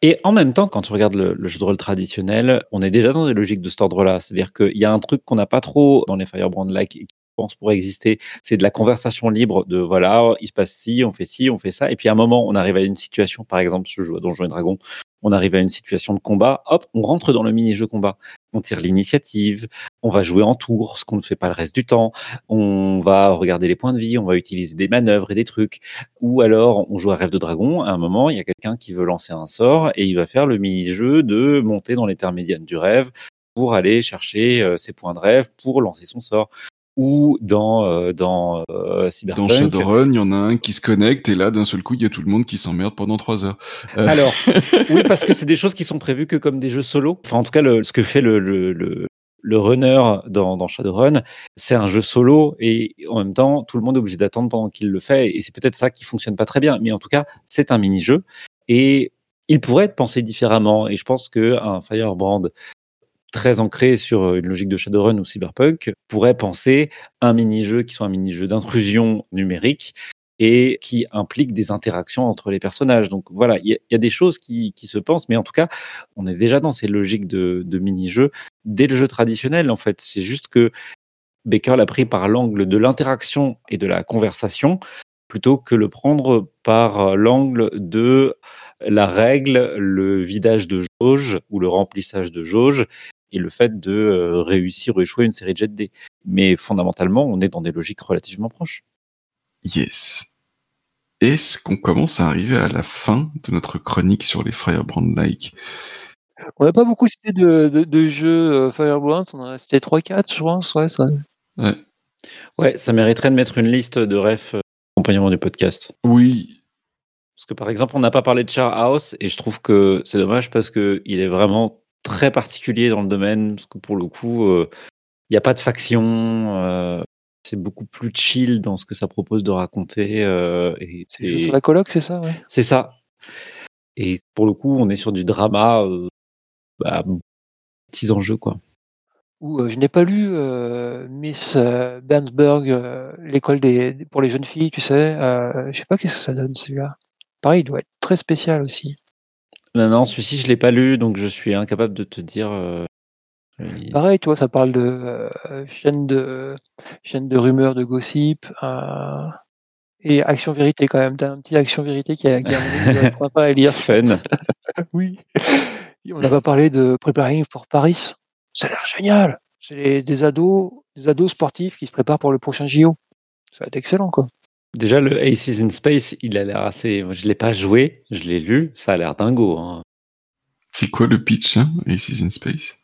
Et en même temps, quand tu regardes le, jeu de rôle traditionnel, on est déjà dans des logiques de cet ordre-là. C'est-à-dire qu'il y a un truc qu'on n'a pas trop dans les qui je pense pourrait exister, c'est de la conversation libre de voilà, il se passe ci, on fait ci, on fait ça. Et puis à un moment, on arrive à une situation, par exemple, je joue à Donjons et Dragons, on arrive à une situation de combat, hop, on rentre dans le mini-jeu combat. On tire l'initiative, on va jouer en tour, ce qu'on ne fait pas le reste du temps. On va regarder les points de vie, on va utiliser des manœuvres et des trucs. Ou alors, on joue à Rêve de Dragon. À un moment, il y a quelqu'un qui veut lancer un sort et il va faire le mini-jeu de monter dans l'état médiane du rêve pour aller chercher euh, ses points de rêve pour lancer son sort. Ou dans, euh, dans euh, Dans Cyberpunk. Shadowrun, il y en a un qui se connecte et là, d'un seul coup, il y a tout le monde qui s'emmerde pendant trois heures. Euh, Alors, [LAUGHS] oui, parce que c'est des choses qui sont prévues que comme des jeux solo. Enfin, en tout cas, le, ce que fait le, le, le, le runner dans, dans Shadowrun, c'est un jeu solo et en même temps, tout le monde est obligé d'attendre pendant qu'il le fait. Et c'est peut-être ça qui fonctionne pas très bien. Mais en tout cas, c'est un mini-jeu et il pourrait être pensé différemment. Et je pense qu'un Firebrand très ancré sur une logique de Shadowrun ou Cyberpunk pourrait penser un mini-jeu qui soit un mini-jeu d'intrusion numérique et qui implique des interactions entre les personnages. Donc voilà, il y, a- des choses qui, se pensent, mais en tout cas, on est déjà dans ces logiques de, mini-jeux dès le jeu traditionnel, en fait. C'est juste que Baker l'a pris par l'angle de l'interaction et de la conversation, plutôt que le prendre par l'angle de la règle, le vidage de jauge ou le remplissage de jauge et le fait de euh, réussir ou échouer une série de jets de dés. Mais fondamentalement, on est dans des logiques relativement proches. Yes. Est-ce qu'on commence à arriver à la fin de notre chronique sur les Firebrand-like On n'a pas beaucoup cité de, de, de jeux euh, Firebrand, on en a cité 3-4, je pense. Ouais, ça... Ouais, ça mériterait de mettre une liste de refs euh, accompagnement du podcast. Oui, Parce que par exemple, on n'a pas parlé de Char House et je trouve que c'est dommage parce que il est vraiment très particulier dans le domaine. Parce que pour le coup, euh, il n'y a pas de faction. euh, c'est beaucoup plus chill dans ce que ça propose de raconter. euh, et, C'est et- sur la coloc, c'est ça ouais. c'est ça. Et pour le coup, on est sur du drama, euh, bah, petits enjeux quoi. Euh, je n'ai pas lu euh, Miss euh, Bernsberg, euh, l'école des, pour les jeunes filles, tu sais. Euh, je sais pas qu'est-ce que ça donne celui-là. Pareil, il doit être très spécial aussi. Non, non, celui-ci, je l'ai pas lu, donc je suis incapable de te dire. euh, il- Pareil, tu vois, ça parle de euh, chaîne de chaîne de rumeurs, de gossip. euh, et Action Vérité quand même. T'as un petit Action Vérité qui, a, qui, a qui doit être sympa à lire. [LAUGHS] Fun. [LAUGHS] Oui. On n'a pas parlé de Preparing for Paris. Ça a l'air génial. C'est des ados, des ados sportifs qui se préparent pour le prochain JO. Ça va être excellent, quoi. Déjà, le Aces in Space, il a l'air assez. Je l'ai pas joué, je l'ai lu, ça a l'air dingo. hein. c'est quoi le pitch, hein Aces in Space?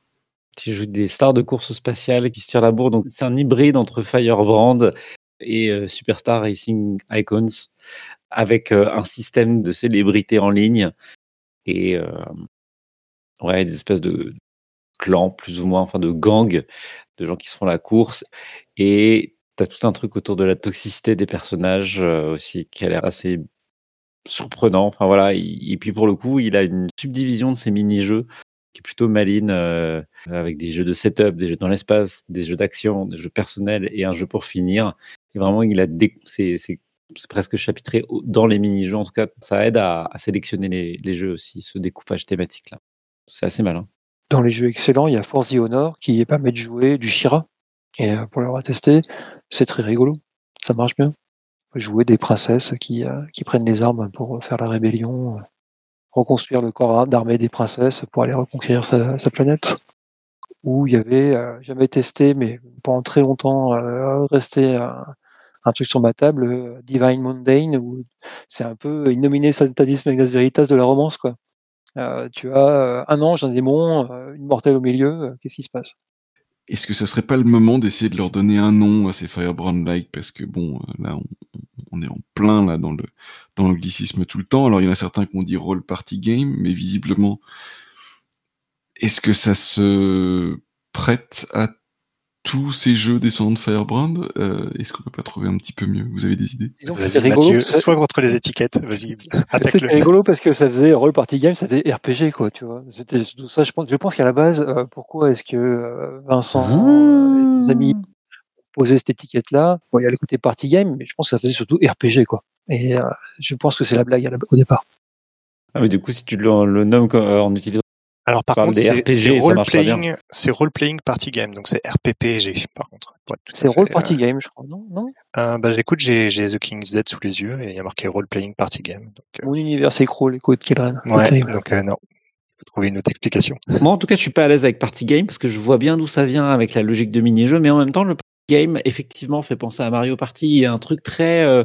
Tu joues des stars de course spatiale qui se tirent la bourre. Donc, c'est un hybride entre Firebrand et euh, Superstar Racing Icons avec euh, un système de célébrité en ligne et euh, ouais, des espèces de clans, plus ou moins, enfin de gangs de gens qui se font la course. Et tu tout un truc autour de la toxicité des personnages aussi qui a l'air assez surprenant. Enfin voilà, et puis pour le coup, il a une subdivision de ses mini-jeux qui est plutôt maline, euh, avec des jeux de setup, des jeux dans l'espace, des jeux d'action, des jeux personnels et un jeu pour finir. Et vraiment, il a c'est, presque chapitré dans les mini-jeux. En tout cas, ça aide à, sélectionner les, jeux aussi, ce découpage thématique là. C'est assez malin. Dans les jeux excellents, il y a Forza Honor qui permet de jouer du Shira. Et euh, pour l'avoir testé, c'est très rigolo. Ça marche bien. Jouer des princesses qui, euh, qui prennent les armes pour faire la rébellion reconstruire le corps d'armée des princesses pour aller reconquérir sa, planète. Où il y avait, euh, jamais testé, mais pendant très longtemps, euh, resté un, truc sur ma table, euh, Divine Mundane, où c'est un peu Innominé Satanis Magnus Veritas de la romance, quoi. tu as un ange, un démon, une mortelle au milieu, qu'est-ce qui se passe? Est-ce que ce serait pas le moment d'essayer de leur donner un nom à ces Firebrand-like? Parce que bon, là, on, est en plein là dans le dans le glissisme tout le temps. Alors il y en a certains qui ont dit role party game, mais visiblement, est-ce que ça se prête à tous ces jeux descendants de Firebrand euh, Est-ce qu'on peut pas trouver un petit peu mieux? Vous avez des idées? Vas-y Mathieu, soit contre les étiquettes, vas-y, [LAUGHS] [LAUGHS] attaque le. rigolo parce que ça faisait role party game, ça faisait RPG quoi, tu vois. C'était tout ça. Je pense, je pense qu'à la base, euh, pourquoi est-ce que euh, Vincent et ses amis posaient cette étiquette-là? Bon, il y a le côté party game, mais je pense que ça faisait surtout RPG quoi. Et je pense que c'est la blague au départ. Ah mais du coup, si tu le, le nommes en utilisant alors par contre, c'est role-playing, c'est role-playing party game, donc c'est RPPG par contre. C'est role party euh, game, je crois, non, non? euh, bah, J'écoute, j'ai The King's Dead sous les yeux et il y a marqué role-playing party game. Donc, euh... Mon univers s'écroule, écoute, Killren. Ouais, donc euh, non. Faut trouver une autre explication. Moi, en tout cas, je suis pas à l'aise avec party game parce que je vois bien d'où ça vient avec la logique de mini-jeu, mais en même temps, le party game, effectivement, fait penser à Mario Party. Il y a un truc très euh,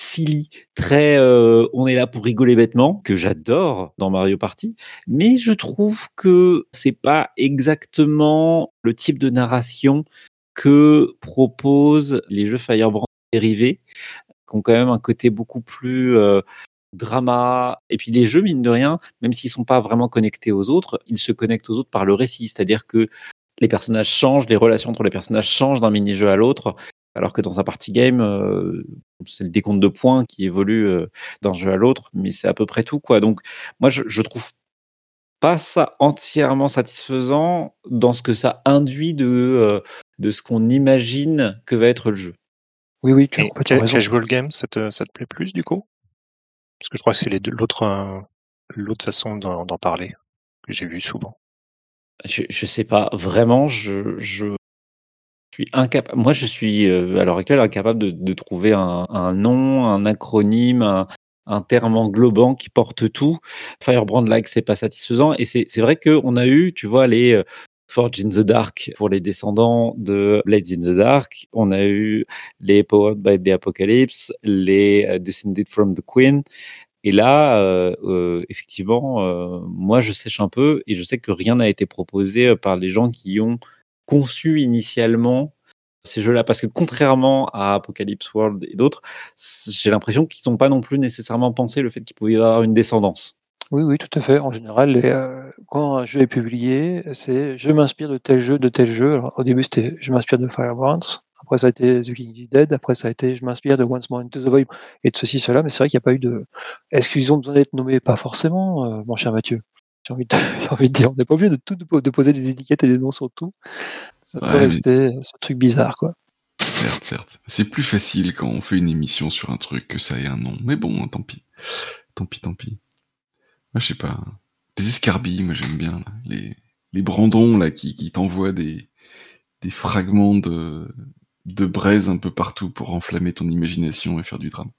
silly, très euh, on est là pour rigoler bêtement, que j'adore dans Mario Party, mais je trouve que c'est pas exactement le type de narration que proposent les jeux Firebrand dérivés, qui ont quand même un côté beaucoup plus euh, drama. Et puis les jeux, mine de rien, même s'ils sont pas vraiment connectés aux autres, ils se connectent aux autres par le récit, c'est-à-dire que les personnages changent, les relations entre les personnages changent d'un mini-jeu à l'autre. Alors que dans un party game, euh, c'est le décompte de points qui évolue euh, d'un jeu à l'autre, mais c'est à peu près tout. quoi. Donc, moi, je, je trouve pas ça entièrement satisfaisant dans ce que ça induit de, euh, de ce qu'on imagine que va être le jeu. Oui, oui, tu as raison. Casual game, ça te, ça te plaît plus du coup? Parce que je crois que c'est l'autre l'autre façon d'en parler que j'ai vu souvent. Je, je sais pas, vraiment, je, je suis incapable. Moi, je suis euh, à l'heure actuelle incapable de, de trouver un, un, nom, un acronyme, un, un, terme englobant qui porte tout. Firebrand Like, c'est pas satisfaisant. Et c'est vrai qu'on a eu, tu vois, les euh, Forge in the Dark pour les descendants de Blades in the Dark. On a eu les Powered by the Apocalypse, les euh, Descended from the Queen. Et là, euh, euh, effectivement, euh, moi, je sèche un peu et je sais que rien n'a été proposé par les gens qui ont conçu initialement ces jeux-là parce que contrairement à Apocalypse World et d'autres, j'ai l'impression qu'ils n'ont pas non plus nécessairement pensé le fait qu'il pouvait y avoir une descendance. Oui, oui, tout à fait. En général, euh, quand un jeu est publié, c'est je m'inspire de tel jeu, de tel jeu. au début, c'était je m'inspire de Firebrands. Après, ça a été The King is Dead. Après, ça a été je m'inspire de Once More Into the Void et de ceci, cela. Mais c'est vrai qu'il n'y a pas eu de. Est-ce qu'ils ont besoin d'être nommés? Pas forcément, euh, mon cher Mathieu. J'ai envie, [LAUGHS] envie, de dire, on n'est pas obligé de tout de poser des étiquettes et des noms sur tout. Ça peut rester ce truc bizarre, quoi. Certes, certes. C'est plus facile quand on fait une émission sur un truc que ça ait un nom. Mais bon, tant pis. Tant pis, tant pis. Moi, je sais pas. Les escarbilles, moi j'aime bien. Les, les brandons là qui, qui t'envoient des, des fragments de, de braise un peu partout pour enflammer ton imagination et faire du drame.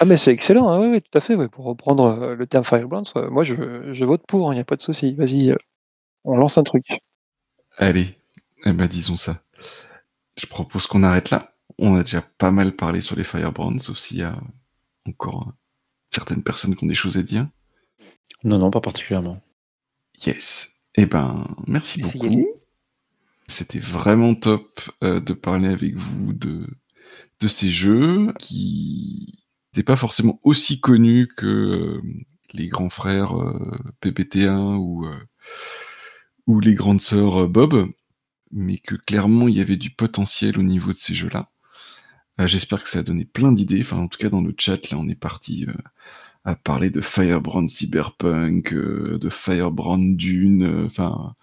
Ah mais c'est excellent, hein, oui, tout à fait. Pour reprendre euh, le terme Firebrand, euh, moi je, je, vote pour, il hein, n'y a pas de souci. Vas-y, euh, on lance un truc. Allez, eh ben disons ça. Je propose qu'on arrête là. On a déjà pas mal parlé sur les Firebrands, sauf s'il y a encore certaines personnes qui ont des choses à dire. Non, non, pas particulièrement. Yes. Eh ben, merci beaucoup. C'était vraiment top euh, de parler avec vous de, de ces jeux qui n'étaient pas forcément aussi connus que euh, les grands frères euh, PPT1 ou, euh, ou les grandes sœurs Bob, mais que clairement il y avait du potentiel au niveau de ces jeux-là. J'espère que ça a donné plein d'idées. Enfin, en tout cas, dans le chat, là, on est parti à parler de Firebrand Cyberpunk, de Firebrand Dune, enfin,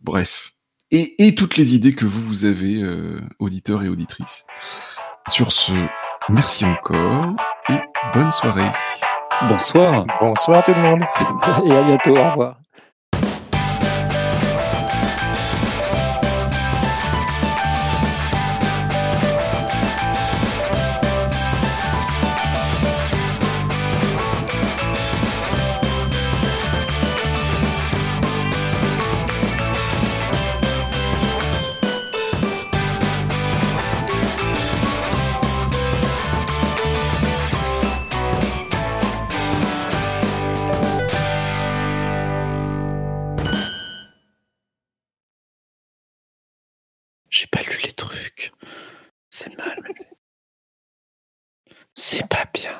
bref. Et, et toutes les idées que vous, vous avez, auditeurs et auditrices. Sur ce, merci encore et bonne soirée. Bonsoir. Bonsoir tout le monde. [LAUGHS] Et à bientôt. Au revoir. C'est pas bien.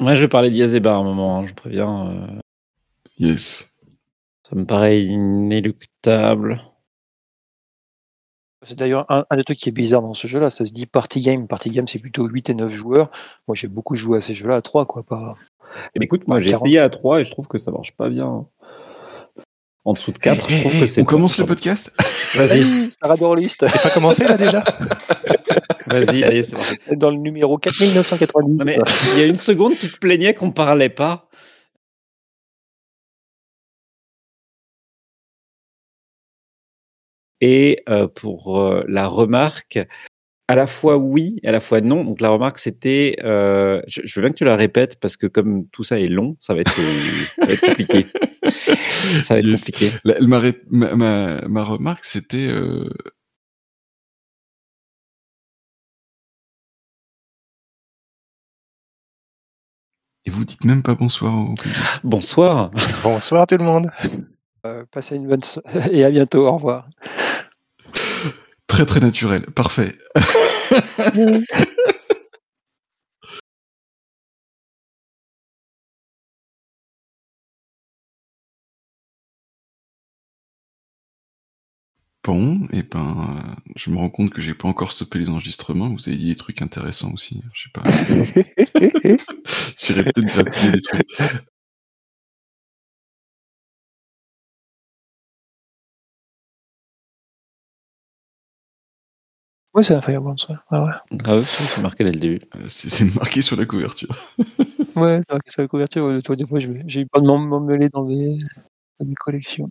Moi, je vais parler d'Iazébar à un moment, hein, je préviens. euh, Yes. ça me paraît inéluctable. C'est d'ailleurs un, un des trucs qui est bizarre dans ce jeu-là. Ça se dit party game. Party game, c'est plutôt 8 et 9 joueurs. Moi, j'ai beaucoup joué à ces jeux-là à 3, quoi. Pas... Eh ben, écoute, moi, j'ai 40. essayé à 3 et je trouve que ça marche pas bien. En dessous de 4, je trouve que c'est. On commence le podcast? Vas-y, Sarah Dorlist, T'as pas commencé là déjà? [LAUGHS] Vas-y, allez, c'est parti. dans le numéro 4990. Non, mais il y a une seconde, tu te plaignais qu'on parlait pas. Et euh, pour euh, la remarque, à la fois oui, à la fois non. Donc la remarque, c'était, euh, je, je veux bien que tu la répètes parce que comme tout ça est long, ça va être, euh, ça va être compliqué. [LAUGHS] [LAUGHS] Ça va être Yes. compliqué. La- ma, ré- ma, ma- ma remarque, c'était. euh, Et vous dites même pas bonsoir au public. Bonsoir. Bonsoir tout le monde. Euh, passez une bonne so- [LAUGHS] et à bientôt. Au revoir. Très très naturel, parfait. [LAUGHS] Bon, et ben, euh, je me rends compte que j'ai pas encore stoppé les enregistrements. Vous avez dit des trucs intéressants aussi. Je sais pas. [LAUGHS] J'irai peut-être grappiller des trucs. Oui, c'est un Firebrand, ça. Ah ouais. Ah c'est marqué dès le début. Euh, C'est c'est marqué sur la couverture. Ouais, c'est que sur la couverture, ouais, toi, des fois, j'ai eu peur de m'emmêler dans mes, dans mes collections.